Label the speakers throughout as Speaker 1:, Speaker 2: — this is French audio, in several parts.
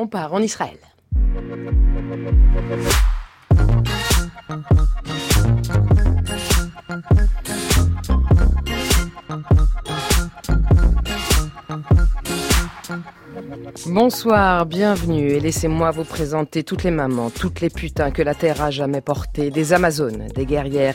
Speaker 1: on part en Israël. Bonsoir, bienvenue et laissez-moi vous présenter toutes les mamans, toutes les putains que la Terre a jamais portées, des Amazones, des guerrières,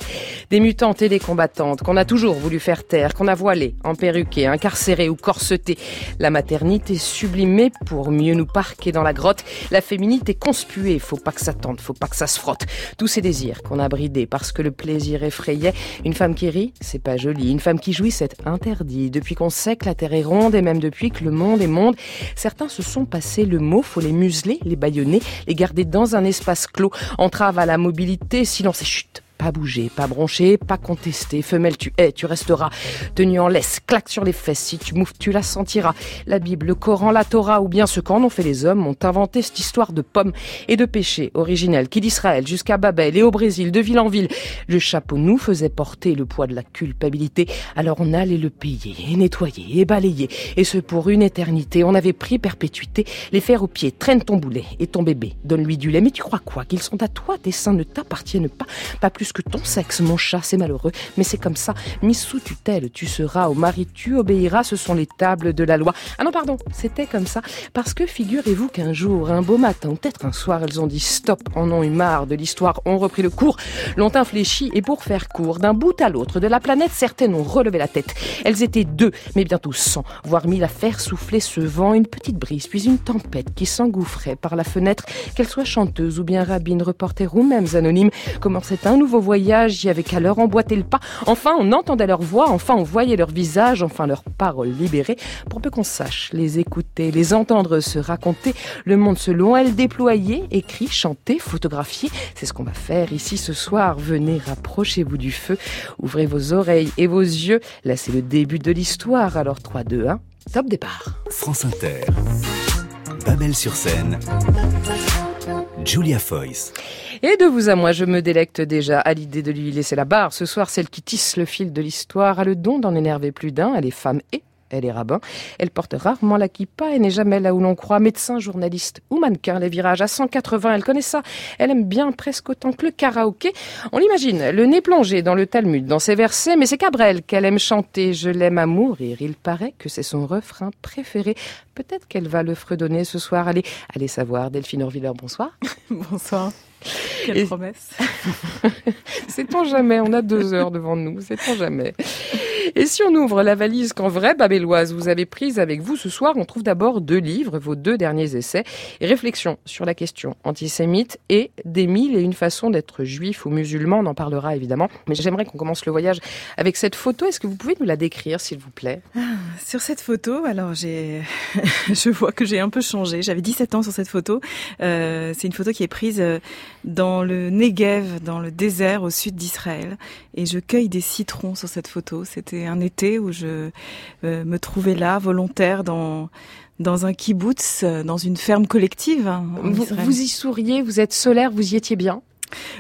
Speaker 1: des mutantes et des combattantes qu'on a toujours voulu faire taire, qu'on a voilées, emperruquées, incarcérées ou corsetées. La maternité sublimée pour mieux nous parquer dans la grotte, la féminité conspuée, faut pas que ça tente, faut pas que ça se frotte. Tous ces désirs qu'on a bridés parce que le plaisir effrayait. Une femme qui rit, c'est pas joli. Une femme qui jouit, c'est interdit. Depuis qu'on sait que la Terre est ronde et même depuis que le monde est monde, certains se sont passés le mot, faut les museler, les baïonner, les garder dans un espace clos, entrave à la mobilité, silence et chute. Pas bouger, pas broncher, pas contester. Femelle, tu es, tu resteras. Tenu en laisse, claque sur les fesses. Si tu mouves, tu la sentiras. La Bible, le Coran, la Torah ou bien ce qu'en ont fait les hommes ont inventé cette histoire de pommes et de péché originel qui d'Israël jusqu'à Babel et au Brésil, de ville en ville. Le chapeau nous faisait porter le poids de la culpabilité. Alors on allait le payer et nettoyer et balayer. Et ce pour une éternité. On avait pris perpétuité. Les faire au pied. Traîne ton boulet et ton bébé. Donne-lui du lait. Mais tu crois quoi? Qu'ils sont à toi? Tes seins ne t'appartiennent pas. Pas plus que ton sexe, mon chat, c'est malheureux, mais c'est comme ça. Mis sous tutelle, tu seras au mari, tu obéiras, ce sont les tables de la loi. Ah non, pardon, c'était comme ça. Parce que figurez-vous qu'un jour, un beau matin, peut-être un soir, elles ont dit stop, en ont eu marre de l'histoire, ont repris le cours, l'ont infléchi, et pour faire court, d'un bout à l'autre de la planète, certaines ont relevé la tête. Elles étaient deux, mais bientôt cent, voire mille à faire souffler ce vent, une petite brise, puis une tempête qui s'engouffrait par la fenêtre, qu'elle soit chanteuse ou bien rabbine, reporter ou même anonyme, commençait un nouveau voyage, y avait qu'à leur emboîter le pas. Enfin, on entendait leur voix, enfin, on voyait leur visage, enfin, leurs paroles libérées, pour peu qu'on sache les écouter, les entendre se raconter, le monde selon elles déployer, écrit, chanter, photographier. C'est ce qu'on va faire ici ce soir. Venez, rapprochez-vous du feu, ouvrez vos oreilles et vos yeux. Là, c'est le début de l'histoire. Alors, 3, 2, 1, top départ.
Speaker 2: France Inter. Babel sur scène. Julia Foyce.
Speaker 1: Et de vous à moi, je me délecte déjà à l'idée de lui laisser la barre. Ce soir, celle qui tisse le fil de l'histoire a le don d'en énerver plus d'un. Elle est femme et elle est rabbin. Elle porte rarement la kippa et n'est jamais là où l'on croit. Médecin, journaliste ou mannequin, les virages à 180, elle connaît ça. Elle aime bien presque autant que le karaoké. On l'imagine, le nez plongé dans le Talmud, dans ses versets, mais c'est Cabrel qu'elle aime chanter. Je l'aime à mourir. Il paraît que c'est son refrain préféré. Peut-être qu'elle va le fredonner ce soir. Allez, allez savoir. Delphine Orviller, bonsoir.
Speaker 3: bonsoir. Quelle promesse.
Speaker 1: C'est on jamais, on a deux heures devant nous, c'est on jamais. Et si on ouvre la valise qu'en vraie babelloise vous avez prise avec vous ce soir, on trouve d'abord deux livres, vos deux derniers essais, et réflexions sur la question antisémite et des mille et une façons d'être juif ou musulman, on en parlera évidemment. Mais j'aimerais qu'on commence le voyage avec cette photo. Est-ce que vous pouvez nous la décrire, s'il vous plaît?
Speaker 3: Ah, Sur cette photo, alors j'ai, je vois que j'ai un peu changé. J'avais 17 ans sur cette photo. Euh, c'est une photo qui est prise euh, dans le Negev, dans le désert au sud d'Israël, et je cueille des citrons sur cette photo. C'était un été où je euh, me trouvais là, volontaire, dans dans un kibbutz, dans une ferme collective. Hein,
Speaker 1: vous y souriez, vous êtes solaire, vous y étiez bien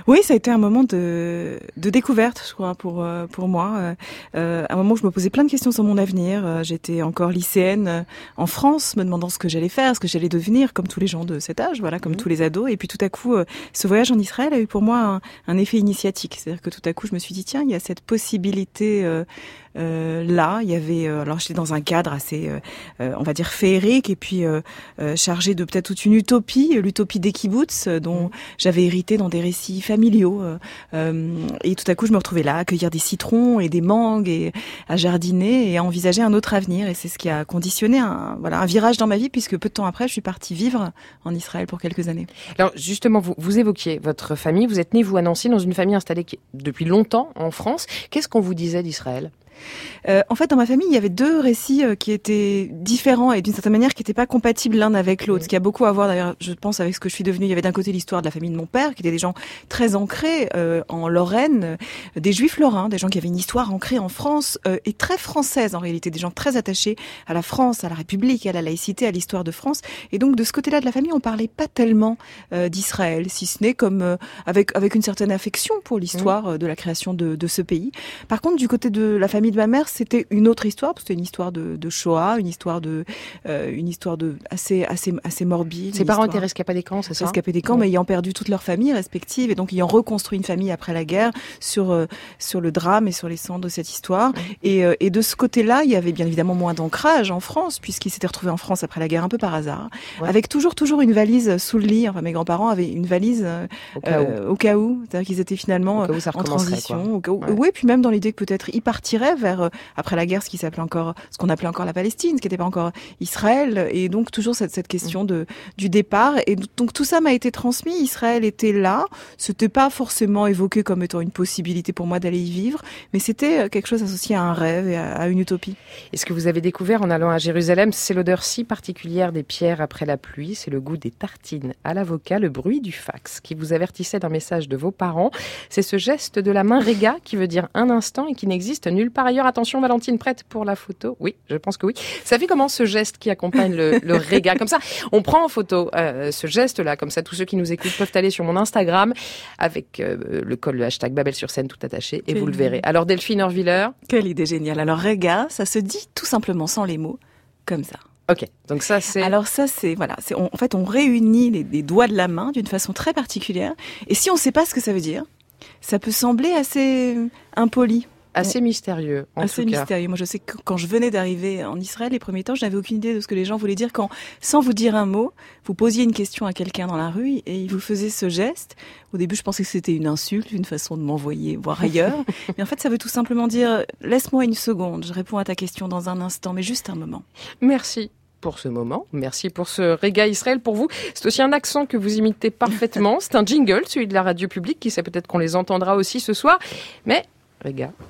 Speaker 3: oui, ça a été un moment de, de découverte, je crois, pour euh, pour moi. Euh, euh, un moment où je me posais plein de questions sur mon avenir. Euh, j'étais encore lycéenne en France, me demandant ce que j'allais faire, ce que j'allais devenir, comme tous les gens de cet âge, voilà, comme mmh. tous les ados. Et puis tout à coup, ce voyage en Israël a eu pour moi un, un effet initiatique. C'est-à-dire que tout à coup, je me suis dit tiens, il y a cette possibilité. Euh, là, il y avait, alors j'étais dans un cadre assez, euh, on va dire féerique, et puis euh, chargé de peut-être toute une utopie, l'utopie des kibbutz, dont mmh. j'avais hérité dans des récits familiaux. Euh, euh, et tout à coup, je me retrouvais là, à cueillir des citrons et des mangues et à jardiner et à envisager un autre avenir. Et c'est ce qui a conditionné un, voilà, un virage dans ma vie, puisque peu de temps après, je suis partie vivre en Israël pour quelques années.
Speaker 1: Alors justement, vous, vous évoquiez votre famille. Vous êtes né, vous, à Nancy, dans une famille installée depuis longtemps en France. Qu'est-ce qu'on vous disait d'Israël?
Speaker 3: Euh, en fait, dans ma famille, il y avait deux récits euh, qui étaient différents et d'une certaine manière qui n'étaient pas compatibles l'un avec l'autre. Ce qui a beaucoup à voir, d'ailleurs, je pense, avec ce que je suis devenue. Il y avait d'un côté l'histoire de la famille de mon père, qui étaient des gens très ancrés euh, en Lorraine, des juifs lorrains, des gens qui avaient une histoire ancrée en France et très française en réalité, des gens très attachés à la France, à la République, à la laïcité, à l'histoire de France. Et donc, de ce côté-là de la famille, on parlait pas tellement d'Israël, si ce n'est comme avec avec une certaine affection pour l'histoire de la création de, de ce pays. Par contre, du côté de la famille famille de ma mère, c'était une autre histoire, c'était une histoire de, de, Shoah, une histoire de, euh, une histoire de assez, assez, assez morbide.
Speaker 4: Ses parents étaient rescapés des camps, c'est ça?
Speaker 3: Rescapés des camps, mais ayant perdu toute leur famille respective et donc ayant reconstruit une famille après la guerre sur euh, sur le drame et sur les cendres de cette histoire. Et, euh, et de ce côté-là, il y avait bien évidemment moins d'ancrage en France, puisqu'ils s'étaient retrouvés en France après la guerre un peu par hasard, avec toujours toujours une valise sous le lit. Enfin, mes grands-parents avaient une valise au cas où, c'est-à-dire qu'ils étaient finalement en transition. Oui, puis même dans l'idée que peut-être ils partiraient vers après la guerre, ce qu'on appelait encore la Palestine, ce qui n'était pas encore Israël, et donc toujours cette, question du départ. Et donc tout ça m'a été transmis. Israël était là. C'était pas forcément évoqué comme étant une possibilité pour moi d'aller y vivre, mais c'était euh, quelque chose associé à un rêve et à, une utopie.
Speaker 4: Et ce que vous avez découvert en allant à Jérusalem, c'est l'odeur si particulière des pierres après la pluie, c'est le goût des tartines à l'avocat, le bruit du fax qui vous avertissait d'un message de vos parents. C'est ce geste de la main réga qui veut dire un instant et qui n'existe nulle part ailleurs. Attention, Valentine, prête pour la photo? Oui, je pense que oui. Ça fait comment ce geste qui accompagne le, le réga Comme ça, on prend en photo euh, ce geste-là, comme ça, tous ceux qui nous écoutent peuvent aller sur mon Instagram avec euh, le col, le hashtag Babel sur scène tout attaché et vous le verrez. Alors Delphine Orviller?
Speaker 3: Quelle idée géniale. Alors réga, ça se dit tout simplement sans les mots, comme ça.
Speaker 4: Ok, donc ça c'est.
Speaker 3: Alors ça c'est voilà, c'est en fait on réunit les, les doigts de la main d'une façon très particulière. Et si on ne sait pas ce que ça veut dire, ça peut sembler assez impoli
Speaker 4: assez mystérieux. En
Speaker 3: assez mystérieux. Moi, je sais que quand je venais d'arriver en Israël, les premiers temps, je n'avais aucune idée de ce que les gens voulaient dire quand, sans vous dire un mot, vous posiez une question à quelqu'un dans la rue et il vous faisait ce geste. Au début, je pensais que c'était une insulte, une façon de m'envoyer voir ailleurs. mais en fait, ça veut tout simplement dire laisse-moi une seconde, je réponds à ta question dans un instant, mais juste un moment.
Speaker 4: Merci pour ce moment. Merci pour ce réga Israël pour vous. C'est aussi un accent que vous imitez parfaitement. C'est un jingle, celui de la radio publique, qui sait peut-être qu'on les entendra aussi ce soir. Mais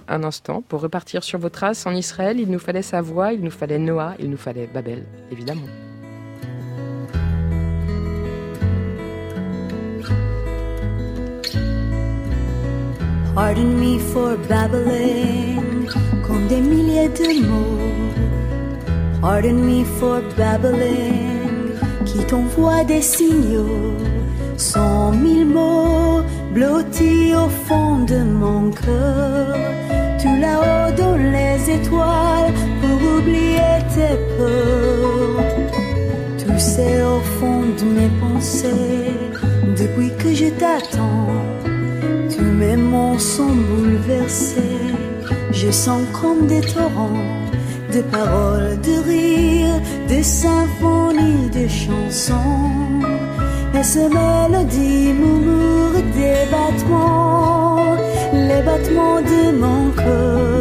Speaker 4: Un instant, pour repartir sur vos traces en Israël, il nous fallait sa voix, il nous fallait Noah, il nous fallait Babel, évidemment. Pardon me for babbling comme des milliers de mots. Pardon me for babbling qui t'envoie des signaux. Cent mille mots blotti au fond de mon cœur, tout là-haut dans les étoiles pour oublier tes peurs. Tout c'est au fond de mes pensées depuis que je t'attends. Tous mes mots sont bouleversés, je sens comme des torrents de paroles, de rires, de symphonies, de chansons et ces mélodies murmurent des battements, les battements de mon cœur.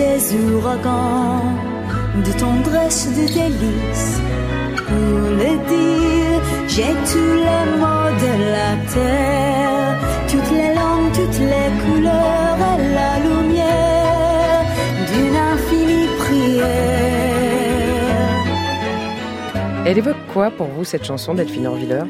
Speaker 4: Des ouragans de tendresse, de délices. Pour le dire, j'ai tous les mots de la terre, toutes les langues, toutes les couleurs et la lumière d'une infinie prière. Elle évoque quoi pour vous cette chanson d'Elphine Orviller?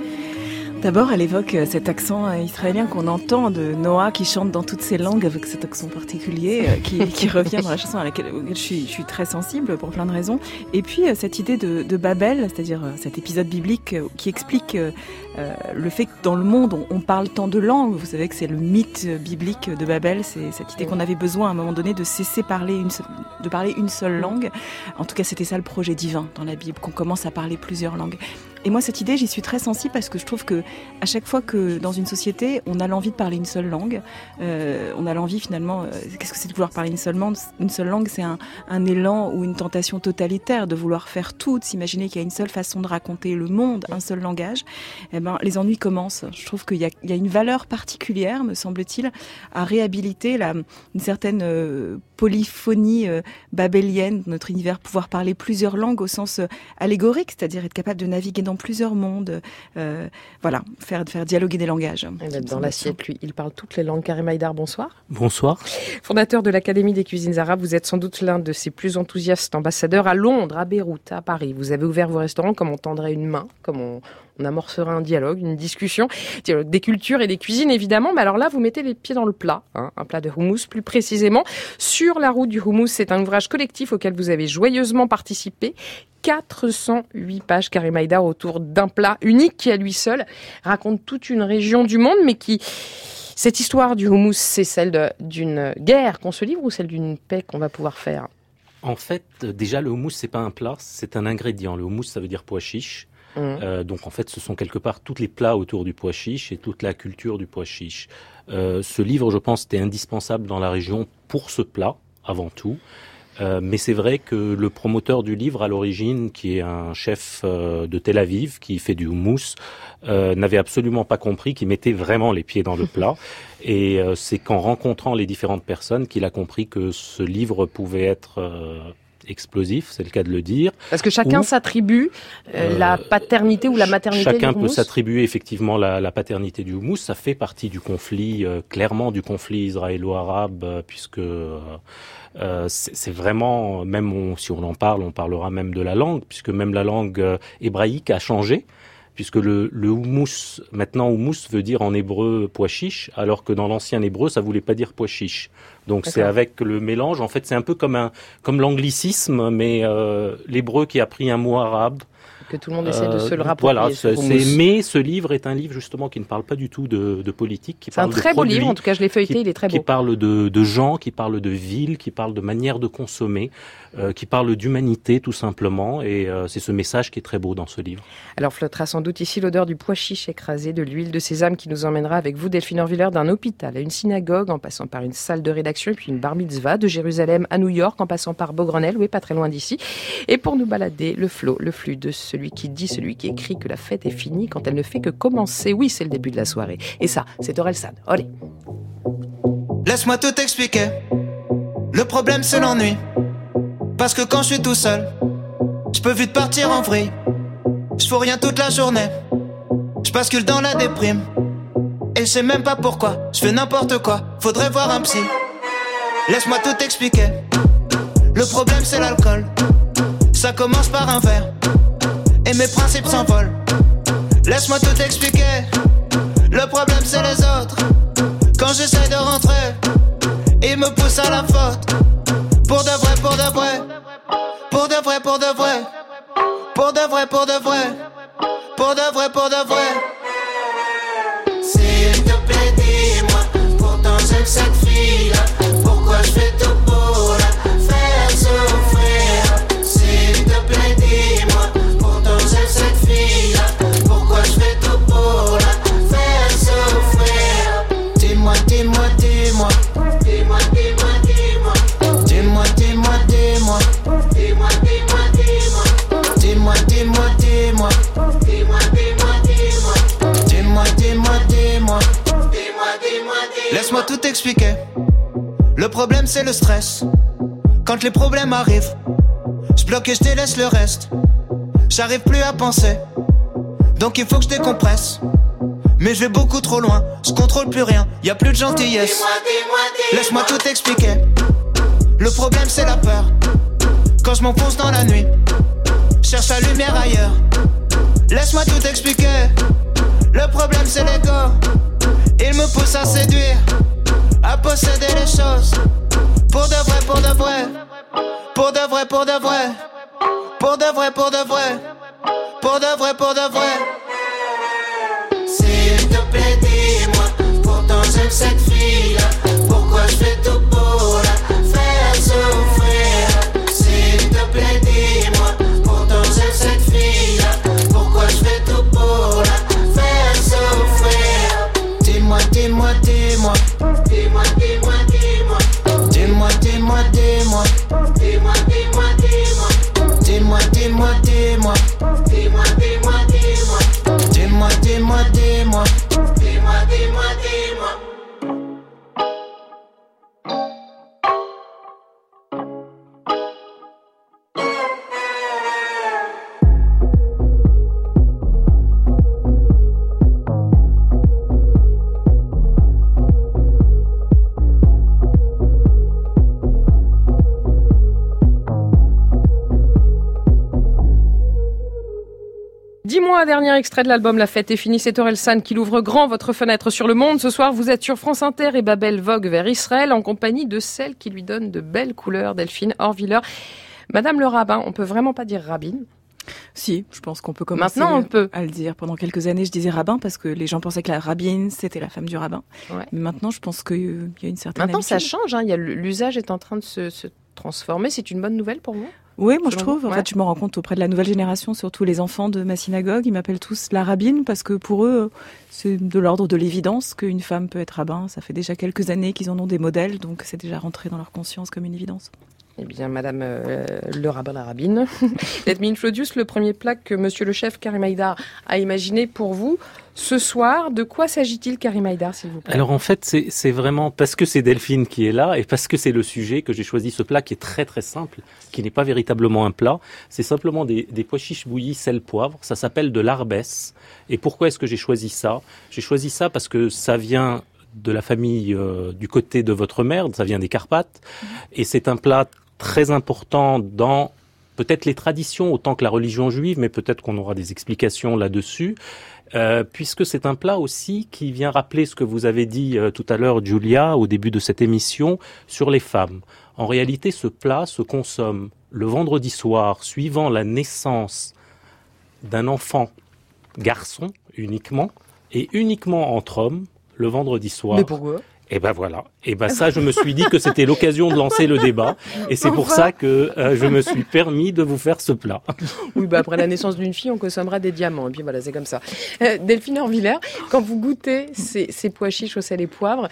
Speaker 3: D'abord, elle évoque euh, cet accent euh, israélien qu'on entend de Noah qui chante dans toutes ses langues avec cet accent particulier euh, qui, qui revient dans la chanson à laquelle je suis, je suis, très sensible pour plein de raisons. Et puis cette idée de, de Babel, c'est-à-dire cet épisode biblique qui explique euh, le fait que dans le monde on, on, parle tant de langues. Vous savez que c'est le mythe biblique de Babel, c'est cette idée qu'on avait besoin à un moment donné de cesser parler une seule, de parler une seule langue. En tout cas, c'était ça le projet divin dans la Bible, qu'on commence à parler plusieurs langues. Et moi, cette idée, j'y suis très sensible parce que je trouve que à chaque fois que dans une société, on a l'envie de parler une seule langue, euh, on a l'envie finalement, euh, qu'est-ce que c'est de vouloir parler une seule langue Une seule langue, c'est un, élan ou une tentation totalitaire de vouloir faire tout, de s'imaginer qu'il y a une seule façon de raconter le monde, un seul langage. Eh ben, les ennuis commencent. Je trouve qu'il y, a, une valeur particulière, me semble-t-il, à réhabiliter une certaine euh, polyphonie euh, babélienne, notre univers, pouvoir parler plusieurs langues au sens euh, allégorique, c'est-à-dire être capable de naviguer dans plusieurs mondes, euh, voilà, faire, faire dialoguer des langages.
Speaker 1: Dans l'assiette, lui, il parle toutes les langues. Karim Haïdar, bonsoir.
Speaker 5: Bonsoir.
Speaker 1: Fondateur de l'Académie des cuisines arabes, vous êtes sans doute l'un de ses plus enthousiastes ambassadeurs à Londres, à Beyrouth, à Paris. Vous avez ouvert vos restaurants comme on tendrait une main, comme on, on amorcera un dialogue, une discussion, des cultures et des cuisines évidemment. Mais alors là, vous mettez les pieds dans le plat, hein, un plat de houmous plus précisément. Sur la route du houmous, c'est un ouvrage collectif auquel vous avez joyeusement participé. 408 pages Karimaïda autour d'un plat unique qui à lui seul raconte toute une région du monde, mais qui cette histoire du houmous, c'est celle d'une guerre qu'on se livre ou celle d'une paix qu'on va pouvoir faire?
Speaker 5: En fait, déjà le houmous c'est pas un plat, c'est un ingrédient. Le houmous ça veut dire pois chiche. Mmh. Euh, donc en fait, ce sont quelque part tous les plats autour du pois chiche et toute la culture du pois chiche. Euh, ce livre, je pense, était indispensable dans la région pour ce plat avant tout. Euh, mais c'est vrai que le promoteur du livre à l'origine, qui est un chef euh, de Tel Aviv, qui fait du houmous, euh, n'avait absolument pas compris qu'il mettait vraiment les pieds dans le plat. Et c'est qu'en rencontrant les différentes personnes qu'il a compris que ce livre pouvait être explosif, c'est le cas de le dire.
Speaker 1: Parce que chacun s'attribue euh, la paternité ou la maternité
Speaker 5: Chacun
Speaker 1: peut
Speaker 5: s'attribuer effectivement la, la, paternité du houmous. Ça fait partie du conflit, euh, clairement du conflit israélo-arabe, euh, puisque euh, c'est vraiment, même on, si on en parle, on parlera même de la langue, puisque même la langue hébraïque a changé puisque le, le houmous, maintenant houmous veut dire en hébreu pois chiche, alors que dans l'ancien hébreu, ça voulait pas dire pois chiche. Donc c'est avec le mélange, en fait, c'est un peu comme un comme l'anglicisme, mais euh, l'hébreu qui a pris un mot arabe
Speaker 1: que tout le monde essaie de se le euh, rapprocher.
Speaker 5: Voilà, ce mais ce livre est un livre justement qui ne parle pas du tout de, de politique.
Speaker 1: C'est un très beau livre, en tout cas je l'ai feuilleté,
Speaker 5: qui,
Speaker 1: il est très beau.
Speaker 5: Qui parle de, de, gens, qui parle de villes, qui parle de manière de consommer, euh, qui parle d'humanité tout simplement, et euh, c'est ce message qui est très beau dans ce livre.
Speaker 1: Alors flottera sans doute ici l'odeur du pois chiche écrasé, de l'huile de sésame qui nous emmènera avec vous, Delphine Orviller, d'un hôpital à une synagogue, en passant par une salle de rédaction et puis une bar mitzvah, de Jérusalem à New York, en passant par Beaugrenelle, oui, pas très loin d'ici, et pour nous balader le flot, le flux de celui qui dit, celui qui écrit que la fête est finie quand elle ne fait que commencer. Oui, c'est le début de la soirée. Et ça, c'est Orelsan. Allez.
Speaker 6: Laisse-moi tout expliquer. Le problème, c'est l'ennui. Parce que quand je suis tout seul, je peux vite partir en vrille. Je fais rien toute la journée. Je bascule dans la déprime. Et je sais même pas pourquoi. Je fais n'importe quoi. Faudrait voir un psy. Laisse-moi tout expliquer. Le problème, c'est l'alcool. Ça commence par un verre mes principes s'envolent. Laisse-moi tout expliquer. Le problème c'est les autres. Quand j'essaie de rentrer, ils me poussent à la faute. Pour de vrai, pour de vrai. Pour de vrai, pour de vrai. Pour de vrai, pour de vrai. Pour de vrai, pour de vrai. S'il te plaît, dis-moi. Pourtant j'aime cette fille là. Pourquoi je fais tout c'est le stress Quand les problèmes arrivent Je bloque et je délaisse le reste J'arrive plus à penser donc il faut que je décompresse. Mais je vais beaucoup trop loin, je contrôle plus rien, y a plus de gentillesse. Laisse-moi tout expliquer. Le problème c'est la peur. Quand je m'enfonce dans la nuit, cherche la lumière ailleurs. Laisse-moi tout expliquer. Le problème c'est l'ego. Il me pousse à séduire, à posséder les choses. Pour de vrai, pour de vrai. Pour de vrai, pour de vrai. Pour de vrai, pour de vrai. Pour de vrai, pour de vrai. S'il te plaît, dis-moi. Pourtant, j'aime cette fille-là. Pourquoi je fais tout pour la faire souffrir? S'il te plaît, dis-moi. Pourtant, j'aime cette fille-là. Pourquoi je fais tout pour la faire souffrir?
Speaker 1: Dis-moi, dis-moi, dis-moi moi, dernier extrait de l'album La fête est finie, c'est San qui l'ouvre grand votre fenêtre sur le monde. Ce soir, vous êtes sur France Inter et Babel vogue vers Israël en compagnie de celle qui lui donne de belles couleurs, Delphine Orviller. Madame le rabbin, on peut vraiment pas dire rabbine?
Speaker 3: Si, je pense qu'on peut commencer
Speaker 1: Maintenant, on peut.
Speaker 3: à le dire. Pendant quelques années, je disais rabbin parce que les gens pensaient que la rabbine, c'était la femme du rabbin. Mais maintenant, je pense qu'il y a une certaine
Speaker 1: Maintenant, ça change. Hein. L'usage est en train de se, se transformer. C'est une bonne nouvelle pour vous?
Speaker 3: Oui, moi je trouve. En fait, je me rends compte auprès de la nouvelle génération, surtout les enfants de ma synagogue, ils m'appellent tous la rabbine parce que pour eux, c'est de l'ordre de l'évidence qu'une femme peut être rabbin. Ça fait déjà quelques années qu'ils en ont des modèles, donc c'est déjà rentré dans leur conscience comme une évidence.
Speaker 1: Eh bien, Madame euh, le rabbin la rabbine, let me introduce le premier plat que Monsieur le chef Karim Haïdar a imaginé pour vous ce soir. De quoi s'agit-il, Karim Haïdar, s'il vous plaît
Speaker 5: Alors en fait, c'est vraiment parce que c'est Delphine qui est là et parce que c'est le sujet que j'ai choisi ce plat qui est très très simple, qui n'est pas véritablement un plat. C'est simplement des, pois chiches bouillis, sel, poivre. Ça s'appelle de l'arbesse. Et pourquoi est-ce que j'ai choisi ça? J'ai choisi ça parce que ça vient de la famille euh, du côté de votre mère, ça vient des Carpates, et c'est un plat très important dans peut-être les traditions autant que la religion juive, mais peut-être qu'on aura des explications là-dessus, euh, puisque c'est un plat aussi qui vient rappeler ce que vous avez dit euh, tout à l'heure, Julia, au début de cette émission, sur les femmes. En réalité, ce plat se consomme le vendredi soir, suivant la naissance d'un enfant garçon uniquement, et uniquement entre hommes, le vendredi soir.
Speaker 1: Mais pourquoi?
Speaker 5: Et ben voilà. Et ben ça, je me suis dit que c'était l'occasion de lancer le débat, et c'est pour ça que euh, je me suis permis de vous faire ce plat.
Speaker 1: Oui, bah après la naissance d'une fille, on consommera des diamants, et puis voilà, c'est comme ça. Euh, Delphine Orviller, quand vous goûtez ces, ces pois chiches au sel et poivre,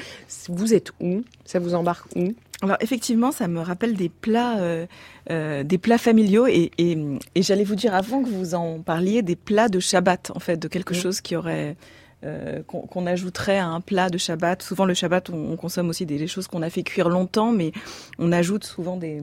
Speaker 1: vous êtes où? Ça vous embarque où?
Speaker 3: Alors effectivement, ça me rappelle des plats, euh, euh, des plats familiaux. Et, et, et j'allais vous dire avant que vous en parliez des plats de Shabbat en fait, de quelque chose qui aurait euh, qu'on ajouterait à un plat de Shabbat. Souvent, le Shabbat, on, consomme aussi des, choses qu'on a fait cuire longtemps, mais on ajoute souvent des,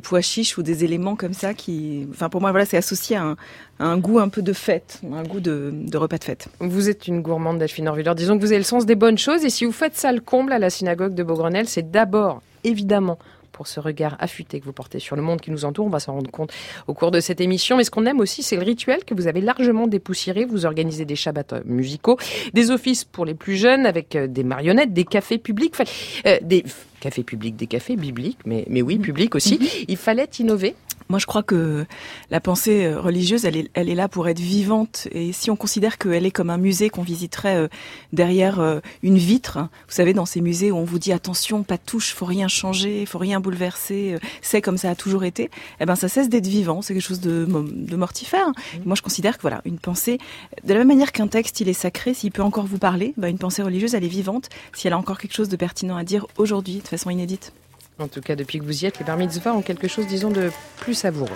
Speaker 3: pois chiches ou des éléments comme ça qui, enfin, pour moi, voilà, c'est associé à un, goût un peu de fête, un goût de, repas de fête.
Speaker 1: Vous êtes une gourmande, Delphine Orviller. Disons que vous avez le sens des bonnes choses, et si vous faites ça le comble à la synagogue de Beaugrenelle, c'est d'abord, évidemment, pour ce regard affûté que vous portez sur le monde qui nous entoure. On va s'en rendre compte au cours de cette émission. Mais ce qu'on aime aussi, c'est le rituel que vous avez largement dépoussiéré. Vous organisez des shabbats euh, musicaux, des offices pour les plus jeunes avec euh, des marionnettes, des cafés publics, euh, des cafés publics, des cafés bibliques, mais, mais oui, publics aussi. Mm-hmm. Il fallait innover.
Speaker 3: Moi, je crois que la pensée euh, religieuse, elle est, elle est là pour être vivante. Et si on considère qu'elle est comme un musée qu'on visiterait euh, derrière euh, une vitre, vous savez, dans ces musées où on vous dit attention, pas de touche, faut rien changer, faut rien bouleverser, c'est comme ça a toujours été, eh ben ça cesse d'être vivant. C'est quelque chose de, de mortifère. Mmh. Moi, je considère que voilà, une pensée, de la même manière qu'un texte, il est sacré, s'il peut encore vous parler, ben, une pensée religieuse, elle est vivante. Si elle a encore quelque chose de pertinent à dire aujourd'hui, de façon inédite.
Speaker 1: En tout cas, depuis que vous y êtes, les bar mitzvahs ont quelque chose, disons, de plus savoureux.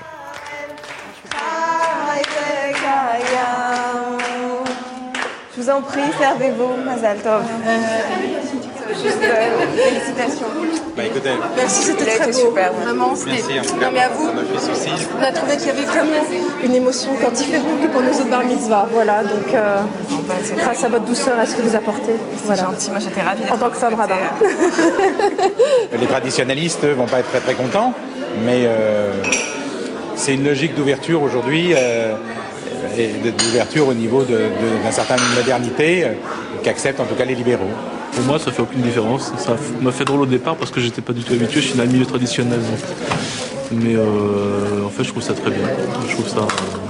Speaker 7: Je vous en prie, servez-vous, Mazal Tov. Juste euh, félicitations.
Speaker 8: Bah écoutez,
Speaker 7: merci, c'était très beau. super. Vraiment,
Speaker 8: c'était.
Speaker 7: Non mais à vous, on a trouvé qu'il y avait comme une émotion quand il fait beau pour nos autres bar mitzvahs. Voilà, donc euh, grâce à votre douceur, à ce que vous apportez. Voilà.
Speaker 3: gentil, moi j'étais ravie.
Speaker 7: En tant que femme rabbin.
Speaker 8: Les traditionnalistes vont pas être très très contents, mais euh, c'est une logique d'ouverture aujourd'hui. Euh, et d'ouverture au niveau d'un certain modernité euh, qu'acceptent en tout cas les libéraux.
Speaker 9: Pour moi, ça fait aucune différence. Ça m'a fait drôle au départ parce que j'étais pas du tout habitué. Je suis dans le milieu traditionnel. Mais euh, en fait, je trouve ça très bien. Je trouve ça euh,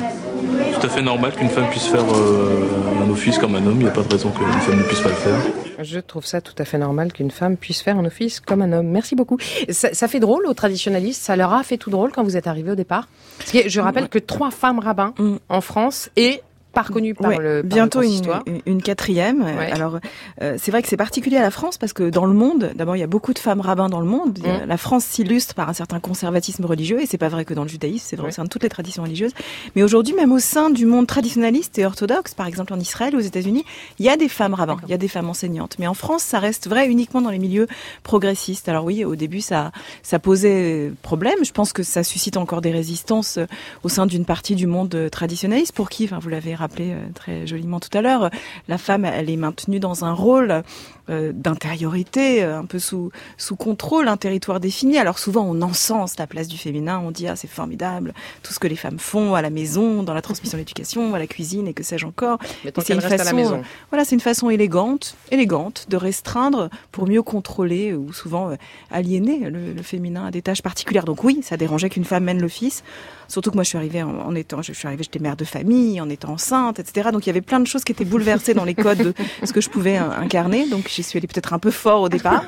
Speaker 9: tout à fait normal qu'une femme puisse faire un office comme un homme. Il n'y a pas de raison qu'une femme ne puisse pas le faire.
Speaker 1: Je trouve ça tout à fait normal qu'une femme puisse faire un office comme un homme. Merci beaucoup. Ça, fait drôle aux traditionnalistes. Ça leur a fait tout drôle quand vous êtes arrivé au départ? je rappelle que trois femmes rabbins mm. en France et pas reconnue par le
Speaker 3: par bientôt une, une, quatrième. Alors euh, c'est vrai que c'est particulier à la France parce que dans le monde, d'abord il y a beaucoup de femmes rabbins dans le monde. Mm. La France s'illustre par un certain conservatisme religieux et c'est pas vrai que dans le judaïsme, c'est vrai au sein de toutes les traditions religieuses. Mais aujourd'hui même au sein du monde traditionnaliste et orthodoxe, par exemple en Israël, aux États-Unis, il y a des femmes rabbins, il y a des femmes enseignantes. Mais en France, ça reste vrai uniquement dans les milieux progressistes. Alors oui, au début ça ça posait problème. Je pense que ça suscite encore des résistances au sein d'une partie du monde traditionnaliste pour qui, enfin vous l'avez rappelé rappelé très joliment tout à l'heure, la femme, elle est maintenue dans un rôle d'intériorité, un peu sous sous contrôle, un territoire défini. Alors souvent, on encense la place du féminin, on dit ah c'est formidable, tout ce que les femmes font à la maison, dans la transmission de l'éducation, à la cuisine et que sais-je encore.
Speaker 1: Mais c'est une façon, à la maison.
Speaker 3: voilà, c'est une façon élégante, élégante de restreindre pour mieux contrôler ou souvent aliéner le, le féminin à des tâches particulières. Donc oui, ça dérangeait qu'une femme mène l'office. Surtout que moi, je suis arrivée en, étant, je suis arrivée, j'étais mère de famille, en étant enceinte, etc. Donc il y avait plein de choses qui étaient bouleversées dans les codes de ce que je pouvais euh, incarner. Donc j'y suis allée peut-être un peu fort au départ,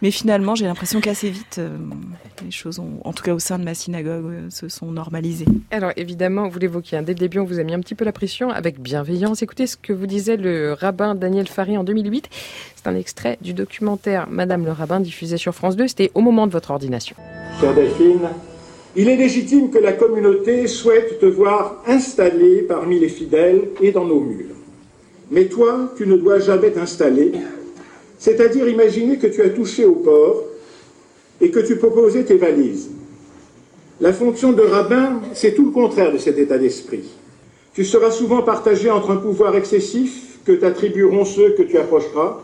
Speaker 3: mais finalement, j'ai l'impression qu'assez vite, euh, les choses, ont, en tout cas au sein de ma synagogue, euh, se sont normalisées.
Speaker 1: Alors évidemment, vous l'évoquiez, hein, dès le début, on vous a mis un petit peu la pression avec bienveillance. Écoutez ce que vous disait le rabbin Daniel Fari en 2008. C'est un extrait du documentaire Madame le rabbin diffusé sur France 2. C'était au moment de votre ordination.
Speaker 10: Chère Delphine, il est légitime que la communauté souhaite te voir installé parmi les fidèles et dans nos murs. Mais toi, tu ne dois jamais t'installer, c'est-à-dire imaginer que tu as touché au port et que tu poser tes valises. La fonction de rabbin, c'est tout le contraire de cet état d'esprit. Tu seras souvent partagé entre un pouvoir excessif que t'attribueront ceux que tu approcheras,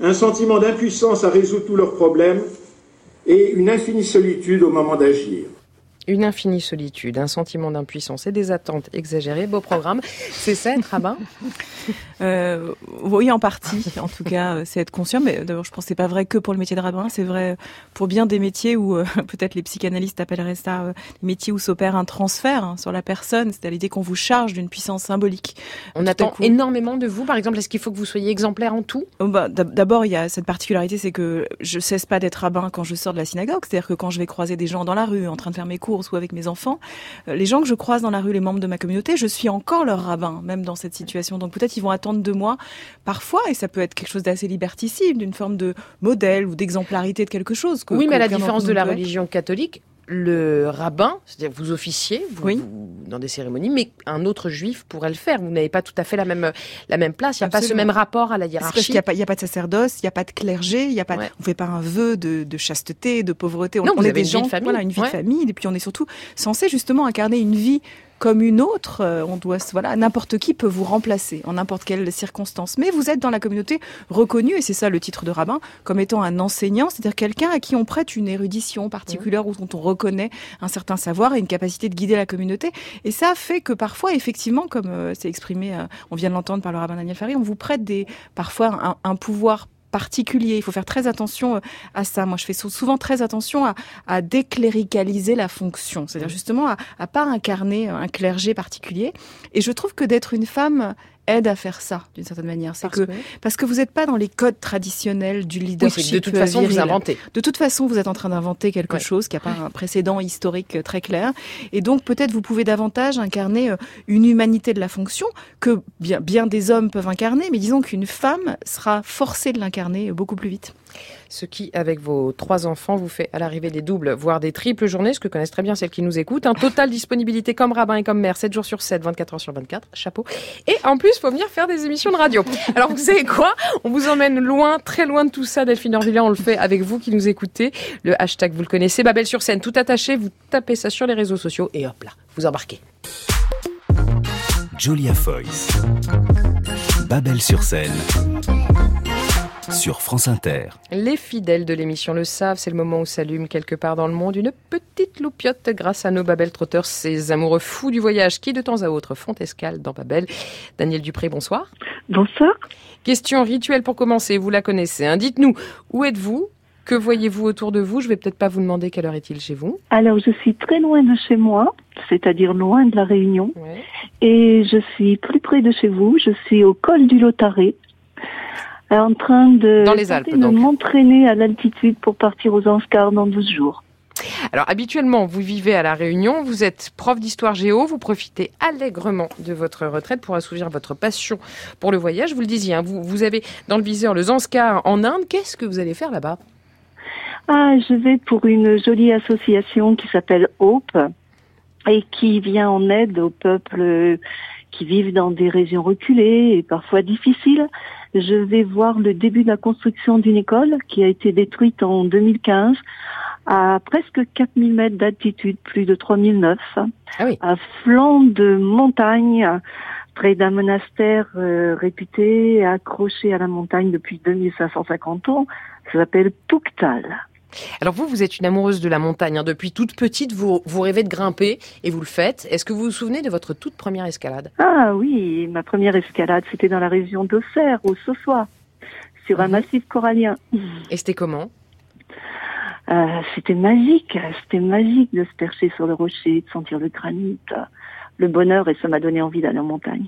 Speaker 10: un sentiment d'impuissance à résoudre tous leurs problèmes et une infinie solitude au moment d'agir.
Speaker 1: Une infinie solitude, un sentiment d'impuissance et des attentes exagérées. Beau programme. C'est ça être rabbin
Speaker 3: euh, Oui, en partie. En tout cas, euh, c'est être conscient. Mais d'abord, je pense que c'est pas vrai que pour le métier de rabbin. C'est vrai pour bien des métiers où euh, peut-être les psychanalystes appelleraient ça euh, métiers où s'opère un transfert hein, sur la personne. C'est à l'idée qu'on vous charge d'une puissance symbolique.
Speaker 1: On attend énormément de vous. Par exemple, est-ce qu'il faut que vous soyez exemplaire en tout?
Speaker 3: Oh, bah, D'abord, il y a cette particularité, c'est que je cesse pas d'être rabbin quand je sors de la synagogue. C'est-à-dire que quand je vais croiser des gens dans la rue en train de faire mes cours ou avec mes enfants, euh, les gens que je croise dans la rue, les membres de ma communauté, je suis encore leur rabbin, même dans cette situation. Donc peut-être ils vont attendre de moi parfois, et ça peut être quelque chose d'assez liberticide, d'une forme de modèle ou d'exemplarité de quelque chose.
Speaker 1: oui, mais à la différence de la religion catholique, le rabbin, c'est-à-dire vous officiez vous, dans des cérémonies, mais un autre juif pourrait le faire. Vous n'avez pas tout à fait la même, la même place, il n'y a pas ce même rapport à la hiérarchie.
Speaker 3: Parce qu'il n'y a, pas de sacerdoce, il n'y a pas de clergé, il y a pas, on ne fait pas un vœu de, chasteté, de pauvreté.
Speaker 1: On,
Speaker 3: est
Speaker 1: des gens,
Speaker 3: voilà, une vie de famille, et puis on est surtout censé justement incarner une vie comme une autre. Euh, on doit, voilà, n'importe qui peut vous remplacer en n'importe quelle circonstance. Mais vous êtes dans la communauté reconnue, et c'est ça le titre de rabbin, comme étant un enseignant, c'est-à-dire quelqu'un à qui on prête une érudition particulière ou dont on reconnaît un certain savoir et une capacité de guider la communauté. Et ça fait que parfois, effectivement, comme euh, c'est exprimé, euh, on vient de l'entendre par le rabbin Daniel Fari, on vous prête des, parfois un pouvoir particulier. Il faut faire très attention euh, à ça. Moi, je fais souvent très attention à, à décléricaliser la fonction, c'est-à-dire justement à, à pas incarner un clergé particulier. Et je trouve que d'être une femme aide à faire ça d'une certaine manière. C'est que parce que vous n'êtes pas dans les codes traditionnels du leadership.
Speaker 1: de toute façon, vous inventez.
Speaker 3: De toute façon, vous êtes en train d'inventer quelque chose qui n'a pas un précédent historique euh, très clair. Et donc peut-être vous pouvez davantage incarner euh, une humanité de la fonction que bien, bien des hommes peuvent incarner, mais disons qu'une femme sera forcée de l'incarner beaucoup plus vite
Speaker 1: ce qui, avec vos trois enfants, vous fait à l'arrivée des doubles, voire des triples journées, ce que connaissent très bien celles qui nous écoutent. Un total disponibilité comme rabbin et comme mère, 7 jours sur 7, 24 heures sur 24, chapeau. Et en plus, faut venir faire des émissions de radio. Alors vous savez quoi? On vous emmène loin, très loin de tout ça, Delphine Orvilla, on le fait avec vous qui nous écoutez. Le hashtag, vous le connaissez, Babel sur scène, tout attaché, vous tapez ça sur les réseaux sociaux et hop là, vous embarquez.
Speaker 2: Julia Foyce. Babel sur scène sur France Inter.
Speaker 1: Les fidèles de l'émission le savent, c'est le moment où s'allume quelque part dans le monde une petite loupiote grâce à nos Babel Trotters, ces amoureux fous du voyage qui de temps à autre font escale dans Babel. Daniel Dupré, bonsoir.
Speaker 11: Bonsoir.
Speaker 1: Question rituelle pour commencer, vous la connaissez. Hein. Dites-nous, où êtes-vous? Que voyez-vous autour de vous? Je vais peut-être pas vous demander quelle heure est-il chez vous.
Speaker 11: Alors, je suis très loin de chez moi, c'est-à-dire loin de la Réunion. Et je suis plus près de chez vous. Je suis au col du Lotaré, en train de, m'entraîner à l'altitude pour partir aux Anscars dans 12 jours.
Speaker 1: Alors habituellement, vous vivez à La Réunion, vous êtes prof d'histoire géo, vous profitez allègrement de votre retraite pour assouvir votre passion pour le voyage. Vous le disiez, hein, vous, vous avez dans le viseur le Zanskar en Inde. Qu'est-ce que vous allez faire là-bas?
Speaker 11: Ah, je vais pour une jolie association qui s'appelle Hope et qui vient en aide aux peuples qui vivent dans des régions reculées et parfois difficiles je vais voir le début de la construction d'une école qui a été détruite en 2015 à presque 4000 mètres d'altitude, plus de 3009, ah à flanc de montagne, près d'un monastère euh, réputé accroché à la montagne depuis 2550 ans. Ça s'appelle Puktal.
Speaker 1: Alors vous, vous êtes une amoureuse de la montagne. hein. Depuis toute petite, vous, vous rêvez de grimper et vous le faites. Est-ce que vous vous souvenez de votre toute première escalade?
Speaker 11: Ah oui, ma première escalade, c'était dans la région d'Auxerre, au Sossois, sur un massif corallien.
Speaker 1: Et c'était comment?
Speaker 11: Euh, c'était magique, c'était magique de se percher sur le rocher, de sentir le granit, le bonheur, et ça m'a donné envie d'aller en montagne.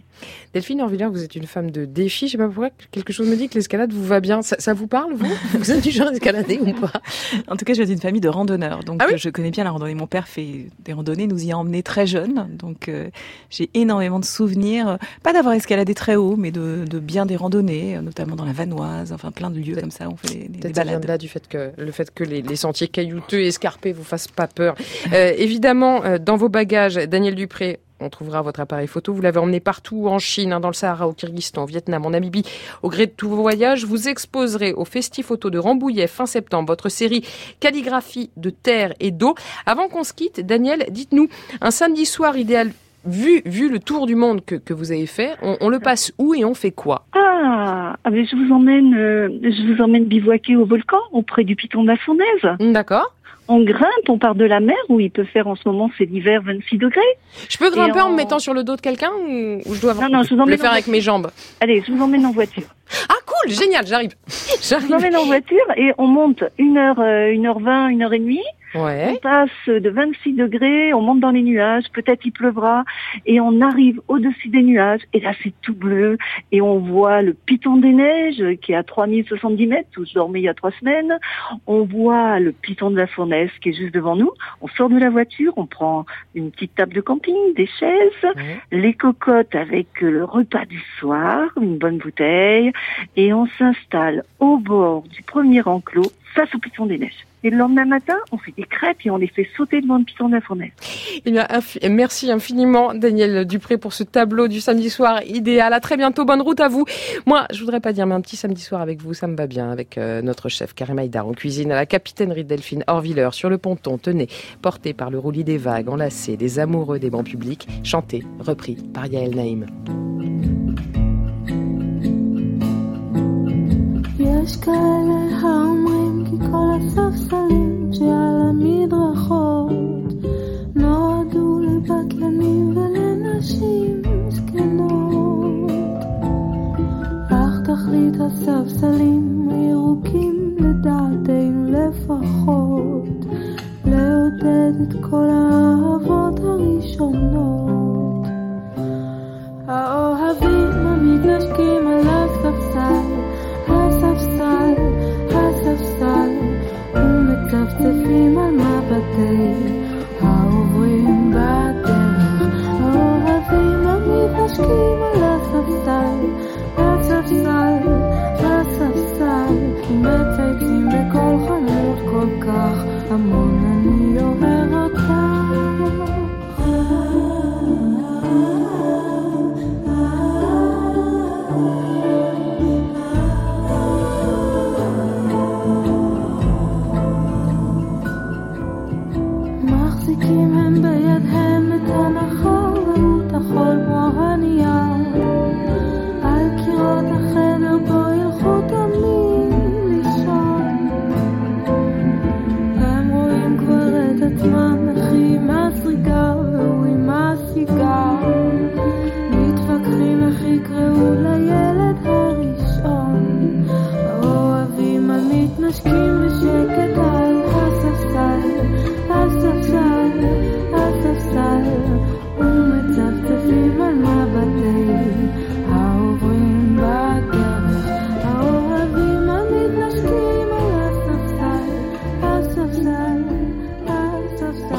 Speaker 1: Delphine Orvillard, vous êtes une femme de défi. Je sais pas pourquoi, quelque chose me dit que l'escalade vous va bien. Ça, ça vous parle, vous? Vous êtes du genre à escalader ou pas?
Speaker 3: En tout cas, je viens d'une famille de randonneurs, donc
Speaker 1: Ah oui?
Speaker 3: euh, je connais bien la randonnée. Mon père fait des randonnées, nous y a emmenés très jeunes, donc euh, j'ai énormément de souvenirs, euh, pas d'avoir escaladé très haut, mais de, de bien des randonnées, notamment dans la Vanoise, enfin plein de lieux comme ça, on fait des, des- des
Speaker 1: Peut-être ça vient
Speaker 3: balades.
Speaker 1: de là du fait que le fait que les, les sentiers caillouteux et escarpés vous fassent pas peur. Euh, évidemment, dans vos bagages, Daniel Dupré. On trouvera votre appareil photo. Vous l'avez emmené partout en Chine, hein, dans le Sahara, au Kyrgyzstan, au Vietnam, en Namibie. Au gré de tous vos voyages, vous exposerez au Festi-Photo de Rambouillet fin septembre votre série Calligraphie de terre et d'eau. Avant qu'on se quitte, Daniel, dites-nous un samedi soir idéal. Vu, vu le tour du monde que, que vous avez fait, on, on le passe où et on fait quoi?
Speaker 11: Ah, ah, mais je vous emmène, euh, je vous emmène bivouaquer au volcan, auprès du piton de la Fournaise.
Speaker 1: D'accord
Speaker 11: on grimpe, on part de la mer où il peut faire en ce moment, c'est l'hiver, 26 degrés.
Speaker 1: Je peux grimper en... me mettant sur le dos de quelqu'un ou, je dois
Speaker 11: non, non, je vous
Speaker 1: le faire avec mes jambes?
Speaker 11: Allez, je vous emmène en voiture.
Speaker 1: Ah cool, génial, j'arrive.
Speaker 11: Je vous emmène en voiture et on monte une 1h, 1h20, 1h30.
Speaker 1: Ouais.
Speaker 11: On passe de 26 degrés, on monte dans les nuages, peut-être il pleuvra, et on arrive au-dessus des nuages, et là c'est tout bleu, et on voit le piton des neiges qui est à 3070 mètres, où je dormais il y a trois semaines. On voit le piton de la fournaise qui est juste devant nous. On sort de la voiture, on prend une petite table de camping, des chaises, les cocottes avec le repas du soir, une bonne bouteille, et on s'installe au bord du premier enclos face au piton des neiges. Et le lendemain matin, on fait des crêpes et on les fait sauter devant le piton de la fournaise.
Speaker 1: Eh merci infiniment, Daniel Dupré, pour ce tableau du samedi soir idéal. À très bientôt. Bonne route à vous. Moi, je voudrais pas dire, mais un petit samedi soir avec vous, ça me va bien. Avec euh, notre chef Karim Aïdar en cuisine, à la capitainerie de Delphine Orvilleur, sur le ponton, tenez, porté par le roulis des vagues, enlacé des amoureux des bancs publics, chanté, repris par Yael Naïm.
Speaker 12: כל הספסלים שעל המדרכות נועדו לבטלנים ולנשים זקנות. אך תכלית הספסלים הירוקים לדעתנו לפחות לעודד את כל האהבות הראשונות. האוהבים המתנשקים על הספסל of the female mind.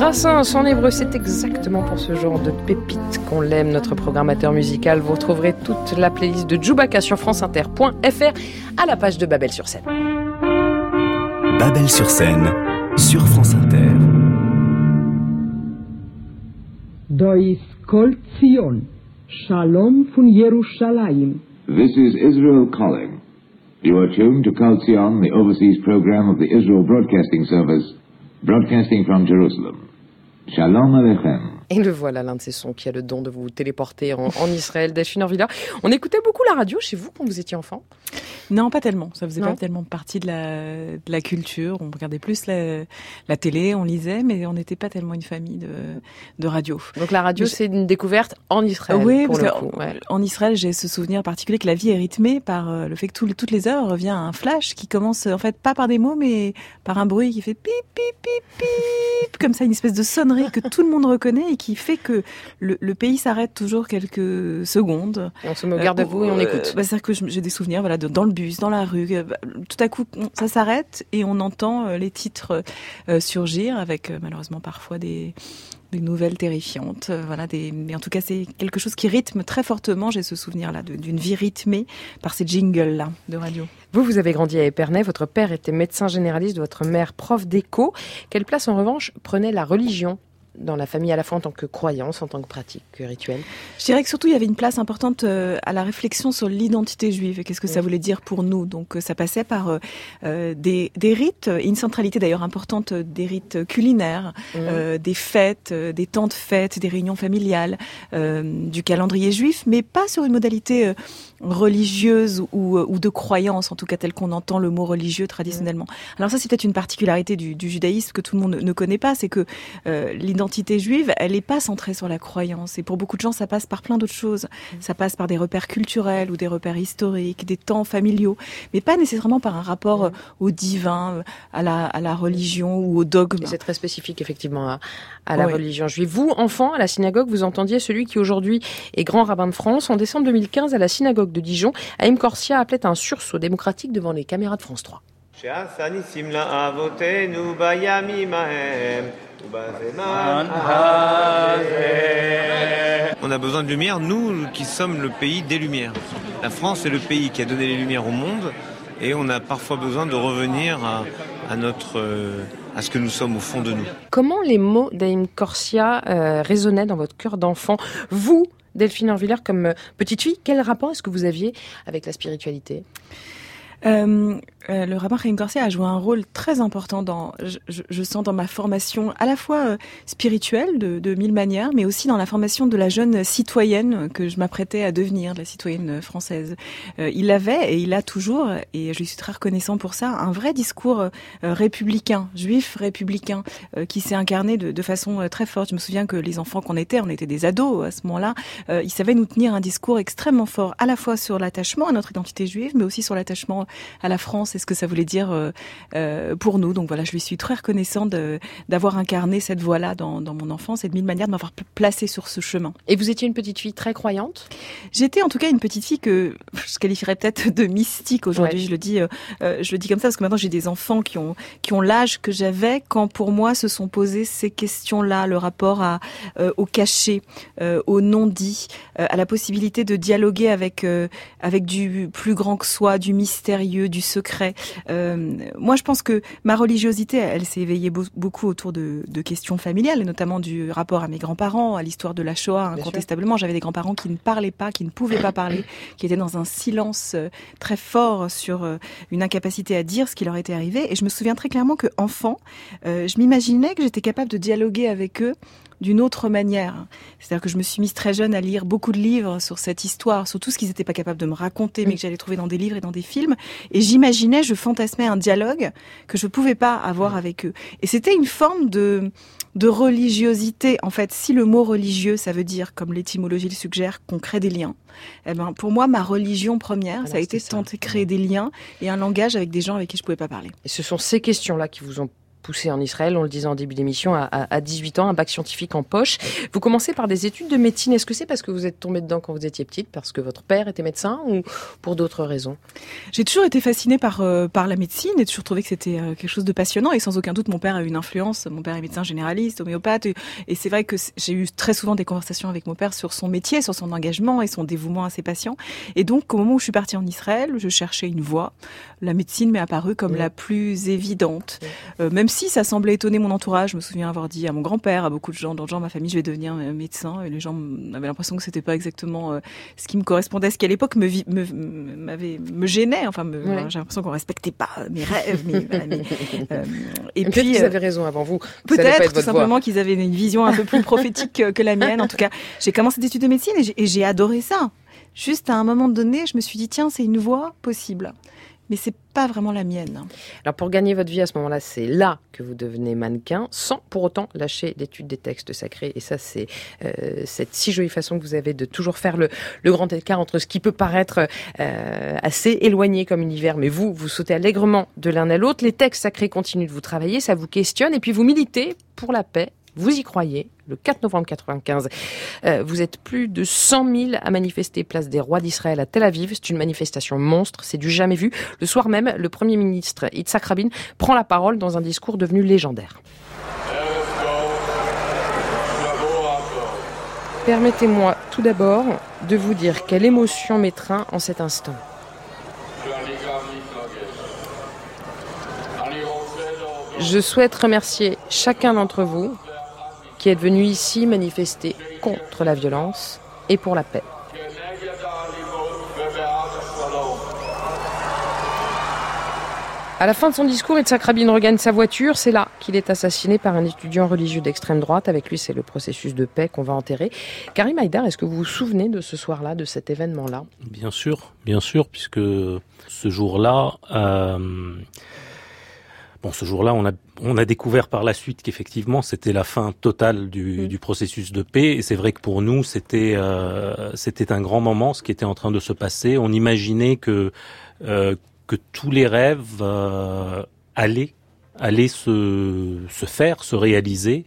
Speaker 1: Brassens en hébreu, c'est exactement pour ce genre de pépites qu'on l'aime, notre programmateur musical. Vous retrouverez toute la playlist de Djoubaka sur franceinter.fr à la page de Babel sur scène.
Speaker 2: Babel sur scène sur France Inter.
Speaker 13: Dois Kol Zion, Shalom von Jerusalem.
Speaker 14: This is Israel calling. You are tuned to Kol Sion, the overseas program of the Israel Broadcasting Service, broadcasting from Jerusalem. Shalom Aleichem.
Speaker 1: Et le voilà, l'un de ces sons qui a le don de vous téléporter en, en Israël, Delphine Orvilla. On écoutait beaucoup la radio chez vous quand vous étiez enfant
Speaker 3: Non, pas tellement. Ça faisait
Speaker 1: Non.
Speaker 3: pas tellement partie de la, de la culture. On regardait plus la, la télé, on lisait, mais on n'était pas tellement une famille de, de radio.
Speaker 1: Donc la radio, c'est une découverte en Israël.
Speaker 3: oui,
Speaker 1: pour
Speaker 3: parce
Speaker 1: le coup, ouais.
Speaker 3: en Israël, j'ai ce souvenir particulier que la vie est rythmée par euh, le fait que toutes les heures revient un flash qui commence en fait pas par des mots, mais par un bruit qui fait pip pip pip pip, comme ça une espèce de sonnerie que tout le monde reconnaît et qui fait que le, le pays s'arrête toujours quelques secondes.
Speaker 1: Et on se met au garde à vous et on
Speaker 3: Euh,
Speaker 1: écoute.
Speaker 3: bah, C'est-à-dire que j'ai des souvenirs, voilà, de- dans le bus, dans la rue. euh, bah, Tout à coup, ça s'arrête et on entend euh, les titres euh, surgir avec euh, malheureusement parfois des des nouvelles terrifiantes, euh, voilà. Des, mais en tout cas, c'est quelque chose qui rythme très fortement. J'ai ce souvenir-là d'une vie rythmée par ces jingles-là de radio.
Speaker 1: Vous, vous avez grandi à Épernay, votre père était médecin généraliste, votre mère prof d'éco. Quelle place, en revanche, prenait la religion dans la famille, à la fois en tant que croyance, en tant que pratique que rituel.
Speaker 3: Je dirais que surtout il y avait une place importante euh, à la réflexion sur l'identité juive. Et qu'est-ce que ça voulait dire pour nous? Donc euh, ça passait par euh, des, des rites, et une centralité d'ailleurs importante des rites culinaires, euh, des fêtes, des temps de fêtes, des réunions familiales, euh, du calendrier juif, mais pas sur une modalité religieuse ou, ou de croyance, en tout cas tel qu'on entend le mot religieux traditionnellement. Alors ça c'est peut-être une particularité du, du judaïsme que tout le monde ne- connaît pas, c'est que euh, l'identité juive, elle n'est pas centrée sur la croyance. Et pour beaucoup de gens, ça passe par plein d'autres choses. Ça passe par des repères culturels ou des repères historiques, des temps familiaux, mais pas nécessairement par un rapport euh, au divin, euh, à la, à la religion ou au dogme.
Speaker 1: Et c'est très spécifique, effectivement, à, à la
Speaker 3: Oui.
Speaker 1: religion juive. Vous, enfant, à la synagogue, vous entendiez celui qui aujourd'hui est grand rabbin de France. En décembre 2015, à la synagogue de Dijon, Haïm Corsia appelait un sursaut démocratique devant les caméras de France 3.
Speaker 15: שעשה ניסים לאבותינו בימים ההם ובזמן הזה. on a besoin de lumière, nous qui sommes le pays des lumières. La France est le pays qui a donné les lumières au monde et on a parfois besoin de revenir à, à notre, euh, à ce que nous sommes au fond de nous.
Speaker 1: Comment les mots d'Haïm Corsia euh, résonnaient dans votre cœur d'enfant? Vous, Delphine Orviller, comme petite fille, quel rapport est-ce que vous aviez avec la spiritualité?
Speaker 3: Euh, euh, le rabbin Chaim Corsia a joué un rôle très important dans, je, je- je sens dans ma formation à la fois euh, spirituelle de, de mille manières, mais aussi dans la formation de la jeune citoyenne que je m'apprêtais à devenir, de la citoyenne française. Euh, il avait et il a toujours, et je lui suis très reconnaissant pour ça, un vrai discours républicain, juif républicain, qui s'est incarné de, de façon très forte. Je me souviens que les enfants qu'on était, on était des ados à ce moment-là, il savait nous tenir un discours extrêmement fort, à la fois sur l'attachement à notre identité juive, mais aussi sur l'attachement à la France ce que ça voulait dire euh, euh, pour nous. Donc voilà, je lui suis très reconnaissante d'avoir incarné cette voie-là dans, dans mon enfance et de mille manières de m'avoir pl- placée sur ce chemin.
Speaker 1: Et vous étiez une petite fille très croyante?
Speaker 3: J'étais en tout cas une petite fille que je qualifierais peut-être de mystique aujourd'hui.
Speaker 1: Ouais.
Speaker 3: Je le dis, euh, je le dis comme ça parce que maintenant j'ai des enfants qui ont qui ont l'âge que j'avais quand pour moi se sont posées ces questions-là, le rapport à euh, au cachet, au non dit, à la possibilité de dialoguer avec avec du plus grand que soi, du mystérieux, du secret. Euh, moi, je pense que ma religiosité, elle s'est éveillée beau- beaucoup autour de, de questions familiales, et notamment du rapport à mes grands-parents, à l'histoire de la Shoah. Incontestablement, j'avais des grands-parents qui ne parlaient pas, qui ne pouvaient pas parler, qui étaient dans un silence euh, très fort sur euh, une incapacité à dire ce qui leur était arrivé. Et je me souviens très clairement que enfant, euh, je m'imaginais que j'étais capable de dialoguer avec eux d'une autre manière. C'est-à-dire que je me suis mise très jeune à lire beaucoup de livres sur cette histoire, sur tout ce qu'ils n'étaient pas capables de me raconter, mais que j'allais trouver dans des livres et dans des films. Et j'imaginais, je fantasmais un dialogue que je pouvais pas avoir avec eux. Et c'était une forme de de religiosité. En fait, si le mot religieux, ça veut dire, comme l'étymologie le suggère, qu'on crée des liens. Eh ben, pour moi, ma religion première, ça a été de tenter de créer des liens et un langage avec des gens avec qui je pouvais pas parler.
Speaker 1: Et ce sont ces questions-là qui vous ont poussé en Israël, on le disait en début d'émission, à, à- à 18 ans, un bac scientifique en poche. Vous commencez par des études de médecine. Est-ce que c'est parce que vous êtes tombée dedans quand vous étiez petite, parce que votre père était médecin, ou pour d'autres raisons?
Speaker 3: J'ai toujours été fascinée par euh, par la médecine et toujours trouvé que c'était euh, quelque chose de passionnant et sans aucun doute mon père a eu une influence. Mon père est médecin généraliste, homéopathe et, et c'est vrai que j'ai eu très souvent des conversations avec mon père sur son métier, sur son engagement et son dévouement à ses patients. Et donc au moment où je suis partie en Israël, je cherchais une voie. La médecine m'est apparue comme la plus évidente, Euh, même aussi, ça semblait étonner mon entourage. Je me souviens avoir dit à mon grand-père, à beaucoup de gens, dans le genre ma famille, je vais devenir euh, médecin. Et les gens avaient l'impression que c'était pas exactement euh, ce qui me correspondait, ce qui à l'époque me, me, m'avait, me gênait. Enfin, me- j'ai l'impression qu'on respectait pas mes rêves. mes- voilà, mes- euh, et
Speaker 1: Peut-être
Speaker 3: puis,
Speaker 1: qu'ils avaient raison avant vous.
Speaker 3: Peut-être
Speaker 1: être
Speaker 3: tout simplement qu'ils avaient une vision un peu plus prophétique que, la mienne. En tout cas, j'ai commencé des études de médecine et j'ai- et j'ai adoré ça. Juste à un moment donné, je me suis dit tiens, c'est une voie possible, mais c'est pas vraiment la mienne.
Speaker 1: Alors pour gagner votre vie à ce moment-là, c'est là que vous devenez mannequin, sans pour autant lâcher l'étude des textes sacrés. Et ça, c'est euh, cette si jolie façon que vous avez de toujours faire le, grand écart entre ce qui peut paraître euh, assez éloigné comme univers, mais vous, vous sautez allègrement de l'un à l'autre. Les textes sacrés continuent de vous travailler, ça vous questionne, et puis vous militez pour la paix. Vous y croyez. Le 4 novembre 95, euh, vous êtes plus de 100 000 à manifester place des rois d'Israël à Tel Aviv. C'est une manifestation monstre, c'est du jamais vu. Le soir même, le Premier ministre Yitzhak Rabin prend la parole dans un discours devenu légendaire. Permettez-moi tout d'abord de vous dire quelle émotion m'étreint en cet instant. Je souhaite remercier chacun d'entre vous qui êtes venu ici manifester contre la violence et pour la paix. À la fin de son discours, Yitzhak Rabin regagne sa voiture. C'est là qu'il est assassiné par un étudiant religieux d'extrême droite. Avec lui, c'est le processus de paix qu'on va enterrer. Karim Haïdar, est-ce que vous vous souvenez de ce soir-là, de cet événement-là?
Speaker 5: Bien sûr, bien sûr, puisque ce jour-là, euh, bon, ce jour-là, on a, on a découvert par la suite qu'effectivement, c'était la fin totale du, du processus de paix. Et c'est vrai que pour nous, c'était, euh, c'était un grand moment, ce qui était en train de se passer. On imaginait que, euh, que tous les rêves euh, allaient, allaient se, se faire, se réaliser.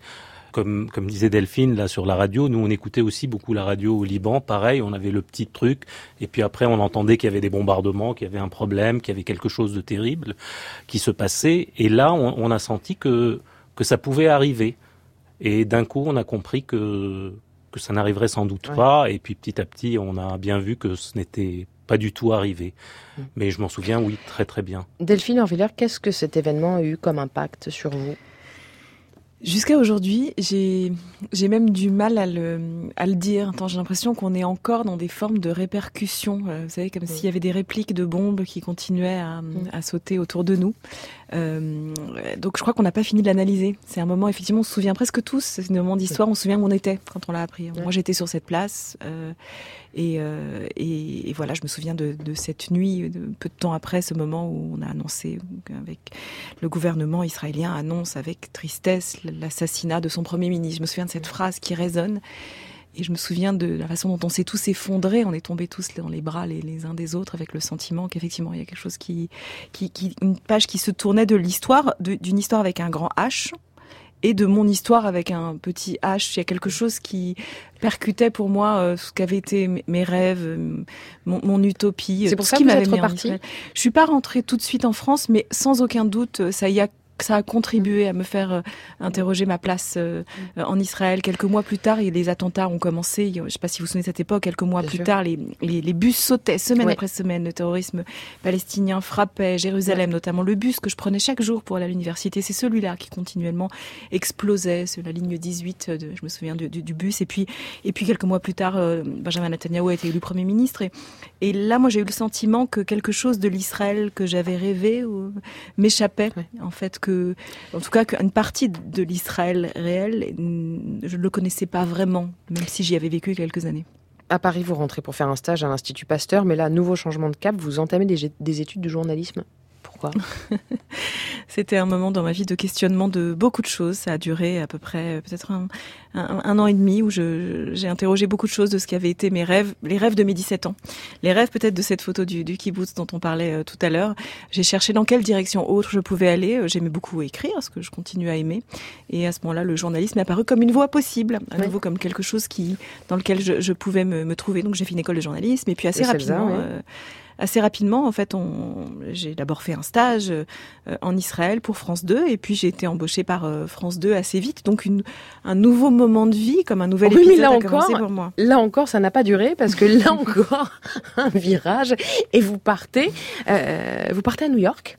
Speaker 5: Comme, comme disait Delphine là sur la radio, nous on écoutait aussi beaucoup la radio au Liban. Pareil, on avait le petit truc, et puis après on entendait qu'il y avait des bombardements, qu'il y avait un problème, qu'il y avait quelque chose de terrible qui se passait. Et là, on, on a senti que que ça pouvait arriver. Et d'un coup, on a compris que que ça n'arriverait sans doute
Speaker 1: Ouais.
Speaker 5: pas. Et puis petit à petit, on a bien vu que ce n'était pas du tout arrivé. Mais je m'en souviens, oui, très très bien.
Speaker 1: Delphine Orviller, qu'est-ce que cet événement a eu comme impact sur vous?
Speaker 3: Jusqu'à aujourd'hui, j'ai j'ai même du mal à le, à le dire. Tant j'ai l'impression qu'on est encore dans des formes de répercussions. euh, vous savez, comme s'il y avait des répliques de bombes qui continuaient à, à sauter autour de nous. Euh, donc je crois qu'on n'a pas fini de l'analyser. C'est un moment, effectivement, on se souvient presque tous. C'est un moment d'histoire, on se souvient où on était quand on l'a appris. Moi, j'étais sur cette place. euh, et, euh, et, et voilà, je me souviens de, de cette nuit, de, peu de temps après ce moment où on a annoncé, avec le gouvernement israélien annonce avec tristesse l'assassinat de son premier ministre. Je me souviens de cette phrase qui résonne. Et je me souviens de la façon dont on s'est tous effondrés, on est tombés tous dans les bras les, les uns des autres avec le sentiment qu'effectivement il y a quelque chose qui, qui, qui une page qui se tournait de l'histoire, d'une histoire avec un grand H et de mon histoire avec un petit H. Il y a quelque chose qui percutait pour moi euh, ce qu'avaient été mes- rêves, euh, mon, mon utopie.
Speaker 1: C'est pour
Speaker 3: tout
Speaker 1: ça
Speaker 3: ce qui
Speaker 1: que vous
Speaker 3: m'avait
Speaker 1: reparti.
Speaker 3: Je suis pas rentrée tout de suite en France, mais sans aucun doute, euh, ça y a ça a contribué à me faire euh, interroger ma place euh, euh, en Israël. Quelques mois plus tard, les attentats ont commencé. Je ne sais pas si vous vous souvenez de cette époque. Quelques mois
Speaker 1: Bien
Speaker 3: plus
Speaker 1: sûr.
Speaker 3: tard, les, les, les bus sautaient semaine
Speaker 1: Ouais.
Speaker 3: après semaine. Le terrorisme palestinien frappait Jérusalem, notamment le bus que je prenais chaque jour pour aller à l'université. C'est celui-là qui continuellement explosait. C'est la ligne 18. De, je me souviens du, du- du bus. Et puis, et puis quelques mois plus tard, euh, Benjamin Netanyahu a été élu premier ministre. Et, et là, moi, j'ai eu le sentiment que quelque chose de l'Israël que j'avais rêvé euh, m'échappait. En fait, que, en tout cas, qu'une partie de l'Israël réel, je ne le connaissais pas vraiment, même si j'y avais vécu quelques années.
Speaker 1: À Paris, vous rentrez pour faire un stage à l'Institut Pasteur, mais là, nouveau changement de cap, vous entamez des, des études de journalisme? Pourquoi
Speaker 3: C'était un moment dans ma vie de questionnement de beaucoup de choses. Ça a duré à peu près euh, peut-être un, un- un an et demi où j'ai interrogé beaucoup de choses de ce qui avait été mes rêves, les rêves de mes 17 ans. Les rêves peut-être de cette photo du, du kibbutz dont on parlait euh, tout à l'heure. J'ai cherché dans quelle direction autre je pouvais aller. Euh, J'aimais beaucoup écrire, ce que je continue à aimer. Et à ce moment-là, le journalisme est apparu comme une voie possible, à nouveau comme quelque chose qui, dans lequel je, je pouvais me, me trouver. Donc j'ai fait une école de journalisme et puis assez rapidement, assez rapidement, en fait, on, j'ai d'abord fait un stage euh, en Israël pour France 2, et puis j'ai été embauchée par euh, France 2 assez vite. Donc une, un nouveau moment de vie, comme un nouvel
Speaker 1: Oui, mais
Speaker 3: épisode
Speaker 1: là
Speaker 3: a
Speaker 1: encore,
Speaker 3: pour moi.
Speaker 1: là encore, ça n'a pas duré parce que là encore, un virage et vous partez, euh, vous partez à New York.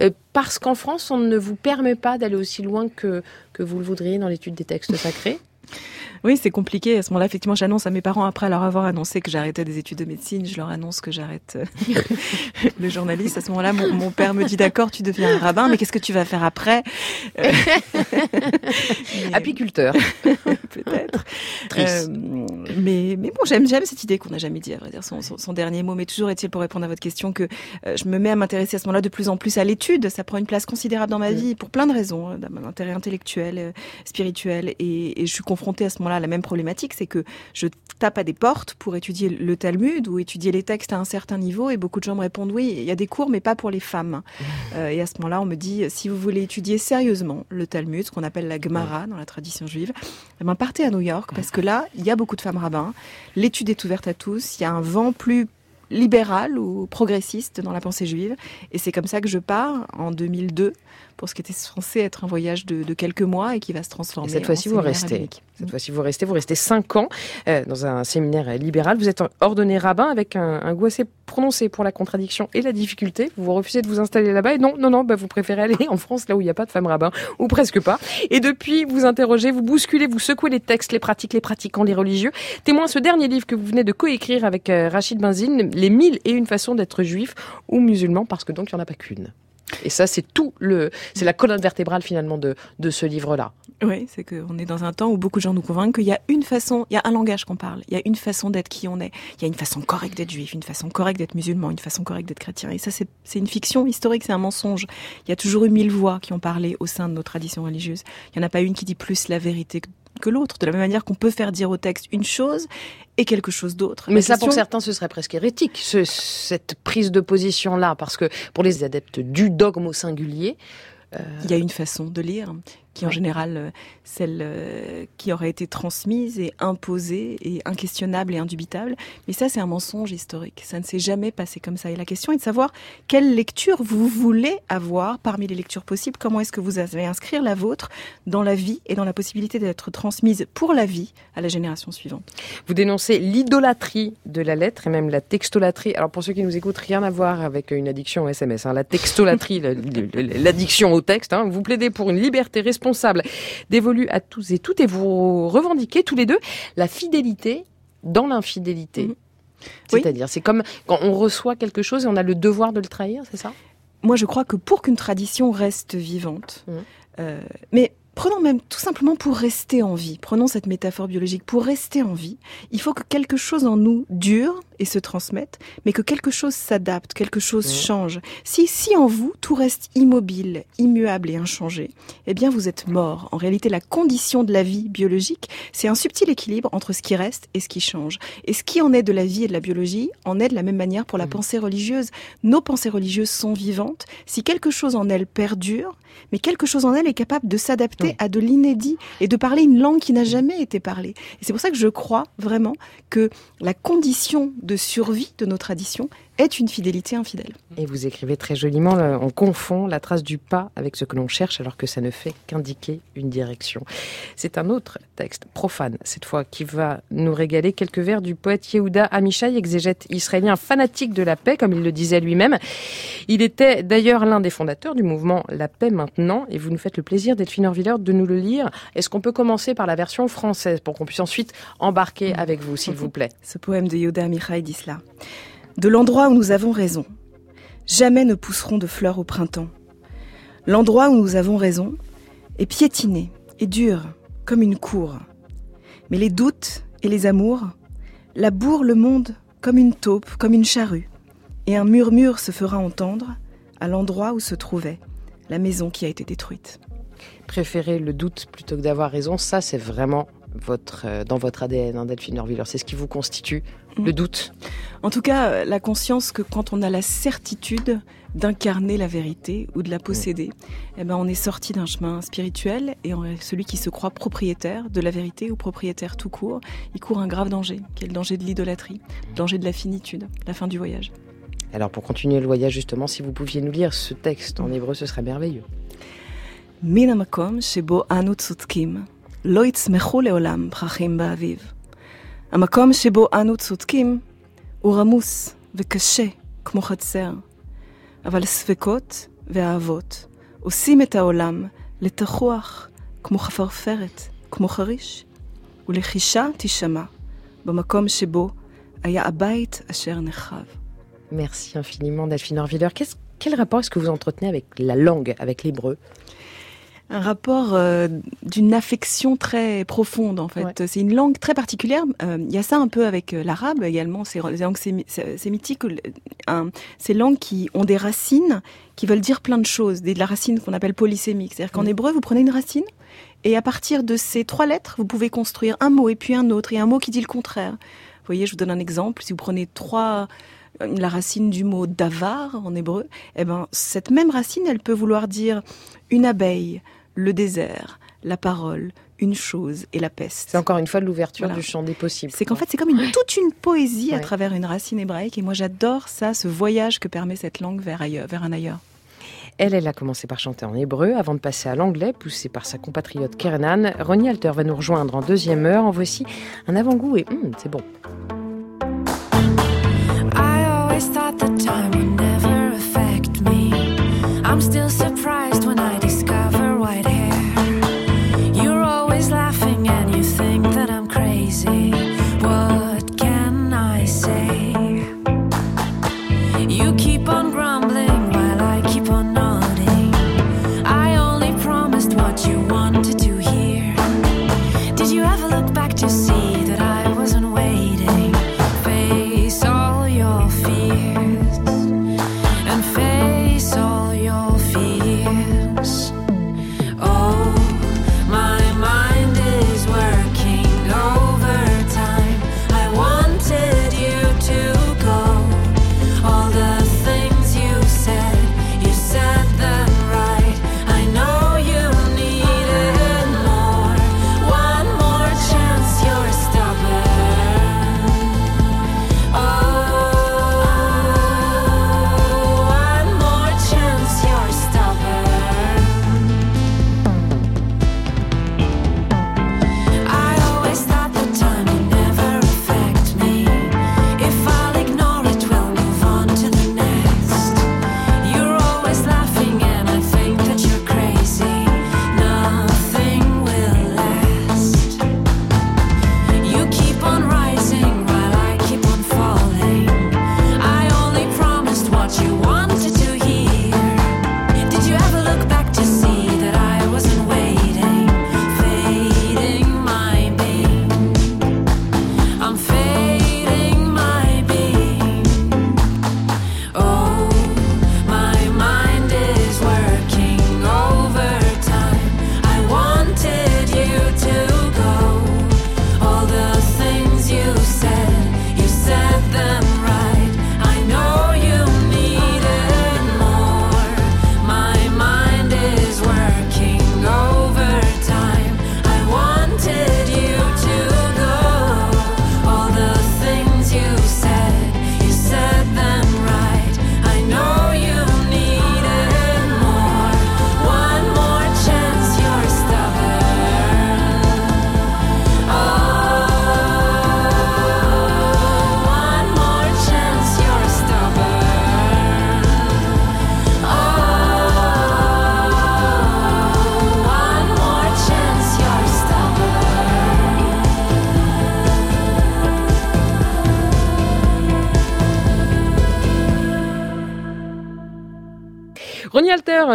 Speaker 1: Euh, parce qu'en France, on ne vous permet pas d'aller aussi loin que, que vous le voudriez dans l'étude des textes sacrés?
Speaker 3: Oui, c'est compliqué. À ce moment-là, effectivement, j'annonce à mes parents, après leur avoir annoncé que j'arrêtais des études de médecine, je leur annonce que j'arrête euh, le journaliste. À ce moment-là, mon, mon père me dit, d'accord, tu deviens un rabbin, mais qu'est-ce que tu vas faire après? Euh, mais-
Speaker 1: Apiculteur.
Speaker 3: Peut-être.
Speaker 1: Triste.
Speaker 3: Euh, mais, mais bon, j'aime, cette idée qu'on n'a jamais dit, à vrai dire, son, son- son dernier mot. Mais toujours est-il, pour répondre à votre question, que euh, je me mets à m'intéresser à ce moment-là de plus en plus à l'étude. Ça prend une place considérable dans ma vie pour plein de raisons, hein, d'un intérêt intellectuel, euh, spirituel. Et, et je suis confrontée à ce moment-là la même problématique, c'est que je tape à des portes pour étudier le Talmud ou étudier les textes à un certain niveau. Et beaucoup de gens me répondent, oui, il y a des cours, mais pas pour les femmes. Euh, et à ce moment-là, on me dit, si vous voulez étudier sérieusement le Talmud, ce qu'on appelle la Gemara dans la tradition juive, eh ben, partez à New York parce que là, il y a beaucoup de femmes rabbins. L'étude est ouverte à tous. Il y a un vent plus libéral ou progressiste dans la pensée juive. Et c'est comme ça que je pars en 2002 pour ce qui était censé être un voyage de, de quelques mois et qui va se
Speaker 1: Et
Speaker 3: transformer.
Speaker 1: cette
Speaker 3: en
Speaker 1: fois-ci, vous restez.
Speaker 3: rabbinique.
Speaker 1: Cette fois-ci, vous restez. Vous restez cinq ans euh, dans un séminaire libéral. Vous êtes ordonné rabbin avec un, un goût assez prononcé pour la contradiction et la difficulté. Vous vous refusez de vous installer là-bas et non, non, non, bah, vous préférez aller en France, là où il n'y a pas de femmes rabbins, ou presque pas. Et depuis, vous interrogez, vous bousculez, vous secouez les textes, les pratiques, les pratiquants, les religieux. Témoin ce dernier livre que vous venez de coécrire avec euh, Rachid Benzine, Les mille et une façons d'être juif ou musulman, parce que donc il n'y en a pas qu'une. Et ça, c'est tout le, c'est la colonne vertébrale finalement de, de ce livre-là.
Speaker 3: Oui, c'est qu'on est dans un temps où beaucoup de gens nous convainquent qu'il y a une façon, il y a un langage qu'on parle, il y a une façon d'être qui on est, il y a une façon correcte d'être juif, une façon correcte d'être musulman, une façon correcte d'être chrétien. Et ça, c'est une fiction historique, c'est un mensonge. Il y a toujours eu mille voix qui ont parlé au sein de nos traditions religieuses. Il n'y en a pas une qui dit plus la vérité que- que l'autre. De la même manière qu'on peut faire dire au texte une chose et quelque chose d'autre.
Speaker 1: Mais
Speaker 3: La
Speaker 1: ça, pour certains, ce serait presque hérétique, ce- cette prise de position-là, parce que pour les adeptes du dogme au singulier,
Speaker 3: Il y a une façon de lire qui, en général, euh, celle euh, qui aurait été transmise et imposée et inquestionnable et indubitable. Mais ça, c'est un mensonge historique. Ça ne s'est jamais passé comme ça. Et la question est de savoir quelle lecture vous voulez avoir parmi les lectures possibles. Comment est-ce que vous allez inscrire la vôtre dans la vie et dans la possibilité d'être transmise pour la vie à la génération suivante?
Speaker 1: vous dénoncez l'idolâtrie de la lettre et même la textolatrie. Alors pour ceux qui nous écoutent, rien à voir avec une addiction au SMS. hein. La textolatrie, le- l'addiction au texte. hein. Vous plaidez pour une liberté responsable dévolue à tous et toutes et vous revendiquez tous les deux la fidélité dans l'infidélité.
Speaker 3: Mhm. Oui.
Speaker 1: C'est-à-dire, c'est comme quand on reçoit quelque chose et on a le devoir de le trahir, c'est ça?
Speaker 3: Moi, je crois que pour qu'une tradition reste vivante,
Speaker 1: Mhm.
Speaker 3: euh, mais prenons même tout simplement pour rester en vie, prenons cette métaphore biologique, pour rester en vie, il faut que quelque chose en nous dure et se transmette, mais que quelque chose s'adapte, quelque chose
Speaker 1: Mhm.
Speaker 3: change. Si, si en vous, tout reste immobile, immuable et inchangé, eh bien vous êtes mort. En réalité, la condition de la vie biologique, c'est un subtil équilibre entre ce qui reste et ce qui change. Et ce qui en est de la vie et de la biologie en est de la même manière pour la
Speaker 1: Mhm.
Speaker 3: pensée religieuse. Nos pensées religieuses sont vivantes. Si quelque chose en elles perdure, mais quelque chose en elle est capable de s'adapter
Speaker 1: Oui.
Speaker 3: à de l'inédit et de parler une langue qui n'a jamais été parlée. Et c'est pour ça que je crois vraiment que la condition de survie de nos traditions est une fidélité infidèle.
Speaker 1: Et vous écrivez très joliment, on confond la trace du pas avec ce que l'on cherche alors que ça ne fait qu'indiquer une direction. C'est un autre texte, profane cette fois, qui va nous régaler quelques vers du poète Yehuda Amichai, exégète israélien fanatique de la paix, comme il le disait lui-même. Il était d'ailleurs l'un des fondateurs du mouvement La paix maintenant, et vous nous faites le plaisir, Delphine Orviller, de nous le lire. Est-ce qu'on peut commencer par la version française pour qu'on puisse ensuite embarquer avec vous, s'il vous plaît?
Speaker 3: Ce poème de Yoda Amichai dit cela. De l'endroit où nous avons raison, jamais ne pousseront de fleurs au printemps. L'endroit où nous avons raison est piétiné et dur comme une cour. Mais les doutes et les amours labourent le monde comme une taupe, comme une charrue. Et un murmure se fera entendre à l'endroit où se trouvait la maison qui a été détruite.
Speaker 1: préférer le doute plutôt que d'avoir raison, ça c'est vraiment votre, euh, dans votre ADN, hein, Delphine Norviller. C'est ce qui vous constitue
Speaker 3: mm.
Speaker 1: le doute.
Speaker 3: En tout cas, euh, la conscience que quand on a la certitude d'incarner la vérité ou de la mm. posséder, eh ben, on est sorti d'un chemin spirituel et celui qui se croit propriétaire de la vérité ou propriétaire tout court, il court un grave danger, qui est le danger de l'idolâtrie, le danger de la finitude, la fin du voyage.
Speaker 1: Alors pour continuer le voyage justement, si vous pouviez nous lire ce texte en mm. hébreu, ce serait merveilleux.
Speaker 3: Minamakom shebo לא יצמחו לעולם פרחים באביב. המקום שבו אנו צודקים הוא רמוס וקשה כמו חצר, אבל ספקות והאהבות, עושים את העולם לתחוח כמו חפרפרת, כמו חריש, ולחישה תישמע במקום שבו היה הבית אשר נחרב.
Speaker 1: Merci infiniment Delphine Orviller. Qu'est-ce- Quel rapport est-ce que vous entretenez avec la langue, avec l'hébreu
Speaker 3: un rapport euh, d'une affection très profonde en fait. C'est une langue très particulière. Euh, Il y a ça un peu avec euh, l'arabe également, ces langues sémi- sé- sémitiques, un- ces langues qui ont des racines qui veulent dire plein de choses, des de la racine qu'on appelle polysémique. C'est-à-dire qu'en
Speaker 1: Mhm.
Speaker 3: hébreu, vous prenez une racine et à partir de ces trois lettres, vous pouvez construire un mot et puis un autre et un mot qui dit le contraire. Vous voyez, je vous donne un exemple. Si vous prenez trois la racine du mot davar en hébreu, eh ben cette même racine, elle peut vouloir dire une abeille, le désert, la parole, une chose et la peste.
Speaker 1: C'est encore une fois l'ouverture
Speaker 3: Voilà.
Speaker 1: du champ des possibles.
Speaker 3: C'est qu'en fait, c'est comme une, toute une poésie à travers une racine hébraïque. Et moi, j'adore ça, ce voyage que permet cette langue vers ailleurs, vers un ailleurs.
Speaker 1: Elle, elle a commencé par chanter en hébreu avant de passer à l'anglais, poussée par sa compatriote Kerenan. Ronnie Alter va nous rejoindre en deuxième heure. En voici un avant-goût et hum, c'est bon.
Speaker 16: I always thought that time would never affect me. I'm still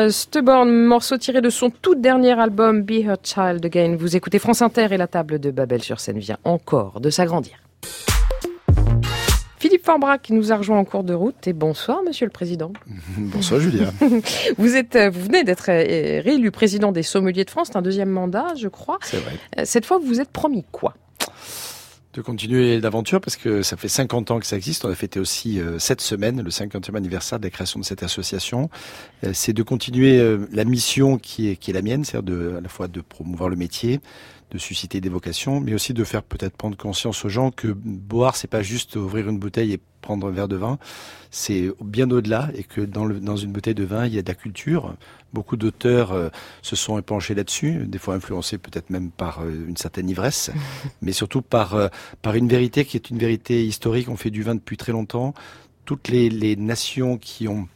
Speaker 16: Stubborn,
Speaker 1: morceau tiré de son tout dernier album Be Her Child Again. Vous écoutez France Inter et la table de Babel sur scène vient encore de s'agrandir. Philippe Forbrac qui nous a rejoint en cours de route et bonsoir Monsieur le Président.
Speaker 17: Bonsoir Julia.
Speaker 1: Vous êtes, euh, vous venez d'être euh, réélu président des Sommeliers de France, c'est un deuxième mandat, je crois.
Speaker 17: C'est vrai.
Speaker 1: Euh, Cette fois, vous vous êtes promis quoi?
Speaker 17: De continuer l'aventure parce que ça fait 50 ans que ça existe. On a fêté aussi euh, cette semaine le 50e anniversaire de la création de cette association. Euh, c'est de continuer euh, la mission qui est, qui est la mienne, c'est-à-dire à la fois de promouvoir le métier, de susciter des vocations, mais aussi de faire peut-être prendre conscience aux gens que boire, c'est pas juste ouvrir une bouteille et prendre un verre de vin, c'est bien au-delà et que dans, le, dans une bouteille de vin, il y a de la culture. Beaucoup d'auteurs euh, se sont épanchés là-dessus, des fois influencés peut-être même par euh, une certaine ivresse, mais surtout par, euh, par une vérité qui est une vérité historique. On fait du vin depuis très longtemps. Toutes les, les nations qui ont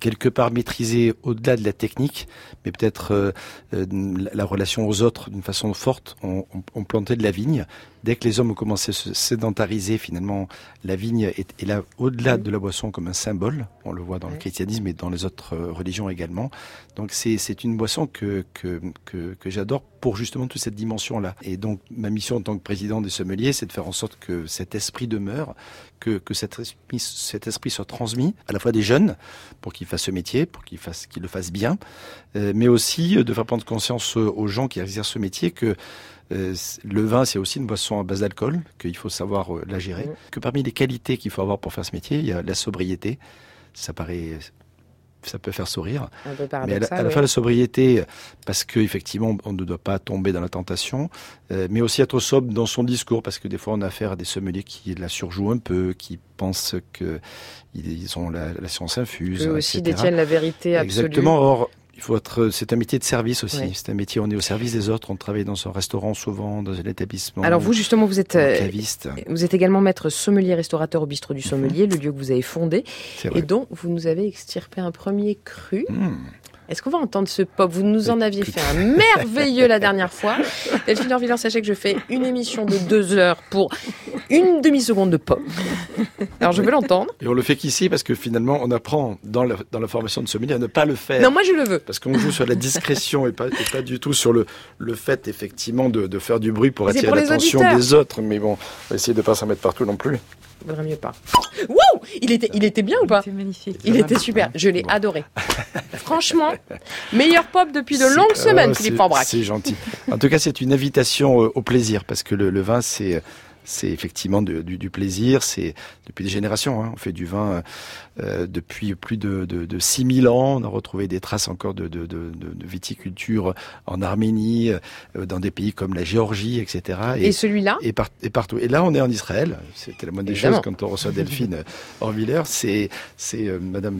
Speaker 17: quelque part maîtriser au-delà de la technique, mais peut-être euh, euh, la, la relation aux autres d'une façon forte. On, on- on plantait de la vigne. Dès que les hommes ont commencé à se sédentariser, finalement, la vigne est, est là au-delà de la boisson comme un symbole. On le voit dans le christianisme et dans les autres euh, religions également. Donc c'est c'est une boisson que, que, que, que j'adore pour justement toute cette dimension-là. Et donc ma mission en tant que président des sommeliers, c'est de faire en sorte que cet esprit demeure, que, que cet, esprit, cet esprit soit transmis à la fois des jeunes pour qu'ils fassent ce métier, pour qu'ils fassent, qu'ils le fassent bien, euh, mais aussi de faire prendre conscience euh, aux gens qui exercent ce métier que le vin, c'est aussi une boisson à base d'alcool, qu'il faut savoir euh, la gérer. Que parmi les qualités qu'il faut avoir pour faire ce métier, il y a la sobriété. Ça paraît, ça peut faire sourire.
Speaker 1: Peu
Speaker 17: Mais à la, à la
Speaker 1: oui.
Speaker 17: fois la sobriété, parce que effectivement, on ne doit pas tomber dans la tentation, euh, mais aussi être sobre dans son discours, parce que des fois, on a affaire à des sommeliers qui la surjouent un peu, qui pensent que ils ont la, la science infuse.
Speaker 1: Eux aussi
Speaker 17: etc.
Speaker 1: détiennent la vérité absolue.
Speaker 17: Exactement. Or, il faut être. C'est un métier de service aussi.
Speaker 1: Oui.
Speaker 17: C'est un métier. On est au service des autres. On travaille dans un restaurant souvent, dans un établissement.
Speaker 1: Alors vous justement, vous êtes euh,
Speaker 17: caviste.
Speaker 1: vous êtes également maître sommelier restaurateur au bistrot du sommelier, le lieu que vous avez fondé et dont vous nous avez extirpé un premier cru.
Speaker 17: Hmm.
Speaker 1: Est-ce qu'on va entendre ce pop? Vous nous en aviez fait un merveilleux la dernière fois. Delphine Orvillard, sachez que je fais une émission de deux heures pour une demi-seconde de pop. Alors je veux l'entendre.
Speaker 17: Et on le fait qu'ici parce que finalement, on apprend dans la, dans la formation de sommelier à ne pas le faire.
Speaker 1: Non, moi je le veux.
Speaker 17: Parce qu'on joue sur la discrétion et pas, et pas du tout sur le, le fait effectivement de, de faire du bruit pour attirer l'attention des autres. Mais bon, on va essayer de pas s'en mettre partout non plus.
Speaker 1: Vaudrait mieux pas. Wow il était, il était bien ou pas?
Speaker 3: C'est magnifique.
Speaker 1: Il était super. Je l'ai adoré. Franchement, meilleur pop depuis de longues semaines,
Speaker 17: euh,
Speaker 1: Philippe
Speaker 17: c'est-
Speaker 1: Forbrac.
Speaker 17: C'est gentil. En tout cas, c'est une invitation euh, au plaisir parce que le, le vin, c'est c'est effectivement de- du, du plaisir. C'est depuis des générations. hein. On fait du vin euh, depuis plus de, de, de 6000 ans. On a retrouvé des traces encore de, viticulture en Arménie, euh, dans des pays comme la Géorgie, etc.
Speaker 1: Et celui-là?
Speaker 17: et, par- et partout. Et là, on est en Israël. C'était la moindre des
Speaker 1: Évidemment.
Speaker 17: choses quand on reçoit Delphine Orviller. C'est c'est euh, Madame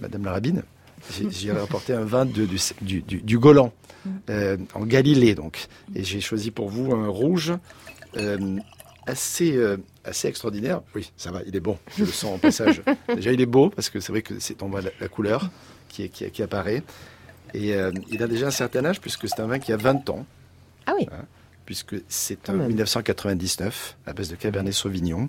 Speaker 17: Madame la rabbine. J'ai- J'ai rapporté un vin de, du, du, du, du Golan, euh, en Galilée donc. Et j'ai choisi pour vous un rouge euh, assez euh, assez extraordinaire. Oui, ça va, il est bon. Je le sens en passage. Déjà, il est beau parce que c'est vrai que c'est on voit la, la couleur qui, est- qui, qui apparaît. Et euh, il a déjà un certain âge puisque c'est un vin qui a 20 ans.
Speaker 1: Ah oui.
Speaker 17: Hein, puisque c'est
Speaker 1: même.
Speaker 17: 1999 à base de Cabernet Sauvignon.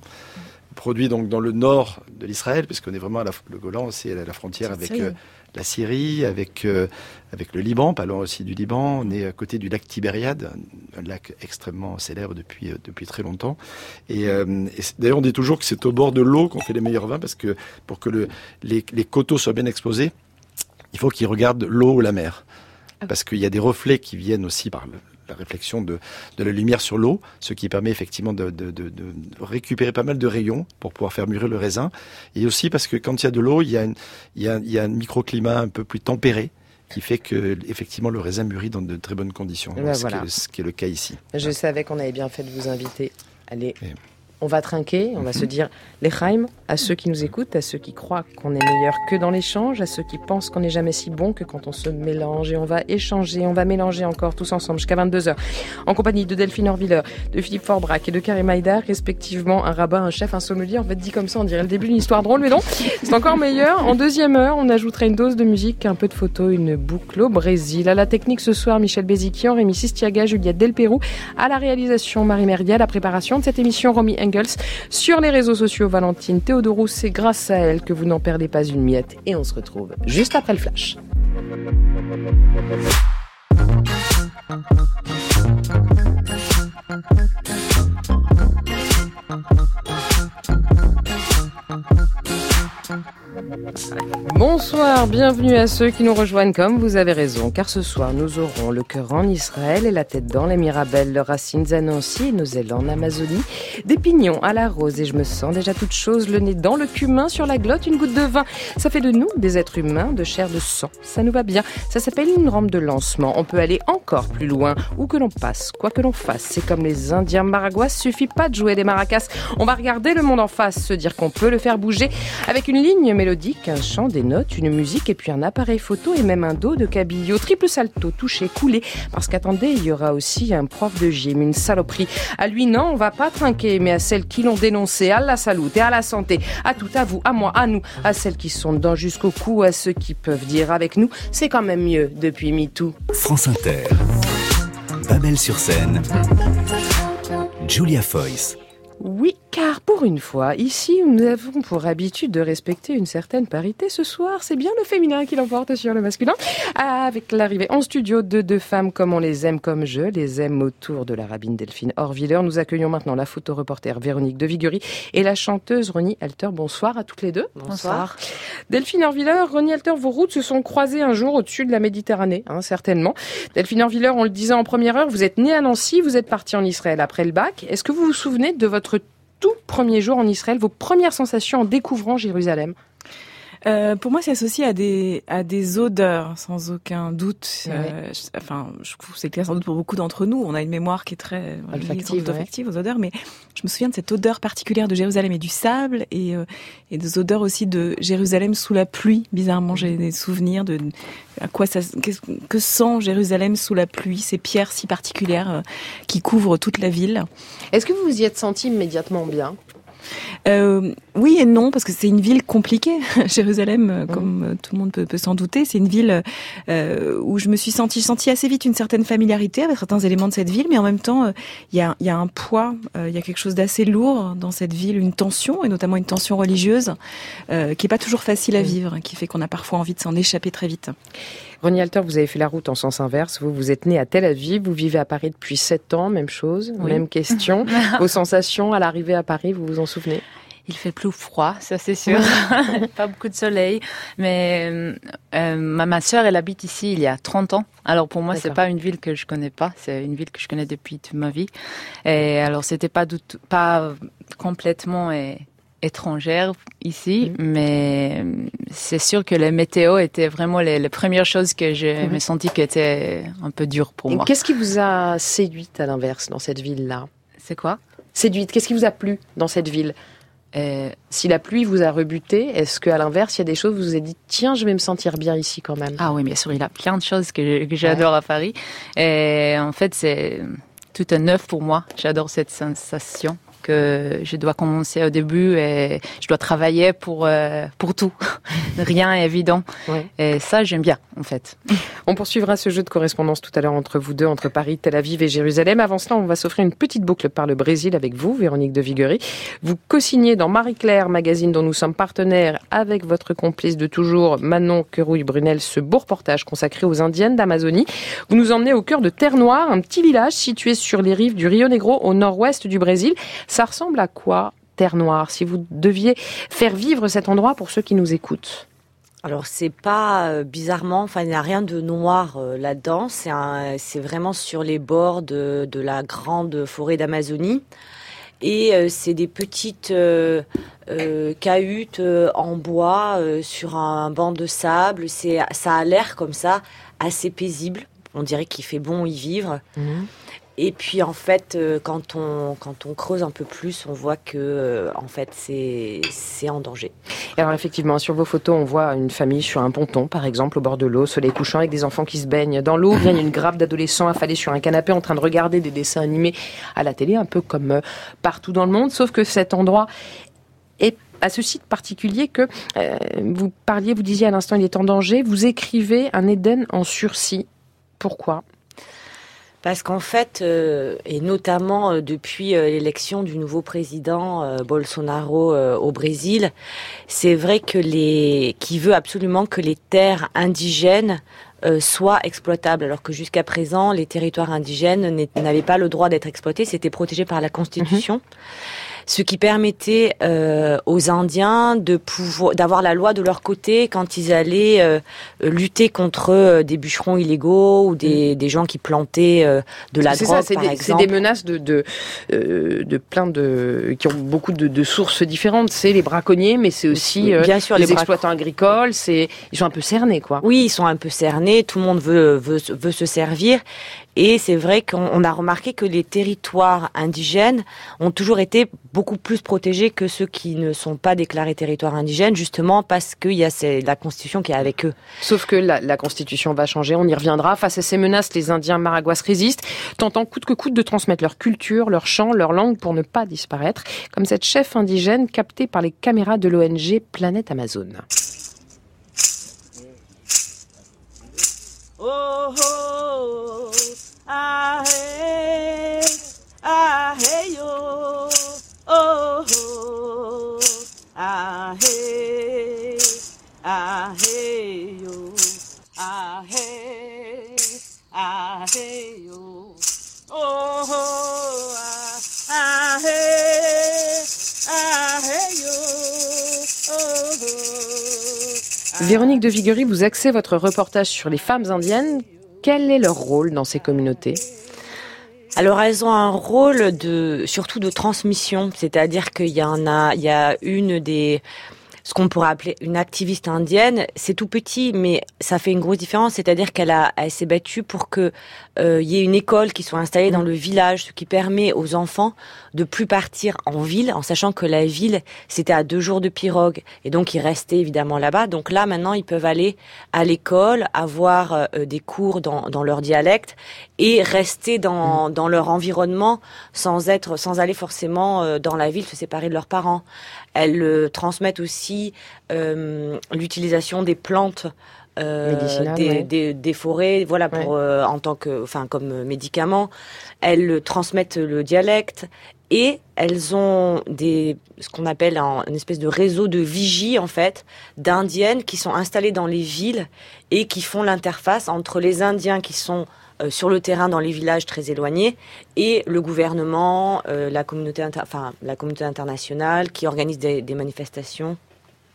Speaker 17: Produit donc dans le nord de l'Israël, puisqu'on est vraiment à la, le Golan, c'est à la frontière
Speaker 1: C'est
Speaker 17: avec euh, la Syrie, avec, euh, avec le Liban, pas loin aussi du Liban. On est à côté du lac Tibériade, un, lac extrêmement célèbre depuis, euh, depuis très longtemps. Et, euh, et d'ailleurs, on dit toujours que c'est au bord de l'eau qu'on fait les meilleurs vins, parce que pour que le, les, les coteaux soient bien exposés, il faut qu'ils regardent l'eau ou la mer. Parce qu'il y a des reflets qui viennent aussi par le- la réflexion de, de la lumière sur l'eau, ce qui permet effectivement de, de- de- de récupérer pas mal de rayons pour pouvoir faire mûrir le raisin. Et aussi parce que quand il y a de l'eau, il y a, une- il y a, il y a un microclimat un peu plus tempéré qui fait que effectivement le raisin mûrit dans de très bonnes conditions.
Speaker 1: Ben
Speaker 17: ce,
Speaker 1: voilà.
Speaker 17: qui est, ce qui est le cas ici.
Speaker 1: Je savais qu'on avait bien fait de vous inviter. Allez, on va trinquer, on va se dire l'Echaim à ceux qui nous écoutent, à ceux qui croient qu'on est meilleur que dans l'échange, à ceux qui pensent qu'on n'est jamais si bon que quand on se mélange. Et on va échanger, on va mélanger encore tous ensemble jusqu'à 22h. En compagnie de Delphine Orviller, de Philippe Forbrac et de Karim Haïdar, respectivement un rabbin, un chef, un sommelier. En fait, dit comme ça, on dirait le début d'une histoire drôle, mais non, c'est encore meilleur. En deuxième heure, on ajoutera une dose de musique, un peu de photos, une boucle au Brésil. À la technique ce soir, Michel Béziquian, Rémi Sistiaga, Juliette Delpérou. À la réalisation, Marie Merdia. La préparation de cette émission, Romy Sur les réseaux sociaux, Valentine Théodorou. C'est grâce à elle que vous n'en perdez pas une miette. Et on se retrouve juste après le flash. Bonsoir, bienvenue à ceux qui nous rejoignent comme vous avez raison, car ce soir nous aurons le cœur en Israël et la tête dans les Mirabelles, le racines à Nancy et nos ailes en Amazonie, des pignons à la rose et je me sens déjà toute chose, le nez dans le cumin, sur la glotte une goutte de vin. Ça fait de nous des êtres humains, de chair, de sang, ça nous va bien. Ça s'appelle une rampe de lancement, on peut aller encore plus loin, où que l'on passe, quoi que l'on fasse. C'est comme les Indiens maraguas, suffit pas de jouer des maracas. On va regarder le monde en face, se dire qu'on peut le faire bouger avec une ligne mélodique un chant, des notes, une musique et puis un appareil photo et même un dos de cabillaud. Triple salto, touché, coulé. Parce qu'attendez, il y aura aussi un prof de gym, une saloperie. À lui, non, on va pas trinquer, mais à celles qui l'ont dénoncé, à la salute et à la santé, à tout, à vous, à moi, à nous, à celles qui sont dedans jusqu'au cou, à ceux qui peuvent dire avec nous, c'est quand même mieux depuis MeToo.
Speaker 2: France Inter. Babel sur scène. Julia Foyce.
Speaker 1: Oui, car pour une fois, ici, nous avons pour habitude de respecter une certaine parité. Ce soir, c'est bien le féminin qui l'emporte sur le masculin. Avec l'arrivée en studio de deux femmes comme on les aime, comme je les aime autour de la rabbine Delphine Orviller. Nous accueillons maintenant la photoreporter Véronique de Viguerie et la chanteuse Ronnie Alter. Bonsoir à toutes les deux.
Speaker 18: Bonsoir.
Speaker 1: Delphine Orviller, Ronnie Alter, vos routes se sont croisées un jour au-dessus de la Méditerranée, hein, certainement. Delphine Orviller, on le disait en première heure, vous êtes née à Nancy, vous êtes partie en Israël après le bac. Est-ce que vous vous souvenez de votre tout premier jour en Israël, vos premières sensations en découvrant Jérusalem
Speaker 3: Euh, pour moi, c'est associé à des à des odeurs, sans aucun doute. Euh, je- enfin, je trouve c'est clair sans doute pour beaucoup d'entre nous. On a une mémoire qui est très
Speaker 1: Olfactive, ouais.
Speaker 3: aux odeurs, mais je me souviens de cette odeur particulière de Jérusalem et du sable, et euh, et des odeurs aussi de Jérusalem sous la pluie. Bizarrement, j'ai des souvenirs de à quoi ça qu'est-ce que sent Jérusalem sous la pluie, ces pierres si particulières euh, qui couvrent toute la ville.
Speaker 1: Est-ce que vous vous y êtes senti immédiatement bien?
Speaker 3: Euh, oui et non, parce que c'est une ville compliquée, Jérusalem, euh, comme euh, tout le monde peut, peut s'en douter. C'est une ville euh, où je me suis sentie, senti assez vite une certaine familiarité avec certains éléments de cette ville, mais en même temps, euh, il y, a, y a un poids, il y a quelque chose d'assez lourd dans cette ville, une tension, et notamment une tension religieuse, qui est pas toujours facile à vivre, qui fait qu'on a parfois envie de s'en échapper très vite.
Speaker 1: Ronnie Alter, vous avez fait la route en sens inverse. Vous, vous êtes né à Tel Aviv, vous vivez à Paris depuis 7 ans, même chose,
Speaker 18: Oui.
Speaker 1: même question. Vos sensations à l'arrivée à Paris, vous vous en souvenez?
Speaker 18: Il fait plus froid, ça c'est sûr. pas beaucoup de soleil. Mais euh, euh, ma, ma sœur, elle habite ici il y a 30 ans. Alors pour moi, c'est pas une ville que je connais pas. C'est une ville que je connais depuis toute ma vie. Et alors c'était pas pas complètement étrangère ici, mais euh, c'est sûr que la météo était vraiment les, les premières choses que je
Speaker 1: Mhm.
Speaker 18: me sentis qui étaient un peu dures pour
Speaker 1: Et
Speaker 18: moi.
Speaker 1: Qu'est-ce qui vous a séduite à l'inverse dans cette ville-là?
Speaker 18: C'est quoi?
Speaker 1: Séduite, qu'est-ce qui vous a plu dans cette ville? Euh, Si la pluie vous a rebuté, est-ce qu'à l'inverse, il y a des choses où vous vous êtes dit, tiens, je vais me sentir bien ici quand même?
Speaker 18: Ah oui, bien sûr, il y a plein de choses que, que j'adore à Paris. Et en fait, c'est tout un neuf pour moi. J'adore cette sensation que je dois commencer au début et je dois travailler pour, euh, pour tout. Rien est évident. Et ça, j'aime bien, en fait.
Speaker 1: On poursuivra ce jeu de correspondance tout à l'heure entre vous deux, entre Paris, Tel Aviv et Jérusalem. Avant cela, on va s'offrir une petite boucle par le Brésil avec vous, Véronique de Viguerie. Vous co-signez dans Marie-Claire, magazine dont nous sommes partenaires, avec votre complice de toujours, Manon Querouille-Brunel, ce beau reportage consacré aux Indiennes d'Amazonie. Vous nous emmenez au cœur de Terre Noire, un petit village situé sur les rives du Rio Negro, au nord-ouest du Brésil. Ça ressemble à quoi, Terre Noire, si vous deviez faire vivre cet endroit pour ceux qui nous écoutent?
Speaker 19: Alors c'est pas euh, bizarrement, enfin il n'y a rien de noir euh, là-dedans. C'est vraiment sur les bords de, de la grande forêt d'Amazonie. Et euh, c'est des petites euh, euh, cahutes euh, en bois euh, sur un banc de sable. C'est, ça a l'air comme ça assez paisible. On dirait qu'il fait bon y vivre. Et puis en fait, euh, quand on quand on creuse un peu plus, on voit que euh, en fait c'est en danger.
Speaker 1: Alors effectivement, sur vos photos, on voit une famille sur un ponton, par exemple, au bord de l'eau, soleil couchant, avec des enfants qui se baignent dans l'eau. A une grappe d'adolescents affalés sur un canapé en train de regarder des dessins animés à la télé, un peu comme euh, partout dans le monde. Sauf que cet endroit est à ce site particulier que vous parliez, vous disiez à l'instant, il est en danger. Vous écrivez un Éden en sursis. Pourquoi?
Speaker 19: Parce qu'en fait, euh, et notamment euh, depuis euh, l'élection du nouveau président Bolsonaro au Brésil, c'est vrai que les qui veut absolument que les terres indigènes soient exploitables, alors que jusqu'à présent, les territoires indigènes n'avaient pas le droit d'être exploités, c'était protégé par la Constitution. Ce qui permettait euh, aux Indiens de pouvoir d'avoir la loi de leur côté quand ils allaient euh, lutter contre euh, des bûcherons illégaux ou des, des gens qui plantaient euh, de la
Speaker 1: C'est
Speaker 19: drogue,
Speaker 1: ça, c'est
Speaker 19: par
Speaker 1: des, c'est
Speaker 19: exemple.
Speaker 1: des menaces de, de, euh, de plein de qui ont beaucoup de, de sources différentes. C'est les braconniers, mais c'est aussi
Speaker 19: Oui,
Speaker 1: euh,
Speaker 19: bien sûr,
Speaker 1: les,
Speaker 19: les
Speaker 1: exploitants agricoles. C'est ils sont un peu cernés, quoi.
Speaker 19: Oui, ils sont un peu cernés. tout le monde veut, veut, veut se servir. Et c'est vrai qu'on on a remarqué que les territoires indigènes ont toujours été beaucoup plus protégés que ceux qui ne sont pas déclarés territoires indigènes, justement parce qu'il y a ces- la Constitution qui est avec eux.
Speaker 1: Sauf que la, la Constitution va changer, on y reviendra. Face à ces menaces, les Indiens maraguas résistent, tentant coûte que coûte de transmettre leur culture, leur chant, leur langue pour ne pas disparaître, comme cette chef indigène captée par les caméras de l'ONG Planète Amazon.
Speaker 20: Oh, oh, ah,
Speaker 1: Véronique de Viguerie, vous axez votre reportage sur les femmes indiennes. Quel est leur rôle dans ces communautés
Speaker 19: Alors elles ont un rôle de surtout de transmission, c'est-à-dire qu'il y en a, il y a une des ce qu'on pourrait appeler une activiste indienne, c'est tout petit, mais ça fait une grosse différence. C'est-à-dire qu'elle a, elle s'est battue pour que euh, il y ait une école qui soit installée dans le village, ce qui permet aux enfants de plus partir en ville, en sachant que la ville c'était à deux jours de pirogue, et donc ils restaient évidemment là-bas. Donc là maintenant ils peuvent aller à l'école, avoir euh, des cours dans, dans leur dialecte et rester dans, dans leur environnement sans être, sans aller forcément euh, dans la ville se séparer de leurs parents. Elles euh, transmettent aussi euh, l'utilisation des plantes. euh, des,
Speaker 1: ouais.
Speaker 19: des, des forêts, voilà pour euh, en tant que, enfin comme médicament. Elles transmettent le dialecte et elles ont des, ce qu'on appelle un, une espèce de réseau de vigies en fait d'indiennes qui sont installées dans les villes et qui font l'interface entre les Indiens qui sont sur le terrain dans les villages très éloignés et le gouvernement, euh, la communauté, enfin la internationale qui organise des, des manifestations.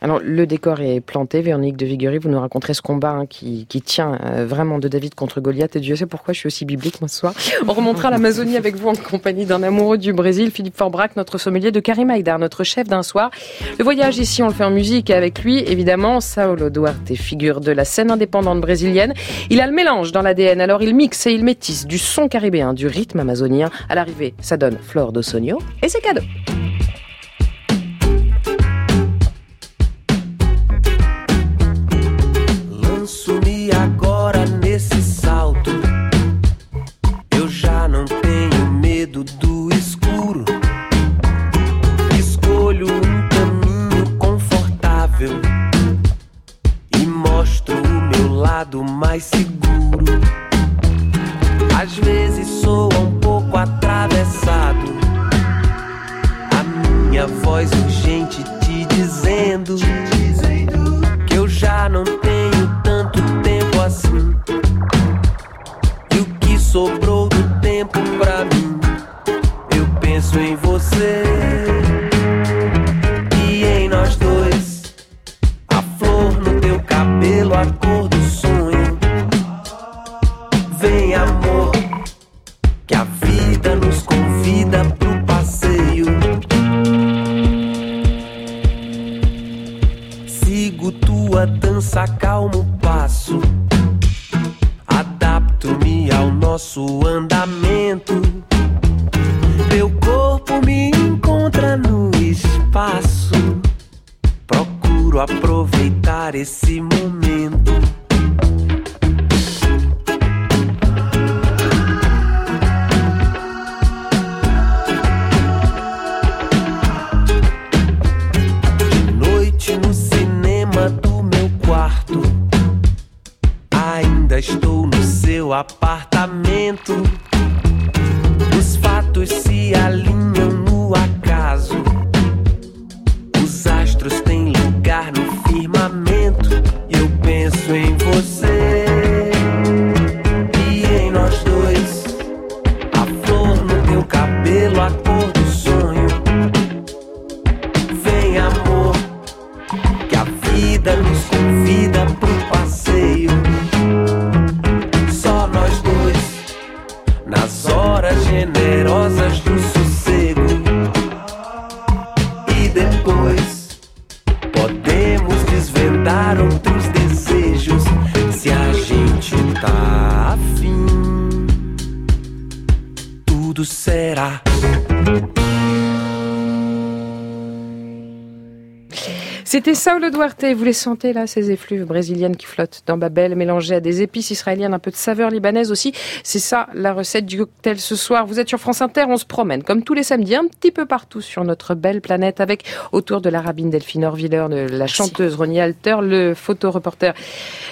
Speaker 1: Alors, le décor est planté. Véronique de Viguerie, vous nous raconterez ce combat hein, qui, qui tient euh, vraiment de David contre Goliath. Et Dieu sait pourquoi je suis aussi biblique, moi, ce soir. On remontera l'Amazonie avec vous en compagnie d'un amoureux du Brésil, Philippe Forbrac, notre sommelier de Karim Haïdar, notre chef d'un soir. Le voyage ici, on le fait en musique et avec lui, évidemment, Saulo Duarte, figure de la scène indépendante brésilienne. Il a le mélange dans l'ADN. Alors, il mixe et il métisse du son caribéen, du rythme amazonien. À l'arrivée, ça donne Flore d'Ossonio et c'est cadeau.
Speaker 21: Lanço-me agora nesse salto. Eu já não tenho medo do escuro. Escolho um caminho confortável e mostro o meu lado mais seguro. Às vezes sou um pouco atravessado. A minha voz urgente te dizendo que eu já não tenho sobrou do tempo pra mim, eu penso em você e em nós dois. A flor no teu cabelo, a cor do sonho. Vem, amor, que a vida nos convida pro passeio. Sigo tua dança, calmo passo. Nosso andamento. Teu corpo me encontra no espaço. Procuro aproveitar esse momento. Noite no cinema do meu quarto. Ainda estou no seu apartamento momento.
Speaker 1: C'était Saulo Duarte, vous les sentez là, ces effluves brésiliennes qui flottent dans Babel, mélangées à des épices israéliennes, un peu de saveur libanaise aussi. C'est ça la recette du cocktail ce soir. Vous êtes sur France Inter, on se promène comme tous les samedis un petit peu partout sur notre belle planète avec autour de la rabbine Delphine Orviller, de la chanteuse Ronnie Alter, le photoreporter,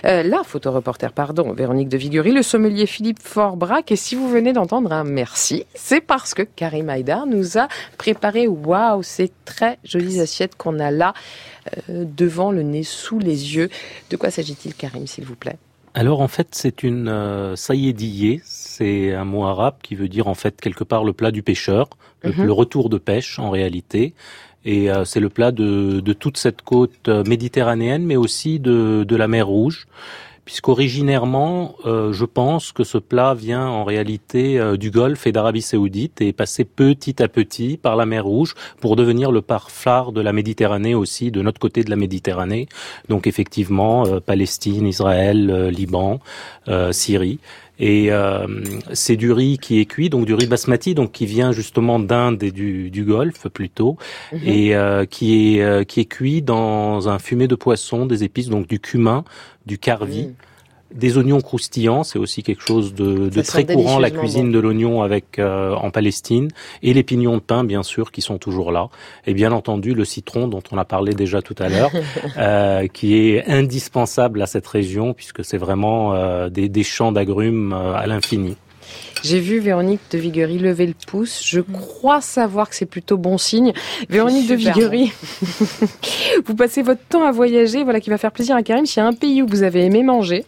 Speaker 1: euh, la photoreporter, pardon, Véronique de Viguerie, le sommelier Philippe Forbrac. Et si vous venez d'entendre un merci, c'est parce que Karim Haïdar nous a préparé, waouh, ces très jolies assiettes qu'on a là devant le nez, sous les yeux. De quoi s'agit-il, Karim, s'il vous plaît?
Speaker 5: Alors en fait, c'est une euh, c'est un mot arabe qui veut dire en fait quelque part le plat du pêcheur, le,
Speaker 1: Mhm.
Speaker 5: le retour de pêche en réalité. Et euh, c'est le plat de, de toute cette côte euh, méditerranéenne, mais aussi de, de la mer Rouge, puisqu'originairement, euh, je pense que ce plat vient en réalité euh, du Golfe et d'Arabie Saoudite et est passé petit à petit par la mer Rouge pour devenir le parfum de la Méditerranée aussi, de notre côté de la Méditerranée. Donc effectivement, euh, Palestine, Israël, euh, Liban, euh, Syrie. Et euh, c'est du riz qui est cuit, donc du riz basmati, donc qui vient justement d'Inde et du, du Golfe plutôt,
Speaker 1: Mhm.
Speaker 5: et euh, qui est euh, qui est cuit dans un fumet de poisson, des épices, donc du cumin, du carvi. Des oignons croustillants, c'est aussi quelque chose de, de très courant, la cuisine
Speaker 1: bon.
Speaker 5: de l'oignon avec euh, en Palestine, et les pignons de pain, bien sûr, qui sont toujours là, et bien entendu le citron dont on a parlé déjà tout à l'heure, euh, qui est indispensable à cette région puisque c'est vraiment euh, des, des champs d'agrumes euh, à l'infini.
Speaker 1: J'ai vu Véronique de Viguerie lever le pouce. Je crois savoir que c'est plutôt bon signe. Véronique de Viguerie, vous passez votre temps à voyager, voilà qui va faire plaisir à Karim. S'il y a un pays où vous avez aimé manger,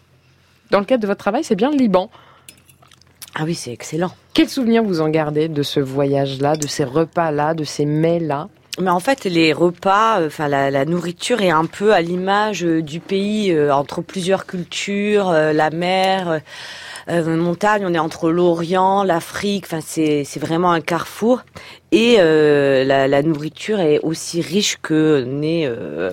Speaker 1: dans le cadre de votre travail, c'est bien le Liban.
Speaker 19: Ah oui, c'est excellent.
Speaker 1: Quel souvenir vous en gardez de ce voyage-là, de ces repas-là, de ces mets-là?
Speaker 19: Mais en fait, les repas, euh, enfin la, la nourriture est un peu à l'image euh, du pays euh, entre plusieurs cultures, euh, la mer, euh, euh, montagne. On est entre l'Orient, l'Afrique. Enfin, c'est vraiment un carrefour. Et euh, la, nourriture est aussi riche que n'est. Euh.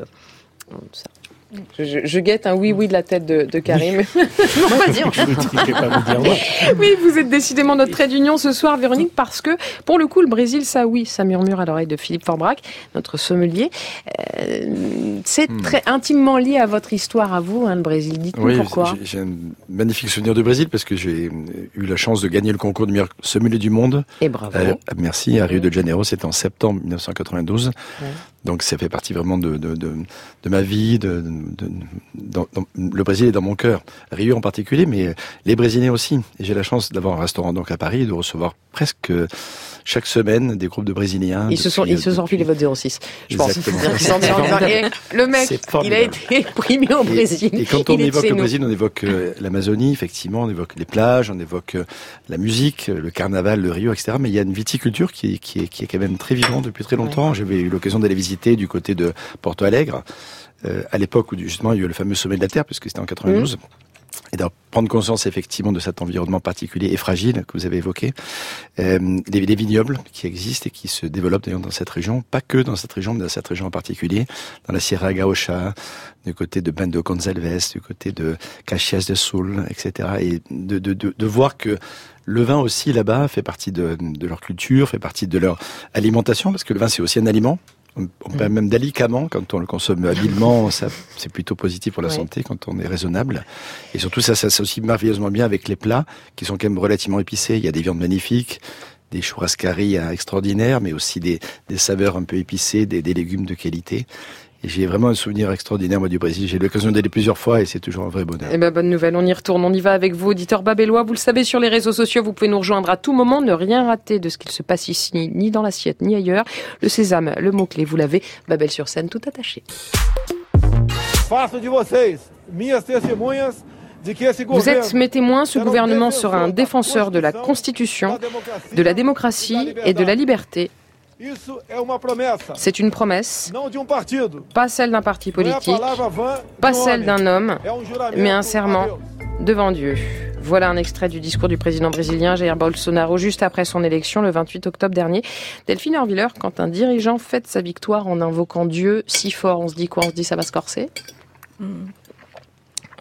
Speaker 1: Je, je- je guette un oui-oui de la tête de, de Karim. non, vas-y, on- Oui, vous êtes décidément notre trait d'union ce soir, Véronique, parce que pour le coup, le Brésil, ça oui, ça murmure à l'oreille de Philippe Forbrac, notre sommelier. Euh, c'est
Speaker 17: Hmm.
Speaker 1: très intimement lié à votre histoire à vous, hein, le Brésil. Dites-nous
Speaker 17: Oui,
Speaker 1: pourquoi.
Speaker 17: j'ai- j'ai un magnifique souvenir du Brésil parce que j'ai eu la chance de gagner le concours de meilleur sommelier du monde.
Speaker 1: Et bravo.
Speaker 17: Euh, merci, à Rio de Janeiro, c'était en septembre 1992.
Speaker 1: Ouais.
Speaker 17: Donc ça fait partie vraiment de, de, de, de ma vie. De, de- dans- dans- le Brésil est dans mon cœur. Rio en particulier, mais les Brésiliens aussi. Et j'ai la chance d'avoir un restaurant donc à Paris et de recevoir presque chaque semaine des groupes de Brésiliens.
Speaker 1: Ils se sont,
Speaker 17: depuis,
Speaker 1: ils se sont enfilés votre 06. Je pense.
Speaker 17: Exactement.
Speaker 1: Eh, le mec, il a été primé au Brésil.
Speaker 17: Et, et quand on
Speaker 1: il
Speaker 17: évoque le
Speaker 1: nous.
Speaker 17: Brésil, on évoque euh, l'Amazonie, effectivement, on évoque les plages, on évoque euh, la musique, euh, le carnaval, le Rio, etc. Mais il y a une viticulture qui, est- qui, est, qui est quand même très vivante depuis très longtemps. J'avais eu l'occasion d'aller visiter du côté de Porto Alegre, euh, à l'époque où justement il y a eu le fameux sommet de la Terre, puisque c'était en 92. Et de prendre conscience effectivement de cet environnement particulier et fragile que vous avez évoqué, euh, les, les vignobles qui existent et qui se développent d'ailleurs dans cette région, pas que dans cette région, mais dans cette région en particulier, dans la Sierra Gaucha, du côté de Bando Gonçalves, du côté de Caxias de Sul, etc. Et de, de, de, de voir que le vin aussi là-bas fait partie de, de leur culture, fait partie de leur alimentation, parce que le vin c'est aussi un aliment. On, on parle même d'alicament quand on le consomme habilement, ça c'est plutôt positif pour la
Speaker 1: Ouais.
Speaker 17: santé quand on est raisonnable. Et surtout ça, s'associe merveilleusement bien avec les plats qui sont quand même relativement épicés. Il y a des viandes magnifiques, des churrascaries euh, extraordinaires, mais aussi des, des saveurs un peu épicées, des, des légumes de qualité. Et j'ai vraiment un souvenir extraordinaire moi du Brésil. J'ai eu l'occasion d'aller plusieurs fois et c'est toujours un vrai bonheur.
Speaker 1: Eh ben, bonne nouvelle, on y retourne. On y va avec vous, auditeur babellois. Vous le savez, sur les réseaux sociaux, vous pouvez nous rejoindre à tout moment. Ne rien rater de ce qu'il se passe ici, ni dans l'assiette, ni ailleurs. Le sésame, le mot-clé, vous l'avez. Babel sur scène, tout attaché.
Speaker 22: Faço de vocês minhas testemunhas de que esse
Speaker 1: Vous êtes mes témoins, ce gouvernement sera un défenseur de la Constitution, de la démocratie et de la liberté. C'est une promesse,
Speaker 22: um
Speaker 1: pas celle d'un parti politique, pas celle d'un homme,
Speaker 22: um
Speaker 1: mais un serment devant Dieu. Voilà un extrait du discours du président brésilien Jair Bolsonaro juste après son élection le 28 octobre dernier. Delphine Orviller, quand un dirigeant fête sa victoire en invoquant Dieu si fort, on se dit quoi? On se dit ça va se corser?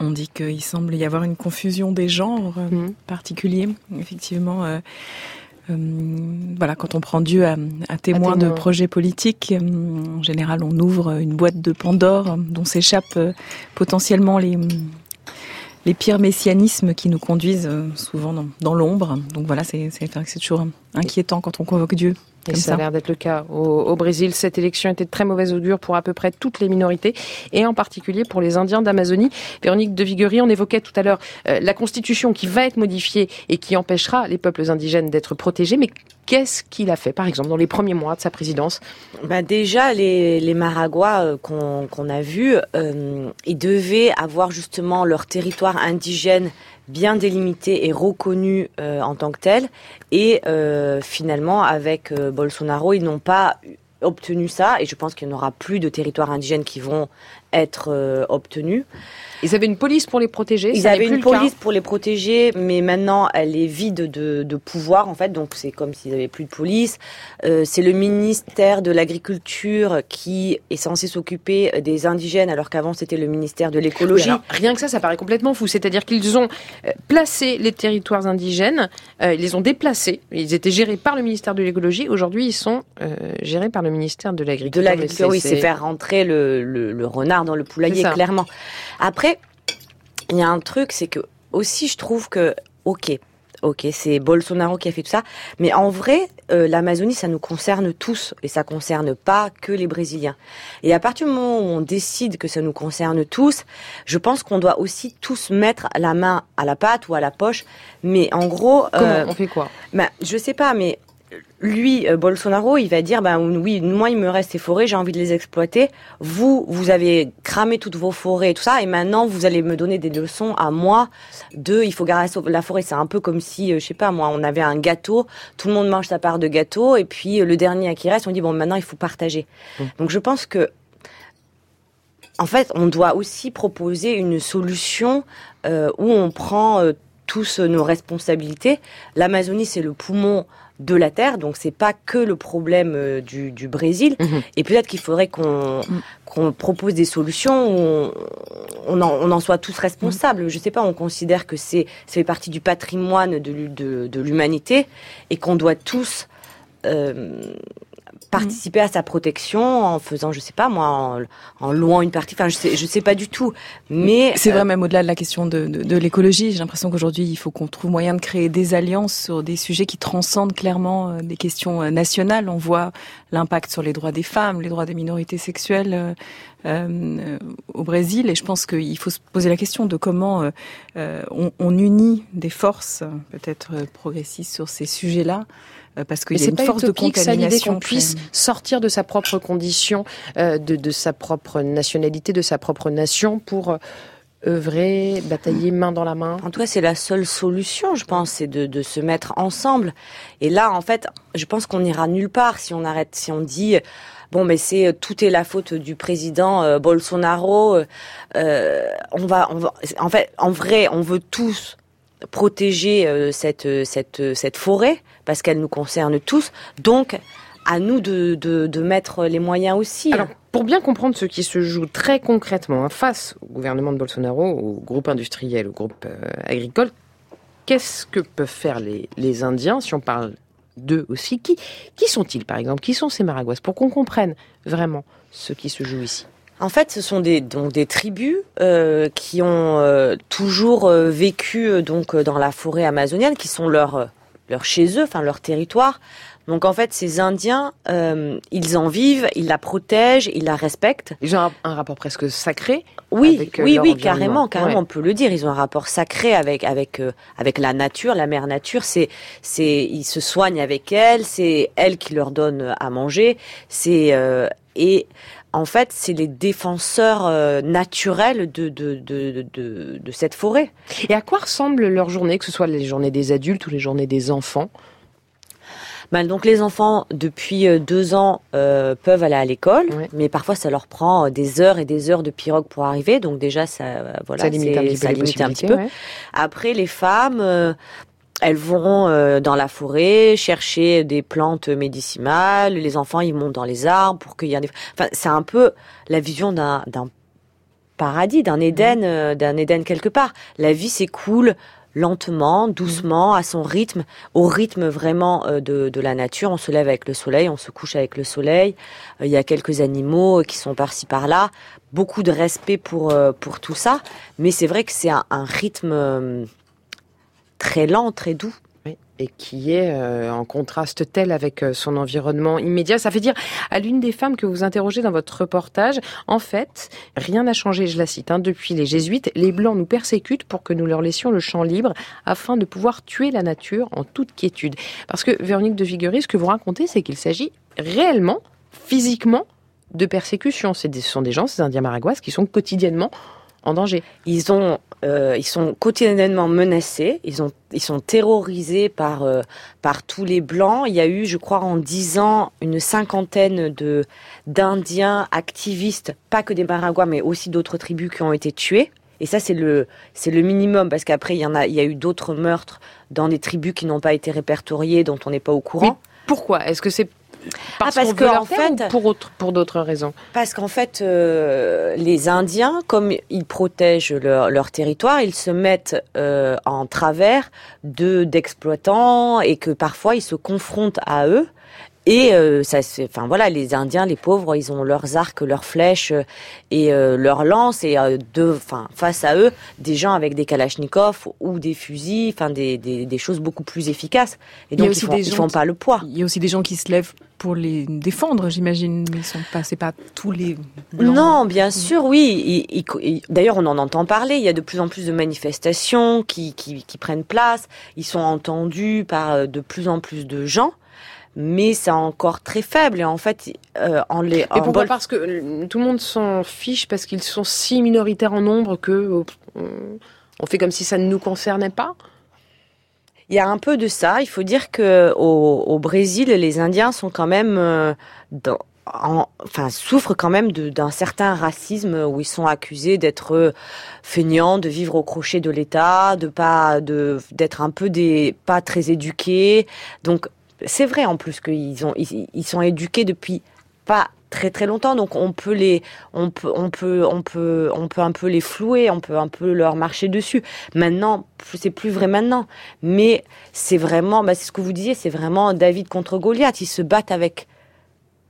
Speaker 3: On dit qu'il semble y avoir une confusion des genres euh,
Speaker 1: Mhm.
Speaker 3: particuliers. Effectivement, euh, voilà, quand on prend Dieu à, à témoin de projets politiques, euh, en général, on ouvre une boîte de Pandore euh, dont s'échappent euh, potentiellement les les pires messianismes qui nous conduisent euh, souvent dans, dans l'ombre. Donc voilà, c'est toujours inquiétant quand on convoque Dieu.
Speaker 1: Et ça a l'air d'être le cas au, au Brésil. Cette élection était de très mauvaise augure pour à peu près toutes les minorités, et en particulier pour les Indiens d'Amazonie. Véronique de Viguerie, on évoquait tout à l'heure euh, la Constitution qui va être modifiée et qui empêchera les peuples indigènes d'être protégés. Mais qu'est-ce qu'il a fait, par exemple, dans les premiers mois de sa présidence?
Speaker 19: Bah déjà, les, les Maraguas euh, qu'on qu'on a vus, euh, ils devaient avoir justement leur territoire indigène bien délimité et reconnu euh, en tant que tel. Et euh, finalement, avec euh, Bolsonaro, ils n'ont pas obtenu ça. Et je pense qu'il n'y aura plus de territoires indigènes qui vont être euh, obtenus.
Speaker 1: Ils avaient une police pour les protéger.
Speaker 19: Ils avaient une police pour les protéger, mais maintenant elle est vide de, de pouvoir en fait, donc c'est comme s'ils n'avaient plus de police. Euh, c'est le ministère de l'Agriculture qui est censé s'occuper des indigènes, alors qu'avant c'était le ministère de l'écologie.
Speaker 1: rien que ça, ça paraît complètement fou. C'est-à-dire qu'ils ont euh, placé les territoires indigènes, euh, ils les ont déplacés. Ils étaient gérés par le ministère de l'écologie. Aujourd'hui, ils sont gérés par le ministère de
Speaker 19: de
Speaker 1: l'agriculture.
Speaker 19: l'agriculture,
Speaker 1: Mais
Speaker 19: oui, c'est faire rentrer le, le, le renard dans le poulailler, clairement. Après, il y a un truc, c'est que aussi je trouve que, ok, ok, c'est Bolsonaro qui a fait tout ça, mais en vrai, euh, l'Amazonie, ça nous concerne tous, et ça concerne pas que les Brésiliens. Et à partir du moment où on décide que ça nous concerne tous, je pense qu'on doit aussi tous mettre la main à la pâte ou à la poche, mais en gros...
Speaker 1: Comment
Speaker 19: euh,
Speaker 1: On fait quoi?
Speaker 19: bah, je sais pas, mais lui, euh, Bolsonaro, il va dire, ben oui, moi, il me reste ces forêts, j'ai envie de les exploiter. Vous, vous avez cramé toutes vos forêts et tout ça, et maintenant, vous allez me donner des leçons à moi de, il faut garder la forêt. C'est un peu comme si, euh, je sais pas, moi, on avait un gâteau, tout le monde mange sa part de gâteau, et puis euh, le dernier qui reste, on dit, bon, maintenant, il faut partager. Donc, je pense que en fait, on doit aussi proposer une solution euh, où on prend euh, tous nos responsabilités. L'Amazonie, c'est le poumon de la terre, donc c'est pas que le problème euh, du, du Brésil. Et peut-être qu'il faudrait qu'on qu'on propose des solutions où on, on, en, on en soit tous responsables. Je sais pas, on considère que c'est ça fait partie du patrimoine de, de l'humanité et qu'on doit tous euh, participer à sa protection en faisant, je sais pas moi, en, en louant une partie. Enfin, je sais, je sais pas du tout. Mais
Speaker 3: c'est
Speaker 19: euh,
Speaker 3: vrai même au-delà de la question de, de, de l'écologie. J'ai l'impression qu'aujourd'hui il faut qu'on trouve moyen de créer des alliances sur des sujets qui transcendent clairement euh, des questions euh, nationales. On voit l'impact sur les droits des femmes, les droits des minorités sexuelles euh, euh, au Brésil, et je pense qu'il faut se poser la question de comment euh, euh, on, on unit des forces euh, peut-être euh, progressistes sur ces sujets-là. Euh, Parce qu'il y a
Speaker 1: c'est
Speaker 3: une
Speaker 1: pas
Speaker 3: force de contamination.
Speaker 1: qu'on puisse sortir de sa propre condition, euh, de, de sa propre nationalité, de sa propre nation pour euh, œuvrer, batailler main dans la main.
Speaker 19: En tout cas, c'est la seule solution, je pense, c'est de, de se mettre ensemble. Et là, en fait, je pense qu'on n'ira nulle part si on arrête, si on dit bon, mais c'est tout est la faute du président euh, Bolsonaro. euh, on va, on va, en fait, en vrai, on veut tous protéger euh, cette cette cette forêt parce qu'elle nous concerne tous. Donc, à nous de, de, de mettre les moyens aussi.
Speaker 1: Alors, pour bien comprendre ce qui se joue très concrètement hein, face au gouvernement de Bolsonaro, au groupe industriel, au groupe euh, agricole, qu'est-ce que peuvent faire les, les Indiens, si on parle d'eux aussi? Qui, qui sont-ils, par exemple? Qui sont ces Maraguas Pour qu'on comprenne vraiment ce qui se joue ici.
Speaker 19: En fait, ce sont des donc des tribus euh, qui ont euh, toujours euh, vécu donc dans la forêt amazonienne, qui sont leur euh, leur chez eux, enfin leur territoire. Donc en fait, ces Indiens, euh, ils en vivent, ils la protègent, ils la respectent.
Speaker 1: Ils ont un, un rapport presque sacré.
Speaker 19: Oui,
Speaker 1: avec, euh,
Speaker 19: oui, oui, carrément, carrément,
Speaker 1: Ouais.
Speaker 19: on peut le dire. Ils ont un rapport sacré avec avec euh, avec la nature, la mère nature. C'est c'est ils se soignent avec elle, c'est elle qui leur donne à manger. C'est euh, et en fait, c'est les défenseurs euh, naturels de de, de de de cette forêt.
Speaker 1: Et à quoi ressemble leur journée, que ce soit les journées des adultes ou les journées des enfants?
Speaker 19: Ben, donc les enfants depuis euh, deux ans euh, peuvent aller à l'école, mais parfois ça leur prend des heures et des heures de pirogue pour arriver. Donc déjà ça voilà
Speaker 1: Ça limite un petit peu.
Speaker 19: Après les femmes euh, elles vont euh, dans la forêt chercher des plantes médicinales. Les enfants, ils montent dans les arbres pour cueillir des. Enfin, c'est un peu la vision d'un d'un paradis, d'un Éden, euh, d'un Éden quelque part. La vie s'écoule lentement, doucement, à son rythme, au rythme vraiment euh, de, de la nature. On se lève avec le soleil, on se couche avec le soleil. Il y a quelques animaux qui sont par-ci par-là. Beaucoup de respect pour pour tout ça, mais c'est vrai que c'est un, un rythme très lent, très doux.
Speaker 1: et qui est euh, en contraste tel avec euh, son environnement immédiat. Ça fait dire à l'une des femmes que vous interrogez dans votre reportage, en fait, rien n'a changé, je la cite, hein, depuis les jésuites, les Blancs nous persécutent pour que nous leur laissions le champ libre afin de pouvoir tuer la nature en toute quiétude. Parce que, Véronique de Viguerie, ce que vous racontez, c'est qu'il s'agit réellement, physiquement, de persécution. Ce sont des gens, ces Indiens maragouas, qui sont quotidiennement en danger.
Speaker 19: Ils ont, euh, ils sont quotidiennement menacés. Ils ont, ils sont terrorisés par euh, par tous les blancs. Il y a eu, je crois, en dix ans, une cinquantaine de d'Indiens activistes, pas que des Maragua, mais aussi d'autres tribus qui ont été tués. Et ça, c'est le c'est le minimum parce qu'après, il y en a, il y a eu d'autres meurtres dans des tribus qui n'ont pas été répertoriées, dont on n'est pas au courant.
Speaker 1: Pourquoi? Est-ce que c'est parce,
Speaker 19: Ah, parce
Speaker 1: qu'on
Speaker 19: que,
Speaker 1: veut leur
Speaker 19: en
Speaker 1: faire ou
Speaker 19: fait-
Speaker 1: pour, autre- pour d'autres raisons
Speaker 19: Parce qu'en fait, euh, les Indiens, comme ils protègent leur, leur territoire, ils se mettent euh, en travers de d'exploitants et que parfois ils se confrontent à eux. Et euh, ça, enfin voilà, les Indiens, les pauvres, ils ont leurs arcs, leurs flèches euh, et euh, leurs lances, et euh, de, enfin face à eux, des gens avec des kalachnikovs ou des fusils, enfin des, des, des choses beaucoup plus efficaces. Et donc ils font, ils font
Speaker 3: qui-
Speaker 19: pas le poids.
Speaker 3: Il y a aussi des gens qui se lèvent pour les défendre, j'imagine, mais ils sont pas, c'est pas tous les. blancs.
Speaker 19: Non, bien sûr, oui. Il- il- il- D'ailleurs, on en entend parler. Il y a de plus en plus de manifestations qui, qui, qui prennent place. Ils sont entendus par euh, de plus en plus de gens. Mais c'est encore très faible. Et en fait, euh, en les.
Speaker 1: Et
Speaker 19: en
Speaker 1: pourquoi
Speaker 19: Bol-
Speaker 1: Parce que euh, tout le monde s'en fiche parce qu'ils sont si minoritaires en nombre que euh, on fait comme si ça ne nous concernait pas.
Speaker 19: Il y a un peu de ça. Il faut dire que au, au Brésil, les Indiens sont quand même euh, dans- en- enfin souffrent quand même d'un certain racisme où ils sont accusés d'être feignants, de vivre au crochet de l'État, de pas de d'être un peu des pas très éduqués. Donc c'est vrai en plus qu'ils ont ils, ils sont éduqués depuis pas très très longtemps donc on peut les on peut on peut on peut on peut un peu les flouer on peut un peu leur marcher dessus. Maintenant c'est plus vrai maintenant. Mais c'est vraiment bah, c'est ce que vous disiez c'est vraiment David contre Goliath. Ils se battent avec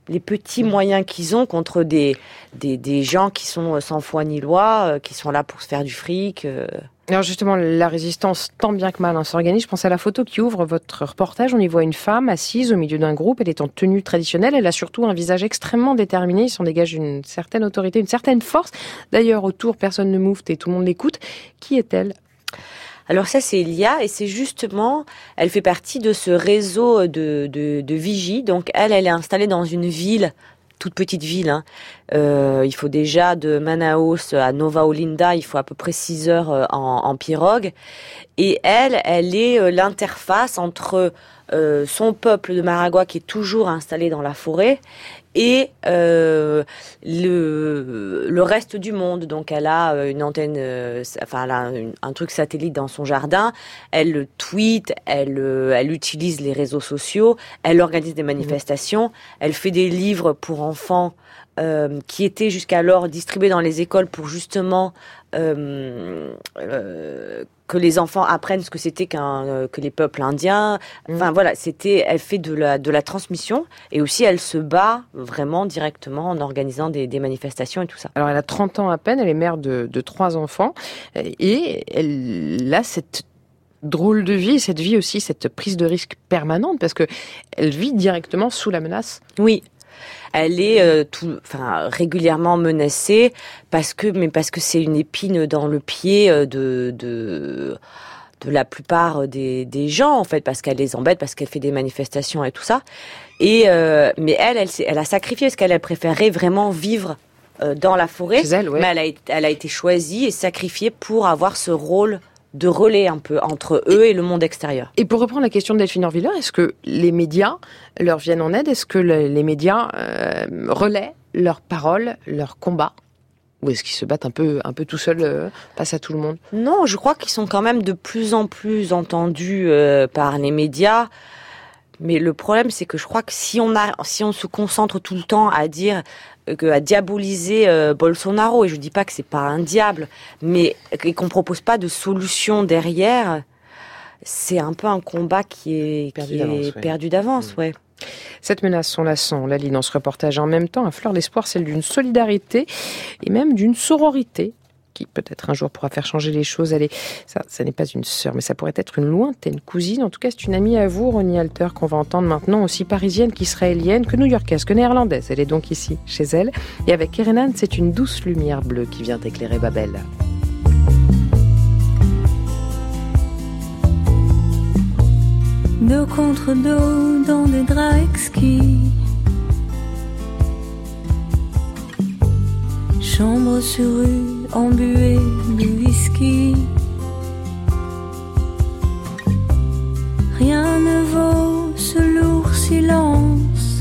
Speaker 19: les petits moyens qu'ils ont contre des, des des gens qui sont sans foi ni loi euh, qui sont là pour se faire du fric euh.
Speaker 1: Alors justement, la résistance, tant bien que mal, hein, s'organise. Je pense à la photo qui ouvre votre reportage. On y voit une femme assise au milieu d'un groupe. Elle est en tenue traditionnelle. Elle a surtout un visage extrêmement déterminé. Il s'en dégage une certaine autorité, une certaine force. D'ailleurs, autour, personne ne moufte et tout le monde l'écoute. Qui est-elle?
Speaker 19: Alors ça, c'est Elia, et c'est justement, elle fait partie de ce réseau de, de, de. Donc elle, elle est installée dans une ville, toute petite ville. hein. Euh, il faut déjà de Manaus à Nova Olinda, il faut à peu près 6 heures euh, en, en pirogue. Et elle, elle est euh, l'interface entre euh, son peuple de Maragua qui est toujours installé dans la forêt et euh, le, le reste du monde. Donc elle a euh, une antenne, enfin elle a un truc satellite dans son jardin. Elle le tweet, elle, elle utilise les réseaux sociaux, elle organise des manifestations, elle fait des livres pour enfants qui étaient jusqu'alors distribués dans les écoles pour justement que les enfants apprennent ce que c'était qu'un euh, que les peuples indiens. Enfin voilà, c'était elle fait de la de la transmission et aussi elle se bat vraiment directement en organisant des, des manifestations et tout ça.
Speaker 1: Alors, elle a 30 ans à peine. Elle est mère de, de trois enfants. Et elle a cette drôle de vie, cette vie aussi, cette prise de risque permanente parce que elle vit directement sous la menace.
Speaker 19: Oui. Elle est euh, tout, enfin régulièrement menacée parce que, mais parce que c'est une épine dans le pied euh, de de de la plupart des, des gens en fait parce qu'elle les embête parce qu'elle fait des manifestations et tout ça et euh, mais elle elle elle a sacrifié parce qu'elle a préféré vraiment vivre euh, dans la forêt
Speaker 1: elle, ouais.
Speaker 19: mais elle a elle a été choisie et sacrifiée pour avoir ce rôle de relais un peu entre eux et le monde extérieur.
Speaker 1: Et pour reprendre la question de Delphine Orviller, est-ce que les médias leur viennent en aide? Est-ce que le- les médias euh, relaient leurs paroles, leurs combats? Ou est-ce qu'ils se battent un peu, un peu tout seuls euh, face à tout le monde?
Speaker 19: Non, je crois qu'ils sont quand même de plus en plus entendus euh, par les médias. Mais le problème, c'est que je crois que si on a, si on se concentre tout le temps à dire que à diaboliser euh, Bolsonaro, et je dis pas que c'est pas un diable, mais et qu'on propose pas de solution derrière, c'est un peu un combat qui est
Speaker 1: Perdu
Speaker 19: qui
Speaker 1: d'avance, ouais. Mm.
Speaker 19: perdu d'avance, ouais.
Speaker 1: Cette menace, on la sent, on la lit dans ce reportage. En même temps, à fleur d'espoir, celle d'une solidarité et même d'une sororité qui peut-être un jour pourra faire changer les choses. Elle est, ça, ça n'est pas une sœur, mais ça pourrait être une lointaine cousine. En tout cas, c'est une amie à vous, Ronnie Alter, qu'on va entendre maintenant, aussi parisienne qu'israélienne, que new-yorkaise, que néerlandaise. Elle est donc ici, chez elle. Et avec Kerenan, c'est une douce lumière bleue qui vient éclairer Babel.
Speaker 12: Dos contre dos dans des draps exquis. Chambre sur rue, embuée de whisky. Rien ne vaut ce lourd silence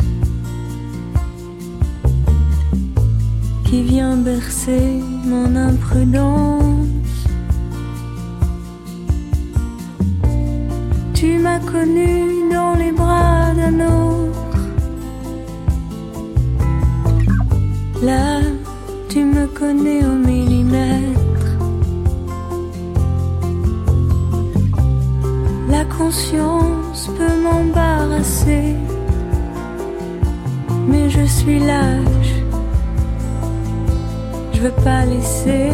Speaker 12: qui vient bercer mon imprudence. Tu m'as connu dans les bras d'un autre. Là, connais au millimètre. La conscience peut m'embarrasser, mais je suis lâche. Je veux pas laisser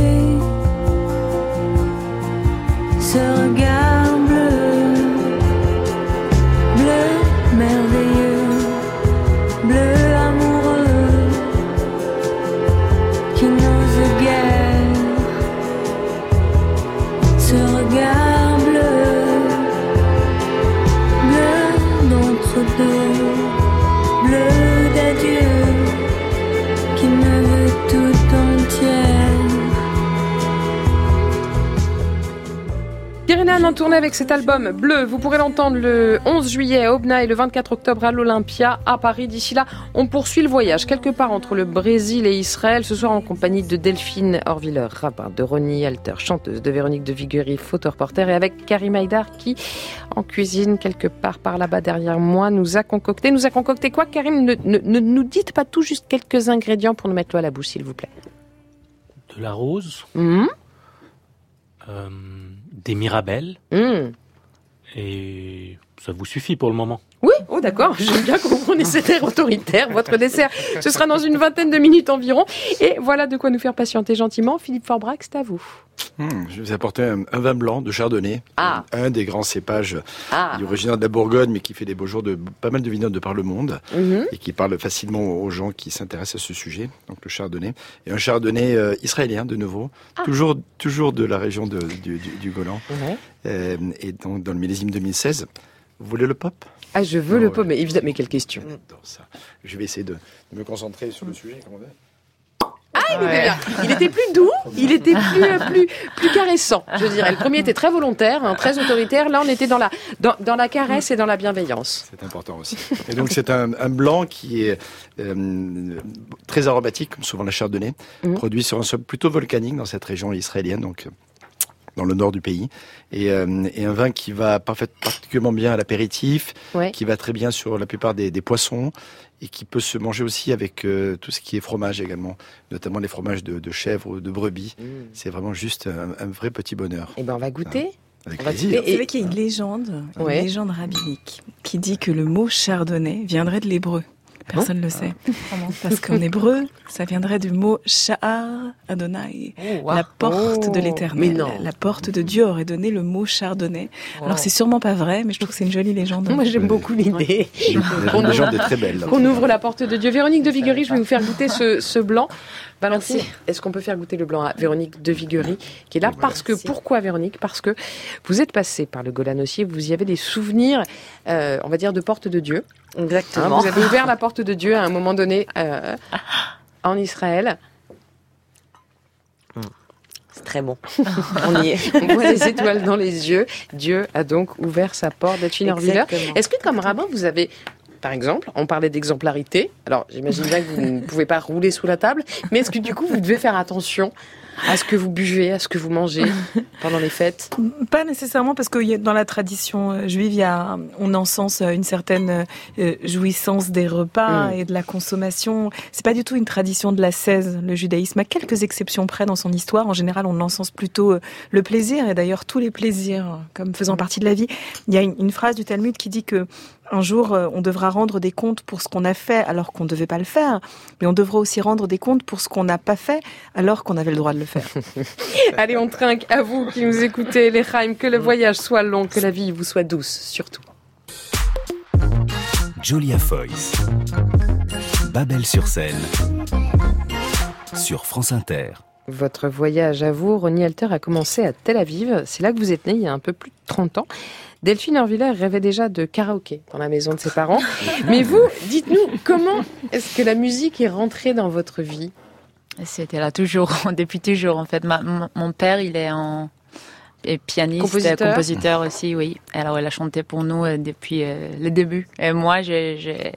Speaker 12: ce regard
Speaker 1: en tournée avec cet album bleu. Vous pourrez l'entendre le 11 juillet à Obna et le 24 octobre à l'Olympia à Paris. D'ici là, on poursuit le voyage quelque part entre le Brésil et Israël. Ce soir en compagnie de Delphine Orviller, rabbin, de Ronnie Alter, chanteuse, de Véronique de Viguerie, photoreporter et avec Karim Haïdar qui, en cuisine quelque part par là-bas derrière moi, nous a concocté. Nous a concocté quoi, Karim? Ne, ne- ne nous dites pas tout, juste quelques ingrédients pour nous mettre l'eau à la bouche, s'il vous plaît.
Speaker 5: De la rose,
Speaker 1: Mhm.
Speaker 5: euh, des mirabelles, et ça vous suffit pour le moment.
Speaker 1: Oui, oh d'accord, j'aime bien que vous preniez cet air autoritaire. Votre dessert, ce sera dans une vingtaine de minutes environ. Et voilà de quoi nous faire patienter gentiment. Philippe Forbrac, c'est à vous.
Speaker 17: Hum, je vais vous apporter un, un vin blanc de Chardonnay,
Speaker 1: Ah.
Speaker 17: un des grands cépages
Speaker 1: Ah.
Speaker 17: originaire de la Bourgogne, mais qui fait des beaux jours de pas mal de vignobles de par le monde
Speaker 1: Mhm.
Speaker 17: et qui parle facilement aux gens qui s'intéressent à ce sujet. Donc le Chardonnay et un Chardonnay euh, israélien de nouveau,
Speaker 1: Ah.
Speaker 17: toujours toujours de la région de- du, du- du Golan. Euh, et donc dans le millésime 2016. Vous voulez le pop?
Speaker 1: Ah, je veux le pot, mais évidemment, mais quelle question?
Speaker 17: Ça. Je vais essayer de, de me concentrer sur le sujet.
Speaker 1: Ah, il était bien. Il était plus doux, il était plus, euh, plus, plus caressant, je dirais. Le premier était très volontaire, hein, très autoritaire. Là, on était dans la, dans, dans la caresse et dans la bienveillance.
Speaker 17: C'est important aussi. Et donc c'est un, un blanc qui est euh, très aromatique, comme souvent la chardonnay,
Speaker 1: Mhm.
Speaker 17: produit sur un sol plutôt volcanique dans cette région israélienne, donc euh, dans le nord du pays, et, euh, et un vin qui va parfait, particulièrement bien à l'apéritif,
Speaker 1: Ouais.
Speaker 17: qui va très bien sur la plupart des, des poissons, et qui peut se manger aussi avec euh, tout ce qui est fromage également, notamment les fromages de, de chèvre ou de brebis. C'est vraiment juste un, un vrai petit bonheur.
Speaker 1: Eh ben, on va goûter.
Speaker 17: Avec
Speaker 1: On va
Speaker 17: plaisir.
Speaker 3: Vous savez qu'il y a une légende, une légende rabbinique, qui dit que le mot chardonnay viendrait de l'hébreu. Personne ne le sait. Parce qu'en hébreu, ça viendrait du mot Sha'ar Adonai,
Speaker 1: wow.
Speaker 3: la porte
Speaker 1: Oh,
Speaker 3: de l'éternel.
Speaker 1: mais non.
Speaker 3: La porte de Dieu aurait donné le mot chardonnay.
Speaker 1: Wow.
Speaker 3: Alors c'est sûrement pas vrai, mais je trouve que c'est une jolie légende.
Speaker 1: Moi, j'aime beaucoup l'idée.
Speaker 17: La légende est très belle.
Speaker 1: Qu'on ouvre la porte de Dieu. Véronique de Viguerie, je vais vous faire goûter ce, ce blanc. Valentine, est-ce qu'on peut faire goûter le blanc à Véronique de Viguerie, qui est là? Parce que, pourquoi Véronique? Parce que vous êtes passée par le Golan aussi, vous y avez des souvenirs, euh, on va dire, de porte de Dieu.
Speaker 19: Exactement.
Speaker 1: Hein, vous avez ouvert la porte de Dieu à un moment donné euh, en Israël.
Speaker 19: C'est très bon. On y est.
Speaker 1: On voit les étoiles dans les yeux. Dieu a donc ouvert sa porte.
Speaker 19: Exactement.
Speaker 1: Est-ce que, comme rabbin, vous avez, par exemple, on parlait d'exemplarité. Alors, j'imagine bien que vous ne pouvez pas rouler sous la table, mais est-ce que du coup, vous devez faire attention À ce que vous buvez, à ce que vous mangez pendant les fêtes
Speaker 3: Pas nécessairement parce que y a- dans la tradition euh, juive, il y a, on encense euh, une certaine euh, jouissance des repas
Speaker 1: Mm.
Speaker 3: et de la consommation. C'est pas du tout une tradition de la 16, le judaïsme. À quelques exceptions près dans son histoire, en général, on encense plutôt euh, le plaisir et d'ailleurs tous les plaisirs euh, comme faisant partie de la vie. Il y a une, une phrase du Talmud qui dit que un jour, euh, on devra rendre des comptes pour ce qu'on a fait alors qu'on ne devait pas le faire, mais on devra aussi rendre des comptes pour ce qu'on n'a pas fait alors qu'on avait le droit de le faire.
Speaker 1: Allez, on trinque à vous qui nous écoutez, les Chaim, que le voyage soit long, que la vie vous soit douce, surtout.
Speaker 2: Julia Foyce. Babel sur scène. Sur France Inter.
Speaker 1: Votre voyage à vous, Ronnie Alter, a commencé à Tel Aviv. C'est là que vous êtes né il y a un peu plus de 30 ans. Delphine Orviller rêvait déjà de karaoké dans la maison de ses parents. Mais vous, dites-nous, comment est-ce que la musique est rentrée dans votre vie?
Speaker 18: C'était là toujours, depuis toujours en fait. Ma- mon, père, il est en pianiste,
Speaker 1: Compositeur.
Speaker 18: compositeur aussi, oui. Alors il a chanté pour nous euh, depuis euh, le début. Et moi, j'ai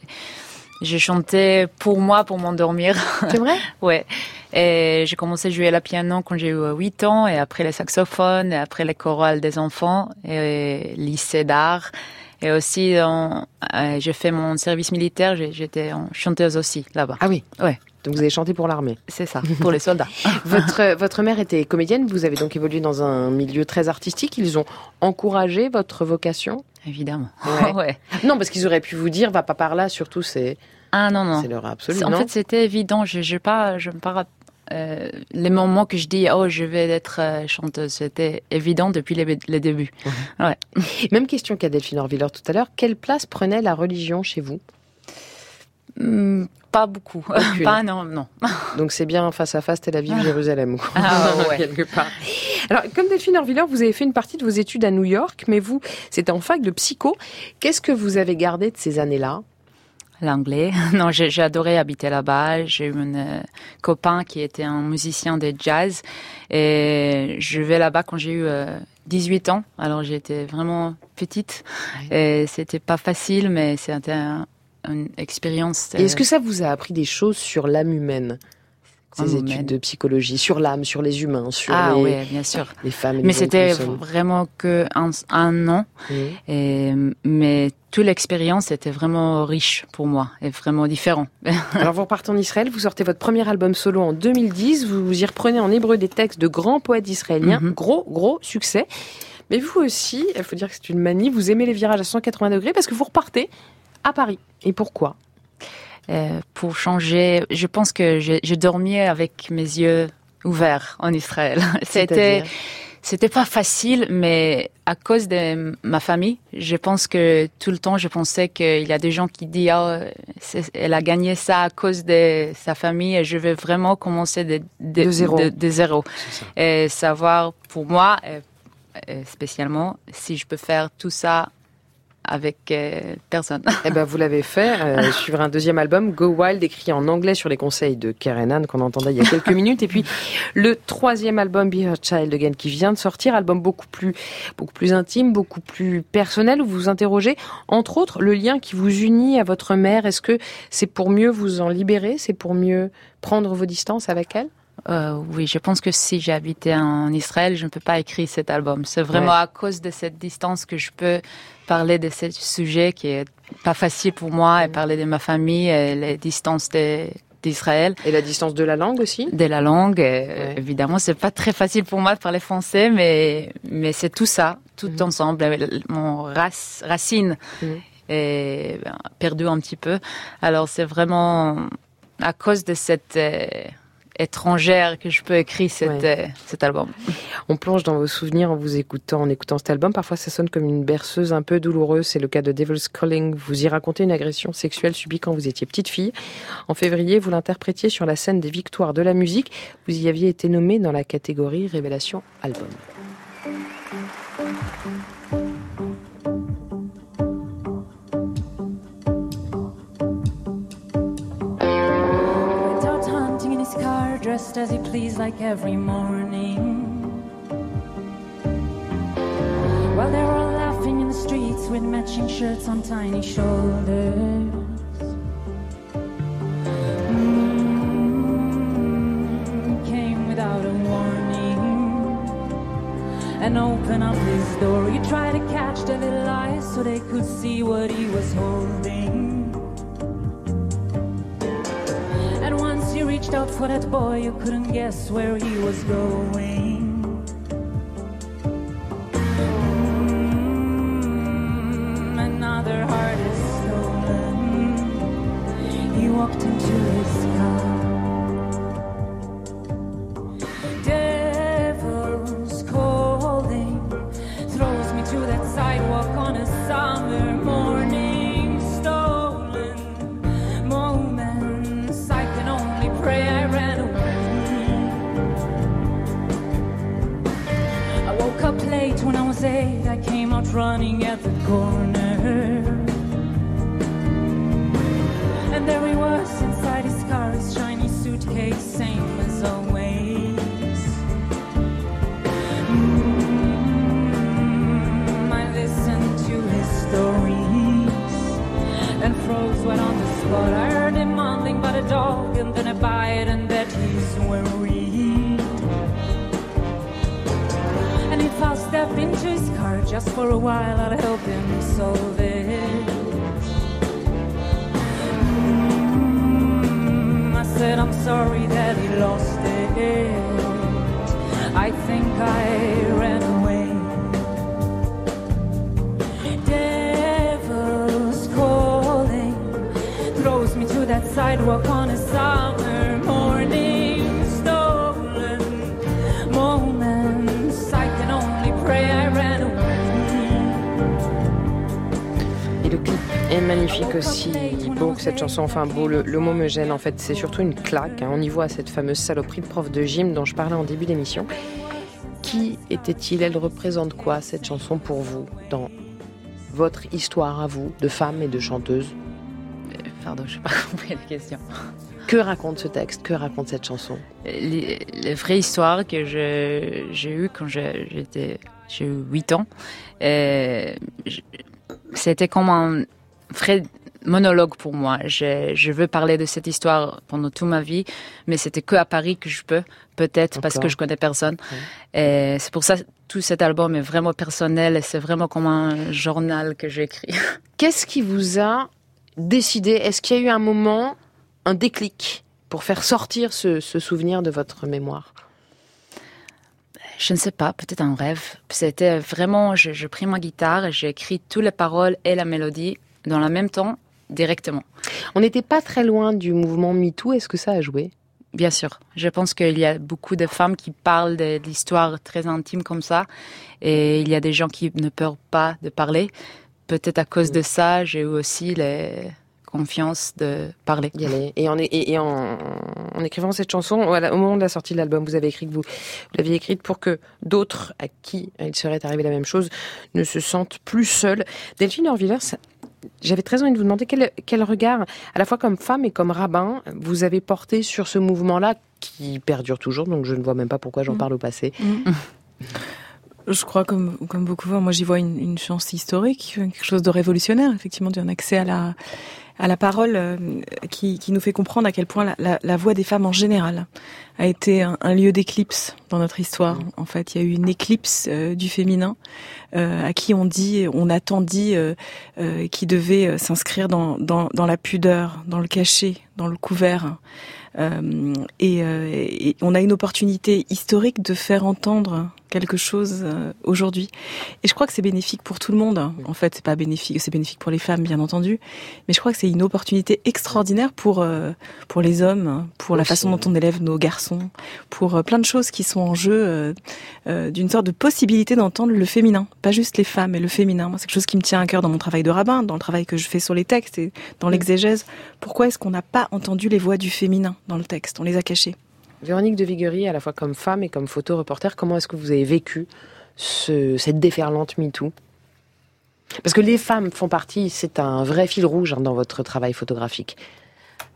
Speaker 18: j'ai j'ai chanté pour moi, pour m'endormir.
Speaker 1: C'est vrai?
Speaker 18: Ouais. Et j'ai commencé à jouer à la piano quand j'ai eu euh, 8 ans, et après le saxophone, et après les chorales des enfants, et lycée d'art. Et aussi, euh, j'ai fait mon service militaire, j'étais chanteuse aussi là-bas.
Speaker 1: Ah oui?
Speaker 18: Ouais.
Speaker 1: Donc vous avez chanté pour l'armée
Speaker 18: C'est ça, pour les soldats.
Speaker 1: votre, votre mère était comédienne, vous avez donc évolué dans un milieu très artistique. Ils ont encouragé votre vocation?
Speaker 18: Évidemment.
Speaker 1: Ouais.
Speaker 18: Ouais.
Speaker 1: Non, parce qu'ils auraient pu vous dire, va pas par là, surtout c'est...
Speaker 18: Ah non, non.
Speaker 1: C'est l'heure absolue,
Speaker 18: C'est- En
Speaker 1: non
Speaker 18: fait, c'était évident. Je, je pas, je me pas, euh, les moments que je dis, oh, je vais être euh, chanteuse, c'était évident depuis les, les débuts. Ouais.
Speaker 1: Même question qu'à Delphine Orviller tout à l'heure. Quelle place prenait la religion chez vous?
Speaker 18: Hmm, pas beaucoup.
Speaker 1: Aucune.
Speaker 18: pas, non, non.
Speaker 1: Donc c'est bien face à face Tel Aviv, Jérusalem.
Speaker 18: Ah, ouais.
Speaker 1: Quelque part. Alors, comme Delphine Orviller, vous avez fait une partie de vos études à New York, mais vous, c'était en fac de psycho. Qu'est-ce que vous avez gardé de ces années-là?
Speaker 18: L'anglais. Non, j'ai j'ai adoré habiter là-bas. J'ai eu un euh, copain qui était un musicien de jazz. Et je vais là-bas quand j'ai eu euh, 18 ans. Alors j'étais vraiment petite. Et c'était pas facile, mais c'était un- une expérience.
Speaker 1: Et est-ce
Speaker 18: euh,
Speaker 1: que ça vous a appris des choses sur l'âme humaine ces études
Speaker 18: humaine.
Speaker 1: de psychologie, sur l'âme, sur les humains, sur
Speaker 18: Ah
Speaker 1: les,
Speaker 18: oui, bien sûr.
Speaker 1: les femmes. et
Speaker 18: Mais c'était vraiment que un, un an. Et, mais toute l'expérience était vraiment riche pour moi et vraiment différent.
Speaker 1: Alors vous repartez en Israël, vous sortez votre premier album solo en 2010, vous y reprenez en hébreu des textes de grands poètes israéliens,
Speaker 18: Mhm.
Speaker 1: gros gros succès. Mais vous aussi, il faut dire que c'est une manie, vous aimez les virages à 180 degrés parce que vous repartez à Paris. Et pourquoi?
Speaker 18: Euh, pour changer, je pense que j'ai j'ai dormi avec mes yeux ouverts en Israël. C'était c'était pas facile, mais à cause de ma famille, je pense que tout le temps, je pensais qu'il y a des gens qui disent c'est- elle a gagné ça à cause de sa famille et je vais vraiment commencer de, de,
Speaker 1: De zéro.
Speaker 18: de- de zéro. Et savoir pour moi, euh, euh, spécialement, si je peux faire tout ça avec euh, personne.
Speaker 1: Eh ben, vous l'avez fait, euh, suivre un deuxième album, Go Wild, écrit en anglais sur les conseils de Karen Ann, qu'on entendait il y a quelques minutes. Et puis, le troisième album, Be Her Child Again, qui vient de sortir, album beaucoup plus, beaucoup plus intime, beaucoup plus personnel, où vous vous interrogez, entre autres, le lien qui vous unit à votre mère. Est-ce que c'est pour mieux vous en libérer? C'est pour mieux prendre vos distances avec elle?
Speaker 18: Euh, oui, je pense que si j'habitais en Israël, je ne peux pas écrire cet album. C'est vraiment
Speaker 1: Ouais.
Speaker 18: à cause de cette distance que je peux parler de ce sujet qui est pas facile pour moi et parler de ma famille et les distances d'Israël.
Speaker 1: Et la distance de la langue aussi?
Speaker 18: De la langue, euh, évidemment, c'est pas très facile pour moi de parler français, mais mais c'est tout ça, tout
Speaker 1: Mhm.
Speaker 18: ensemble. Euh, Mon race, racine est ben, perdue un petit peu. Alors c'est vraiment à cause de cette euh, étrangère que je peux écrire cet,
Speaker 1: Ouais.
Speaker 18: euh, cet album.
Speaker 1: On plonge dans vos souvenirs en vous écoutant, en écoutant cet album. Parfois, ça sonne comme une berceuse un peu douloureuse. C'est le cas de Devil's Calling. Vous y racontez une agression sexuelle subie quand vous étiez petite fille. En février, vous l'interprétiez sur la scène des victoires de la musique. Vous y aviez été nommé dans la catégorie Révélation Album.
Speaker 12: Dressed as you please like every morning. While they were all laughing in the streets with matching shirts on tiny shoulders. Mm, came without a warning.
Speaker 16: and open up his door. You try to catch the little eyes so they could see what he was holding. You reached out for that boy, you couldn't guess where he was going. Mm, another heart is stolen. He walked into his I. I came out running at the corner. And there he was just for a while, I'll help him solve it. Mm, I said I'm sorry that he lost it. I think I ran away. Devil's calling throws me to that sidewalk on a
Speaker 1: aussi, beau que cette chanson, enfin beau, le, le mot me gêne en fait, c'est surtout une claque. hein. On y voit cette fameuse saloperie de prof de gym dont je parlais en début d'émission. Qui était-il? Elle représente quoi cette chanson pour vous dans votre histoire à vous de femme et de chanteuse?
Speaker 18: Pardon, je n'ai pas compris la question.
Speaker 1: Que raconte ce texte? Que raconte cette chanson?
Speaker 18: Les, les vraies histoires que j'ai eues quand j'étais, j'ai eu 8 ans, euh, c'était comme un vrai monologue pour moi. Je, je veux parler de cette histoire pendant toute ma vie, mais c'était que à Paris que je peux, peut-être parce que je connais personne. Et c'est pour ça que tout cet album est vraiment personnel et c'est vraiment comme un journal que j'écris.
Speaker 1: Qu'est-ce qui vous a décidé? Est-ce qu'il y a eu un moment, un déclic pour faire sortir ce, ce souvenir de votre mémoire?
Speaker 18: Je ne sais pas, peut-être un rêve. C'était vraiment, je, je pris ma guitare et j'ai écrit toutes les paroles et la mélodie dans le même temps, directement.
Speaker 1: On n'était pas très loin du mouvement MeToo. Est-ce que ça a joué?
Speaker 18: Bien sûr. Je pense qu'il y a beaucoup de femmes qui parlent de- d'histoires très intimes comme ça. Et il y a des gens qui ne peuvent pas de parler. Peut-être à cause de ça, j'ai eu aussi la confiance de parler.
Speaker 1: Et, en, et, et en, en écrivant cette chanson, voilà, au moment de la sortie de l'album, vous avez écrit que vous, vous l'aviez écrite pour que d'autres à qui il serait arrivé la même chose ne se sentent plus seuls. Delphine Orvillers, j'avais très envie de vous demander quel, quel regard, à la fois comme femme et comme rabbin, vous avez porté sur ce mouvement-là qui perdure toujours, donc je ne vois même pas pourquoi j'en
Speaker 3: Mm.
Speaker 1: parle au passé.
Speaker 3: Je crois, comme, comme beaucoup, moi j'y vois une, une chance historique, quelque chose de révolutionnaire, effectivement, d'un accès à la, à la parole euh, qui, qui nous fait comprendre à quel point la, la, la voix des femmes en général a été un, un lieu d'éclipse dans notre histoire. En fait, il y a eu une éclipse euh, du féminin euh, à qui on dit, on attend dit, euh, euh, qui devait euh, s'inscrire dans, dans, dans la pudeur, dans le cachet, dans le couvert. Euh, et, euh, et on a une opportunité historique de faire entendre quelque chose euh, aujourd'hui. Et je crois que c'est bénéfique pour tout le monde. En fait, c'est pas bénéfique, c'est bénéfique pour les femmes, bien entendu. Mais je crois que c'est une opportunité extraordinaire pour euh, pour les hommes, pour la façon dont on élève nos garçons, pour euh, plein de choses qui sont en jeu, d'une sorte de possibilité d'entendre le féminin, pas juste les femmes, mais le féminin. Moi, c'est quelque chose qui me tient à cœur dans mon travail de rabbin, dans le travail que je fais sur les textes et dans l'exégèse. Pourquoi est-ce qu'on n'a pas entendu les voix du féminin dans le texte? On les a cachées.
Speaker 1: Véronique de Viguerie, à la fois comme femme et comme photo-reporter, comment est-ce que vous avez vécu ce, cette déferlante MeToo? Parce que les femmes font partie, c'est un vrai fil rouge hein, dans votre travail photographique.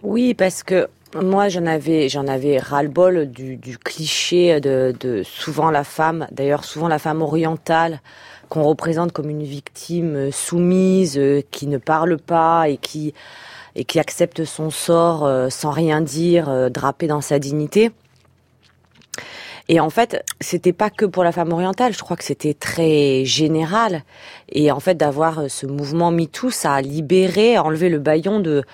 Speaker 19: Oui, parce que moi, j'en avais, j'en avais ras-le-bol du, cliché de, souvent la femme, d'ailleurs souvent la femme orientale, qu'on représente comme une victime soumise, euh, qui ne parle pas et qui et qui accepte son sort euh, sans rien dire, euh, drapée dans sa dignité. Et en fait, c'était pas que pour la femme orientale. Je crois que c'était très général. Et en fait, d'avoir euh, ce mouvement MeToo, ça a libéré, enlevé le baillon de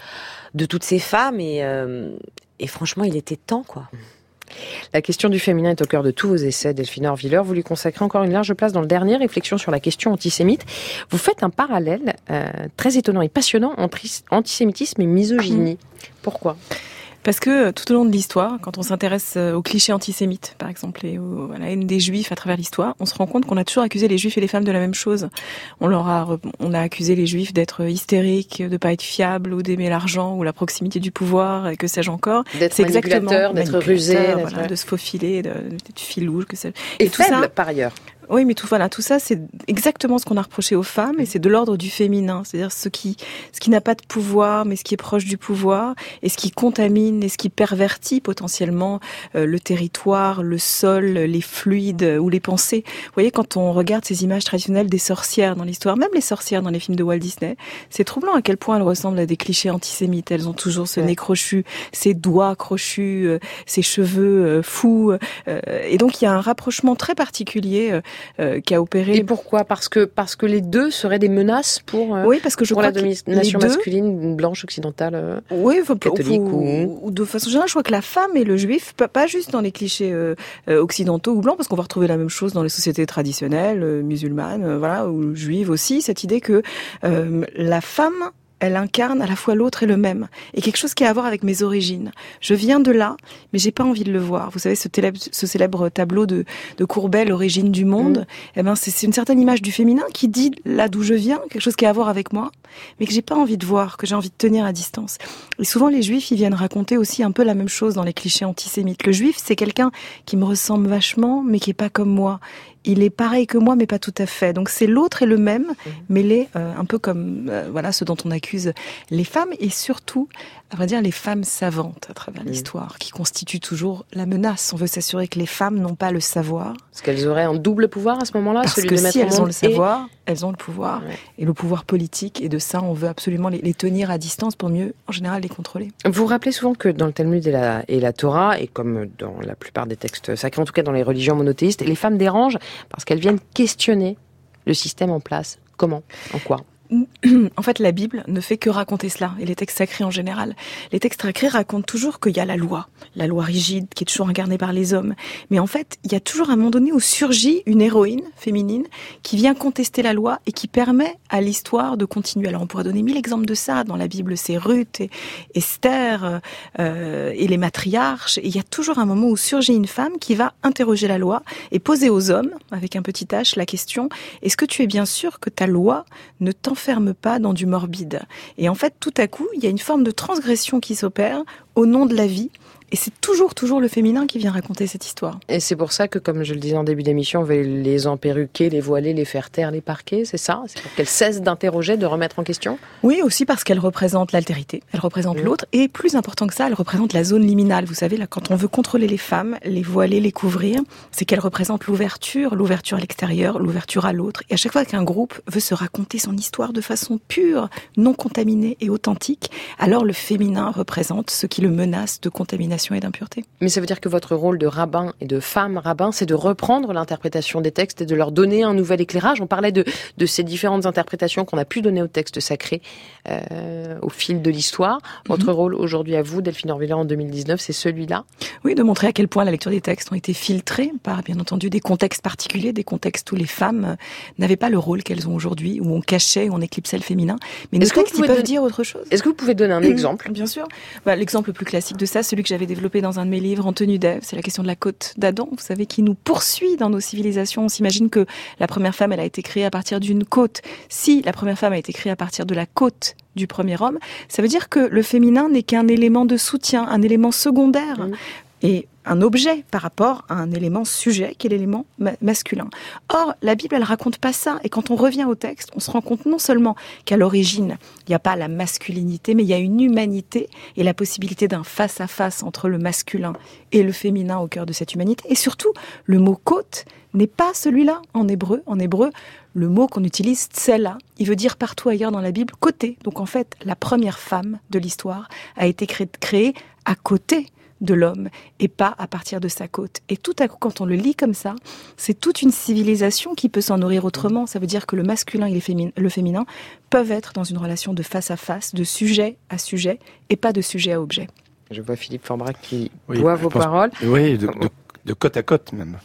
Speaker 19: de toutes ces femmes. Et euh, et franchement, il était temps, quoi.
Speaker 1: La question du féminin est au cœur de tous vos essais, Delphine Orviller. Vous lui consacrez encore une large place dans le dernier, réflexion sur la question antisémite. Vous faites un parallèle euh, très étonnant et passionnant entre is- antisémitisme et misogynie. Pourquoi?
Speaker 3: Parce que euh, tout au long de l'histoire, quand on s'intéresse euh, aux clichés antisémites, par exemple, et à la haine des juifs à travers l'histoire, on se rend compte qu'on a toujours accusé les juifs et les femmes de la même chose. On leur a, on a accusé les juifs d'être hystériques, de pas être fiables, ou d'aimer l'argent, ou la proximité du pouvoir, et que sais-je encore.
Speaker 1: D'être
Speaker 3: C'est exactement-
Speaker 1: manipulateurs, d'être
Speaker 3: voilà, de se faufiler, de- d'être filou, que sais
Speaker 1: Et, faible, par ailleurs.
Speaker 3: Oui, mais tout voilà, tout ça, c'est exactement ce qu'on a reproché aux femmes, et c'est de l'ordre du féminin, c'est-à-dire ce qui, ce qui n'a pas de pouvoir, mais ce qui est proche du pouvoir, et ce qui contamine, et ce qui pervertit potentiellement euh, le territoire, le sol, les fluides euh, ou les pensées. Vous voyez, quand on regarde ces images traditionnelles des sorcières dans l'histoire, même les sorcières dans les films de Walt Disney, c'est troublant à quel point elles ressemblent à des clichés antisémites. Elles ont toujours ce nez crochu, ces doigts crochus, euh, ces cheveux euh, fous, euh, et donc il y a un rapprochement très particulier. Euh, qui a opéré.
Speaker 1: Et pourquoi? Parce que parce que les deux seraient des menaces pour euh,
Speaker 3: Oui, parce que je
Speaker 1: pour
Speaker 3: crois
Speaker 1: la domination masculine blanche occidentale euh,
Speaker 3: Oui, enfin,
Speaker 1: catholique
Speaker 3: ou,
Speaker 1: ou...
Speaker 3: ou de façon générale, je crois que la femme et le juif, pas, pas juste dans les clichés occidentaux ou blancs, parce qu'on va retrouver la même chose dans les sociétés traditionnelles, musulmanes, voilà, ou juives aussi, cette idée que la femme elle incarne à la fois l'autre et le même, et quelque chose qui a à voir avec mes origines. Je viens de là, mais j'ai pas envie de le voir. Vous savez, ce, télèbre- ce célèbre tableau de, de Courbet, l'origine du monde, eh ben, c'est c'est une certaine image du féminin qui dit là d'où je viens, quelque chose qui a à voir avec moi, mais que j'ai pas envie de voir, que j'ai envie de tenir à distance. Et souvent, les juifs, ils viennent raconter aussi un peu la même chose dans les clichés antisémites. Le juif, c'est quelqu'un qui me ressemble vachement, mais qui est pas comme moi. Il est pareil que moi, mais pas tout à fait. Donc c'est l'autre et le même, mêlés euh, un peu comme euh, voilà ce dont on accuse les femmes et surtout, à vrai dire, les femmes savantes à travers l'histoire, qui constituent toujours la menace. On veut s'assurer que les femmes n'ont pas le savoir.
Speaker 1: Parce qu'elles auraient un double pouvoir à ce moment-là,
Speaker 3: Parce
Speaker 1: celui
Speaker 3: que
Speaker 1: de
Speaker 3: si elles ont le
Speaker 1: et-
Speaker 3: savoir, elles ont le pouvoir. Et le pouvoir politique, et de ça, on veut absolument les, les tenir à distance pour mieux, en général, les contrôler.
Speaker 1: Vous rappelez souvent que dans le Talmud et la, et la Torah, et comme dans la plupart des textes sacrés, en tout cas dans les religions monothéistes, les femmes dérangent parce qu'elles viennent questionner le système en place. Comment? En quoi?
Speaker 3: en fait, la Bible ne fait que raconter cela, et les textes sacrés en général. Les textes sacrés racontent toujours qu'il y a la loi, la loi rigide qui est toujours incarnée par les hommes. Mais en fait, il y a toujours un moment donné où surgit une héroïne féminine qui vient contester la loi et qui permet à l'histoire de continuer. Alors on pourrait donner mille exemples de ça. Dans la Bible, c'est Ruth et Esther euh, et les matriarches. Et il y a toujours un moment où surgit une femme qui va interroger la loi et poser aux hommes, avec un petit h, la question est-ce que tu es bien sûr que ta loi ne t'enferme pas dans du morbide Et en fait, tout à coup, il y a une forme de transgression qui s'opère au nom de la vie. Et c'est toujours, toujours le féminin qui vient raconter cette histoire.
Speaker 1: Et c'est pour ça que, comme je le disais en début d'émission, on veut les emperruquer, les voiler, les faire taire, les parquer, c'est ça? C'est pour qu'elles cessent d'interroger, de remettre en question?
Speaker 3: Oui, aussi parce qu'elle représente l'altérité, elle représente l'autre, et plus important que ça, elle représente la zone liminale. Vous savez, là, quand on veut contrôler les femmes, les voiler, les couvrir, c'est qu'elle représente l'ouverture, l'ouverture à l'extérieur, l'ouverture à l'autre. Et à chaque fois qu'un groupe veut se raconter son histoire de façon pure, non contaminée et authentique, alors le féminin représente ce qui le menace de contamination et d'impureté.
Speaker 1: Mais ça veut dire que votre rôle de rabbin et de femme rabbin, c'est de reprendre l'interprétation des textes et de leur donner un nouvel éclairage. On parlait de, de ces différentes interprétations qu'on a pu donner aux textes sacrés euh, au fil de l'histoire. Votre rôle aujourd'hui à vous, Delphine Orvilla, en 2019, c'est celui-là
Speaker 3: Oui, de montrer à quel point la lecture des textes ont été filtrés par, bien entendu, des contextes particuliers, des contextes où les femmes n'avaient pas le rôle qu'elles ont aujourd'hui, où on cachait, où on éclipsait le féminin. Mais nos
Speaker 1: Est-ce que vous
Speaker 3: textes, ils
Speaker 1: pouvez
Speaker 3: peuvent
Speaker 1: don-
Speaker 3: dire autre chose?
Speaker 1: Est-ce que vous pouvez donner un exemple?
Speaker 3: Bien sûr. Bah, L'exemple le plus classique de ça, celui que j'avais développé dans un de mes livres, En tenue d'Ève, c'est la question de la côte d'Adam, vous savez, qui nous poursuit dans nos civilisations. On s'imagine que la première femme, elle a été créée à partir d'une côte. Si la première femme a été créée à partir de la côte du premier homme, ça veut dire que le féminin n'est qu'un élément de soutien, un élément secondaire. Et un objet par rapport à un élément sujet qui est l'élément ma- masculin. Or, la Bible, elle raconte pas ça. Et quand on revient au texte, on se rend compte non seulement qu'à l'origine, il n'y a pas la masculinité, mais il y a une humanité et la possibilité d'un face-à-face entre le masculin et le féminin au cœur de cette humanité. Et surtout, le mot côte n'est pas celui-là en hébreu. En hébreu, le mot qu'on utilise, tsela, il veut dire partout ailleurs dans la Bible côté. Donc en fait, la première femme de l'histoire a été cré- créée à côté de l'homme et pas à partir de sa côte. Et tout à coup, quand on le lit comme ça, c'est toute une civilisation qui peut s'en nourrir autrement. Ça veut dire que le masculin et le féminin peuvent être dans une relation de face à face, de sujet à sujet et pas de sujet à objet.
Speaker 1: Je vois Philippe Forbrac qui
Speaker 17: Oui,
Speaker 1: boit vos
Speaker 17: pense-
Speaker 1: paroles.
Speaker 17: Oui, de, de- de côte à côte même.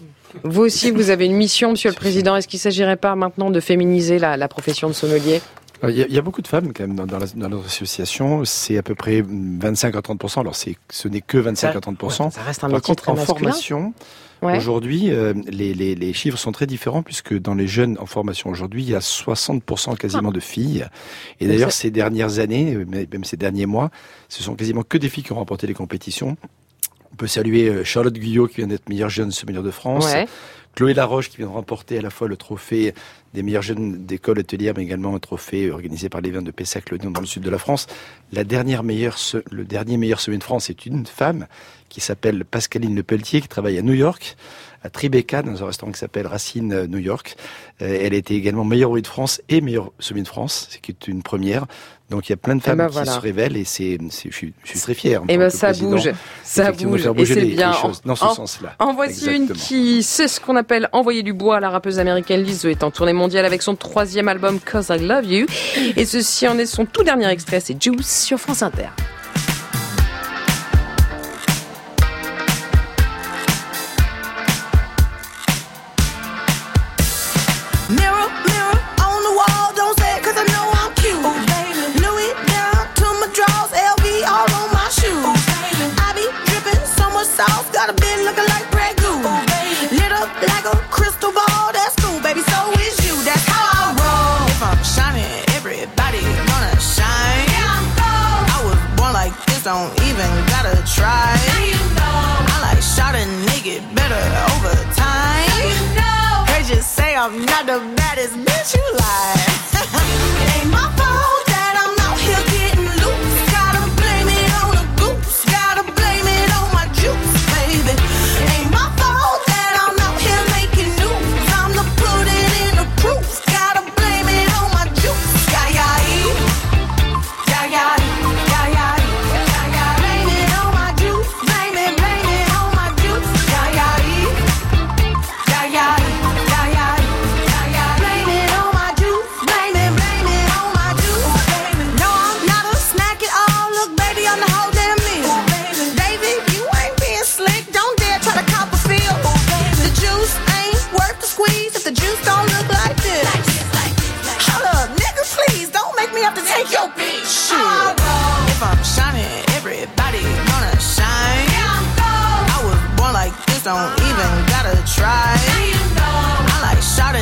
Speaker 1: Vous aussi, vous avez une mission, Monsieur le Président. Est-ce qu'il ne s'agirait pas maintenant de féminiser la, la profession de sommelier?
Speaker 17: Il y, a, il y a beaucoup de femmes quand même dans, dans, la- dans notre association. C'est à peu près 25 à 30 Alors c'est, ce n'est que 25 à 30
Speaker 1: Ouais, ça reste un
Speaker 17: Par contre, en
Speaker 1: masculin.
Speaker 17: formation,
Speaker 1: Ouais.
Speaker 17: aujourd'hui, euh, les, les, les chiffres sont très différents puisque dans les jeunes en formation aujourd'hui, il y a 60% quasiment de filles. Et d'ailleurs, ces dernières années, euh, même ces derniers mois, ce sont quasiment que des filles qui ont remporté les compétitions. On peut saluer euh, Charlotte Guyot qui vient d'être meilleure jeune sommelière de France.
Speaker 1: Ouais.
Speaker 17: Chloé Laroche qui vient de remporter à la fois le trophée des meilleurs jeunes d'école hôtelière, mais également un trophée organisé par les vins de Pessac-le-Lion dans le sud de la France. La dernière meilleure, le dernier meilleur sommet de France est une femme qui s'appelle Pascaline Lepelletier, qui travaille à New York, à Tribeca, dans un restaurant qui s'appelle Racine euh, New York. Euh, elle a été également meilleure rouille de France et meilleure sommet de France, ce qui est une première. Donc il y a plein de
Speaker 1: Eh
Speaker 17: femmes
Speaker 1: ben
Speaker 17: qui se révèlent et c'est, c'est- je, suis, je suis très fier. en
Speaker 1: Eh ben
Speaker 17: que
Speaker 1: ça bouge, ça bouge, et c'est
Speaker 17: les
Speaker 1: bien.
Speaker 17: choses dans ce
Speaker 1: En-
Speaker 17: sens-là.
Speaker 1: En voici une qui sait ce qu'on appelle envoyer du bois. La rappeuse américaine Lizzo est en tournée mondiale avec son troisième album Cause I Love You. Et ceci en est son tout dernier extrait, c'est Juice sur France Inter.
Speaker 20: Don't even gotta try. You know. I like shot a nigga better over time. You say I'm not the baddest bitch you like. it ain't my fault take your bitch. Shit. If I'm shining, everybody gonna shine. I was born like this, don't even gotta try. I like shot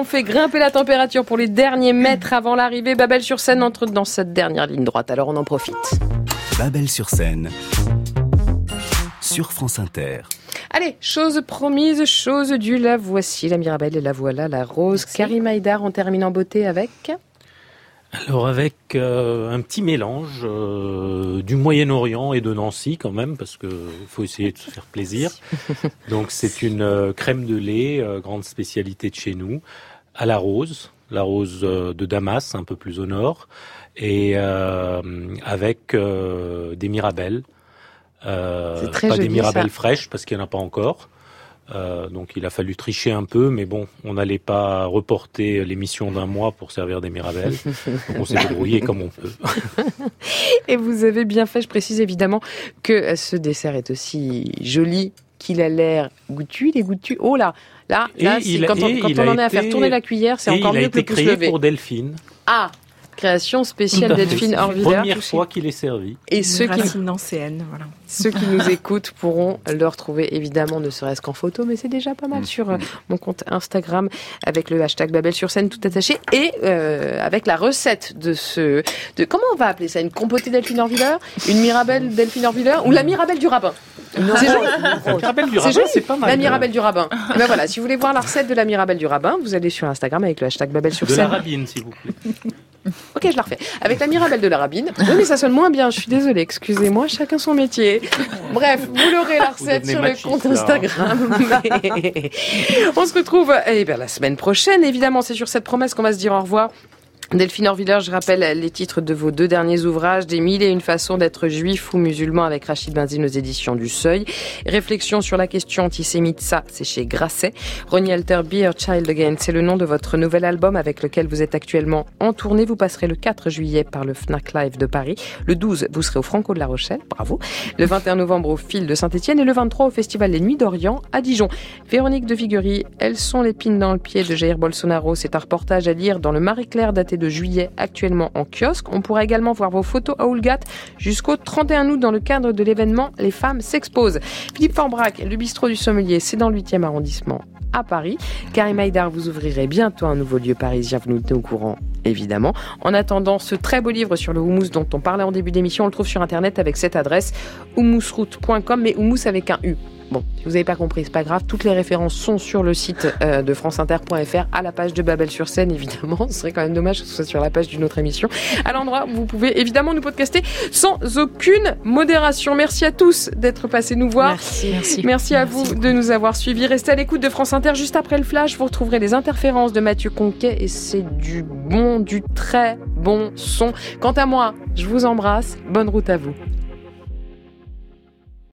Speaker 20: on
Speaker 1: fait grimper la température pour les derniers mètres avant l'arrivée. Babel sur scène entre dans cette dernière ligne droite, alors on en profite.
Speaker 2: Babel sur scène. Sur France Inter.
Speaker 1: Allez, chose promise, chose due, la voici, la Mirabelle et la voilà, la rose. Karim Haïdar, on termine en beauté avec
Speaker 5: Alors avec euh, un petit mélange euh, du Moyen-Orient et de Nancy quand même, parce que faut essayer de se faire plaisir. Donc c'est une euh, crème de lait, euh, grande spécialité de chez nous, à la rose, la rose euh, de Damas, un peu plus au nord, et euh, avec euh, des mirabelles. Euh,
Speaker 1: très
Speaker 5: pas des mirabelles
Speaker 1: ça.
Speaker 5: fraîches parce qu'il n'y en a pas encore. Donc il a fallu tricher un peu, mais bon, on n'allait pas reporter l'émission d'un mois pour servir des mirabelles. Donc on s'est débrouillé comme on peut.
Speaker 1: Et vous avez bien fait, je précise évidemment que ce dessert est aussi joli qu'il a l'air goûtu. Il est goûtu. Oh là, là, là, quand on, quand on
Speaker 5: a
Speaker 1: en est à
Speaker 5: été-
Speaker 1: faire tourner la cuillère, c'est encore mieux que le pouce
Speaker 5: créé
Speaker 1: levé.
Speaker 5: pour Delphine.
Speaker 1: Ah, création spéciale
Speaker 5: fait.
Speaker 1: Delphine
Speaker 5: C'est la
Speaker 1: Orviller.
Speaker 5: Première fois qu'il est servi.
Speaker 1: Et ceux qui,
Speaker 3: Racine nancéenne, voilà.
Speaker 1: ceux qui nous écoutent pourront le retrouver évidemment, ne serait-ce qu'en photo, mais c'est déjà pas
Speaker 5: Mm.
Speaker 1: mal sur euh, mon compte Instagram avec le hashtag Babel sur scène tout attaché et euh, avec la recette de ce. De, comment on va appeler ça? Une compotée Delphine Orviller? Une Mirabelle Delphine Orviller? Ou la Mirabelle du rabbin? C'est joli.
Speaker 5: La Mirabelle du
Speaker 1: C'est
Speaker 5: rabbin,
Speaker 1: joli.
Speaker 5: c'est pas mal.
Speaker 1: La Mirabelle du rabbin. Et ben voilà, si vous voulez voir la recette de la Mirabelle du rabbin, vous allez sur Instagram avec le hashtag Babel sur
Speaker 5: De la
Speaker 1: scène.
Speaker 5: rabine, s'il vous plaît.
Speaker 1: Ok, je la refais. Avec la Mirabelle de la Rabine. Oui, mais ça sonne moins bien, je suis désolée, excusez-moi, chacun son métier. Bref, vous l'aurez la recette sur le compte. Instagram. Mais On se retrouve eh bien, la semaine prochaine. Évidemment, c'est sur cette promesse qu'on va se dire au revoir. Delphine Orviller, je rappelle les titres de vos deux derniers ouvrages, Des mille et une façons d'être juif ou musulman avec Rachid Benzine aux éditions du Seuil. Réflexion sur la question antisémite, ça, c'est chez Grasset. Ronnie Alter, Be Your Child Again, c'est le nom de votre nouvel album avec lequel vous êtes actuellement en tournée. Vous passerez le 4 juillet par le Fnac Live de Paris. Le 12, vous serez au Franco de la Rochelle. Bravo. Le 21 novembre au Fil de Saint-Etienne et le 23 au Festival Les Nuits d'Orient à Dijon. Véronique de Viguerie, elles sont l'épine dans le pied de Jair Bolsonaro. C'est un reportage à lire dans le Marie-Claire daté de juillet, actuellement en kiosque. On pourra également voir vos photos à Oulgat jusqu'au 31 août dans le cadre de l'événement Les femmes s'exposent. Philippe Forbrac, le bistrot du sommelier, c'est dans le 8e arrondissement à Paris. Karim Haïdar, vous ouvrirez bientôt un nouveau lieu parisien, vous nous tenez au courant, évidemment. En attendant, ce très beau livre sur le houmous dont on parlait en début d'émission, on le trouve sur internet avec cette adresse houmousroute.com, mais houmous avec un U. Bon, si vous n'avez pas compris, c'est pas grave. Toutes les références sont sur le site euh, de franceinter.fr, à la page de Babel sur scène, évidemment. Ce serait quand même dommage que ce soit sur la page d'une autre émission. À l'endroit où vous pouvez évidemment nous podcaster sans aucune modération. Merci à tous d'être passés nous voir.
Speaker 19: Merci.
Speaker 18: Merci.
Speaker 1: Merci à vous de nous avoir suivis. Restez à l'écoute de France Inter. Juste après le flash, vous retrouverez les interférences de Mathieu Conquet et c'est du bon, du très bon son. Quant à moi, je vous embrasse. Bonne route à vous.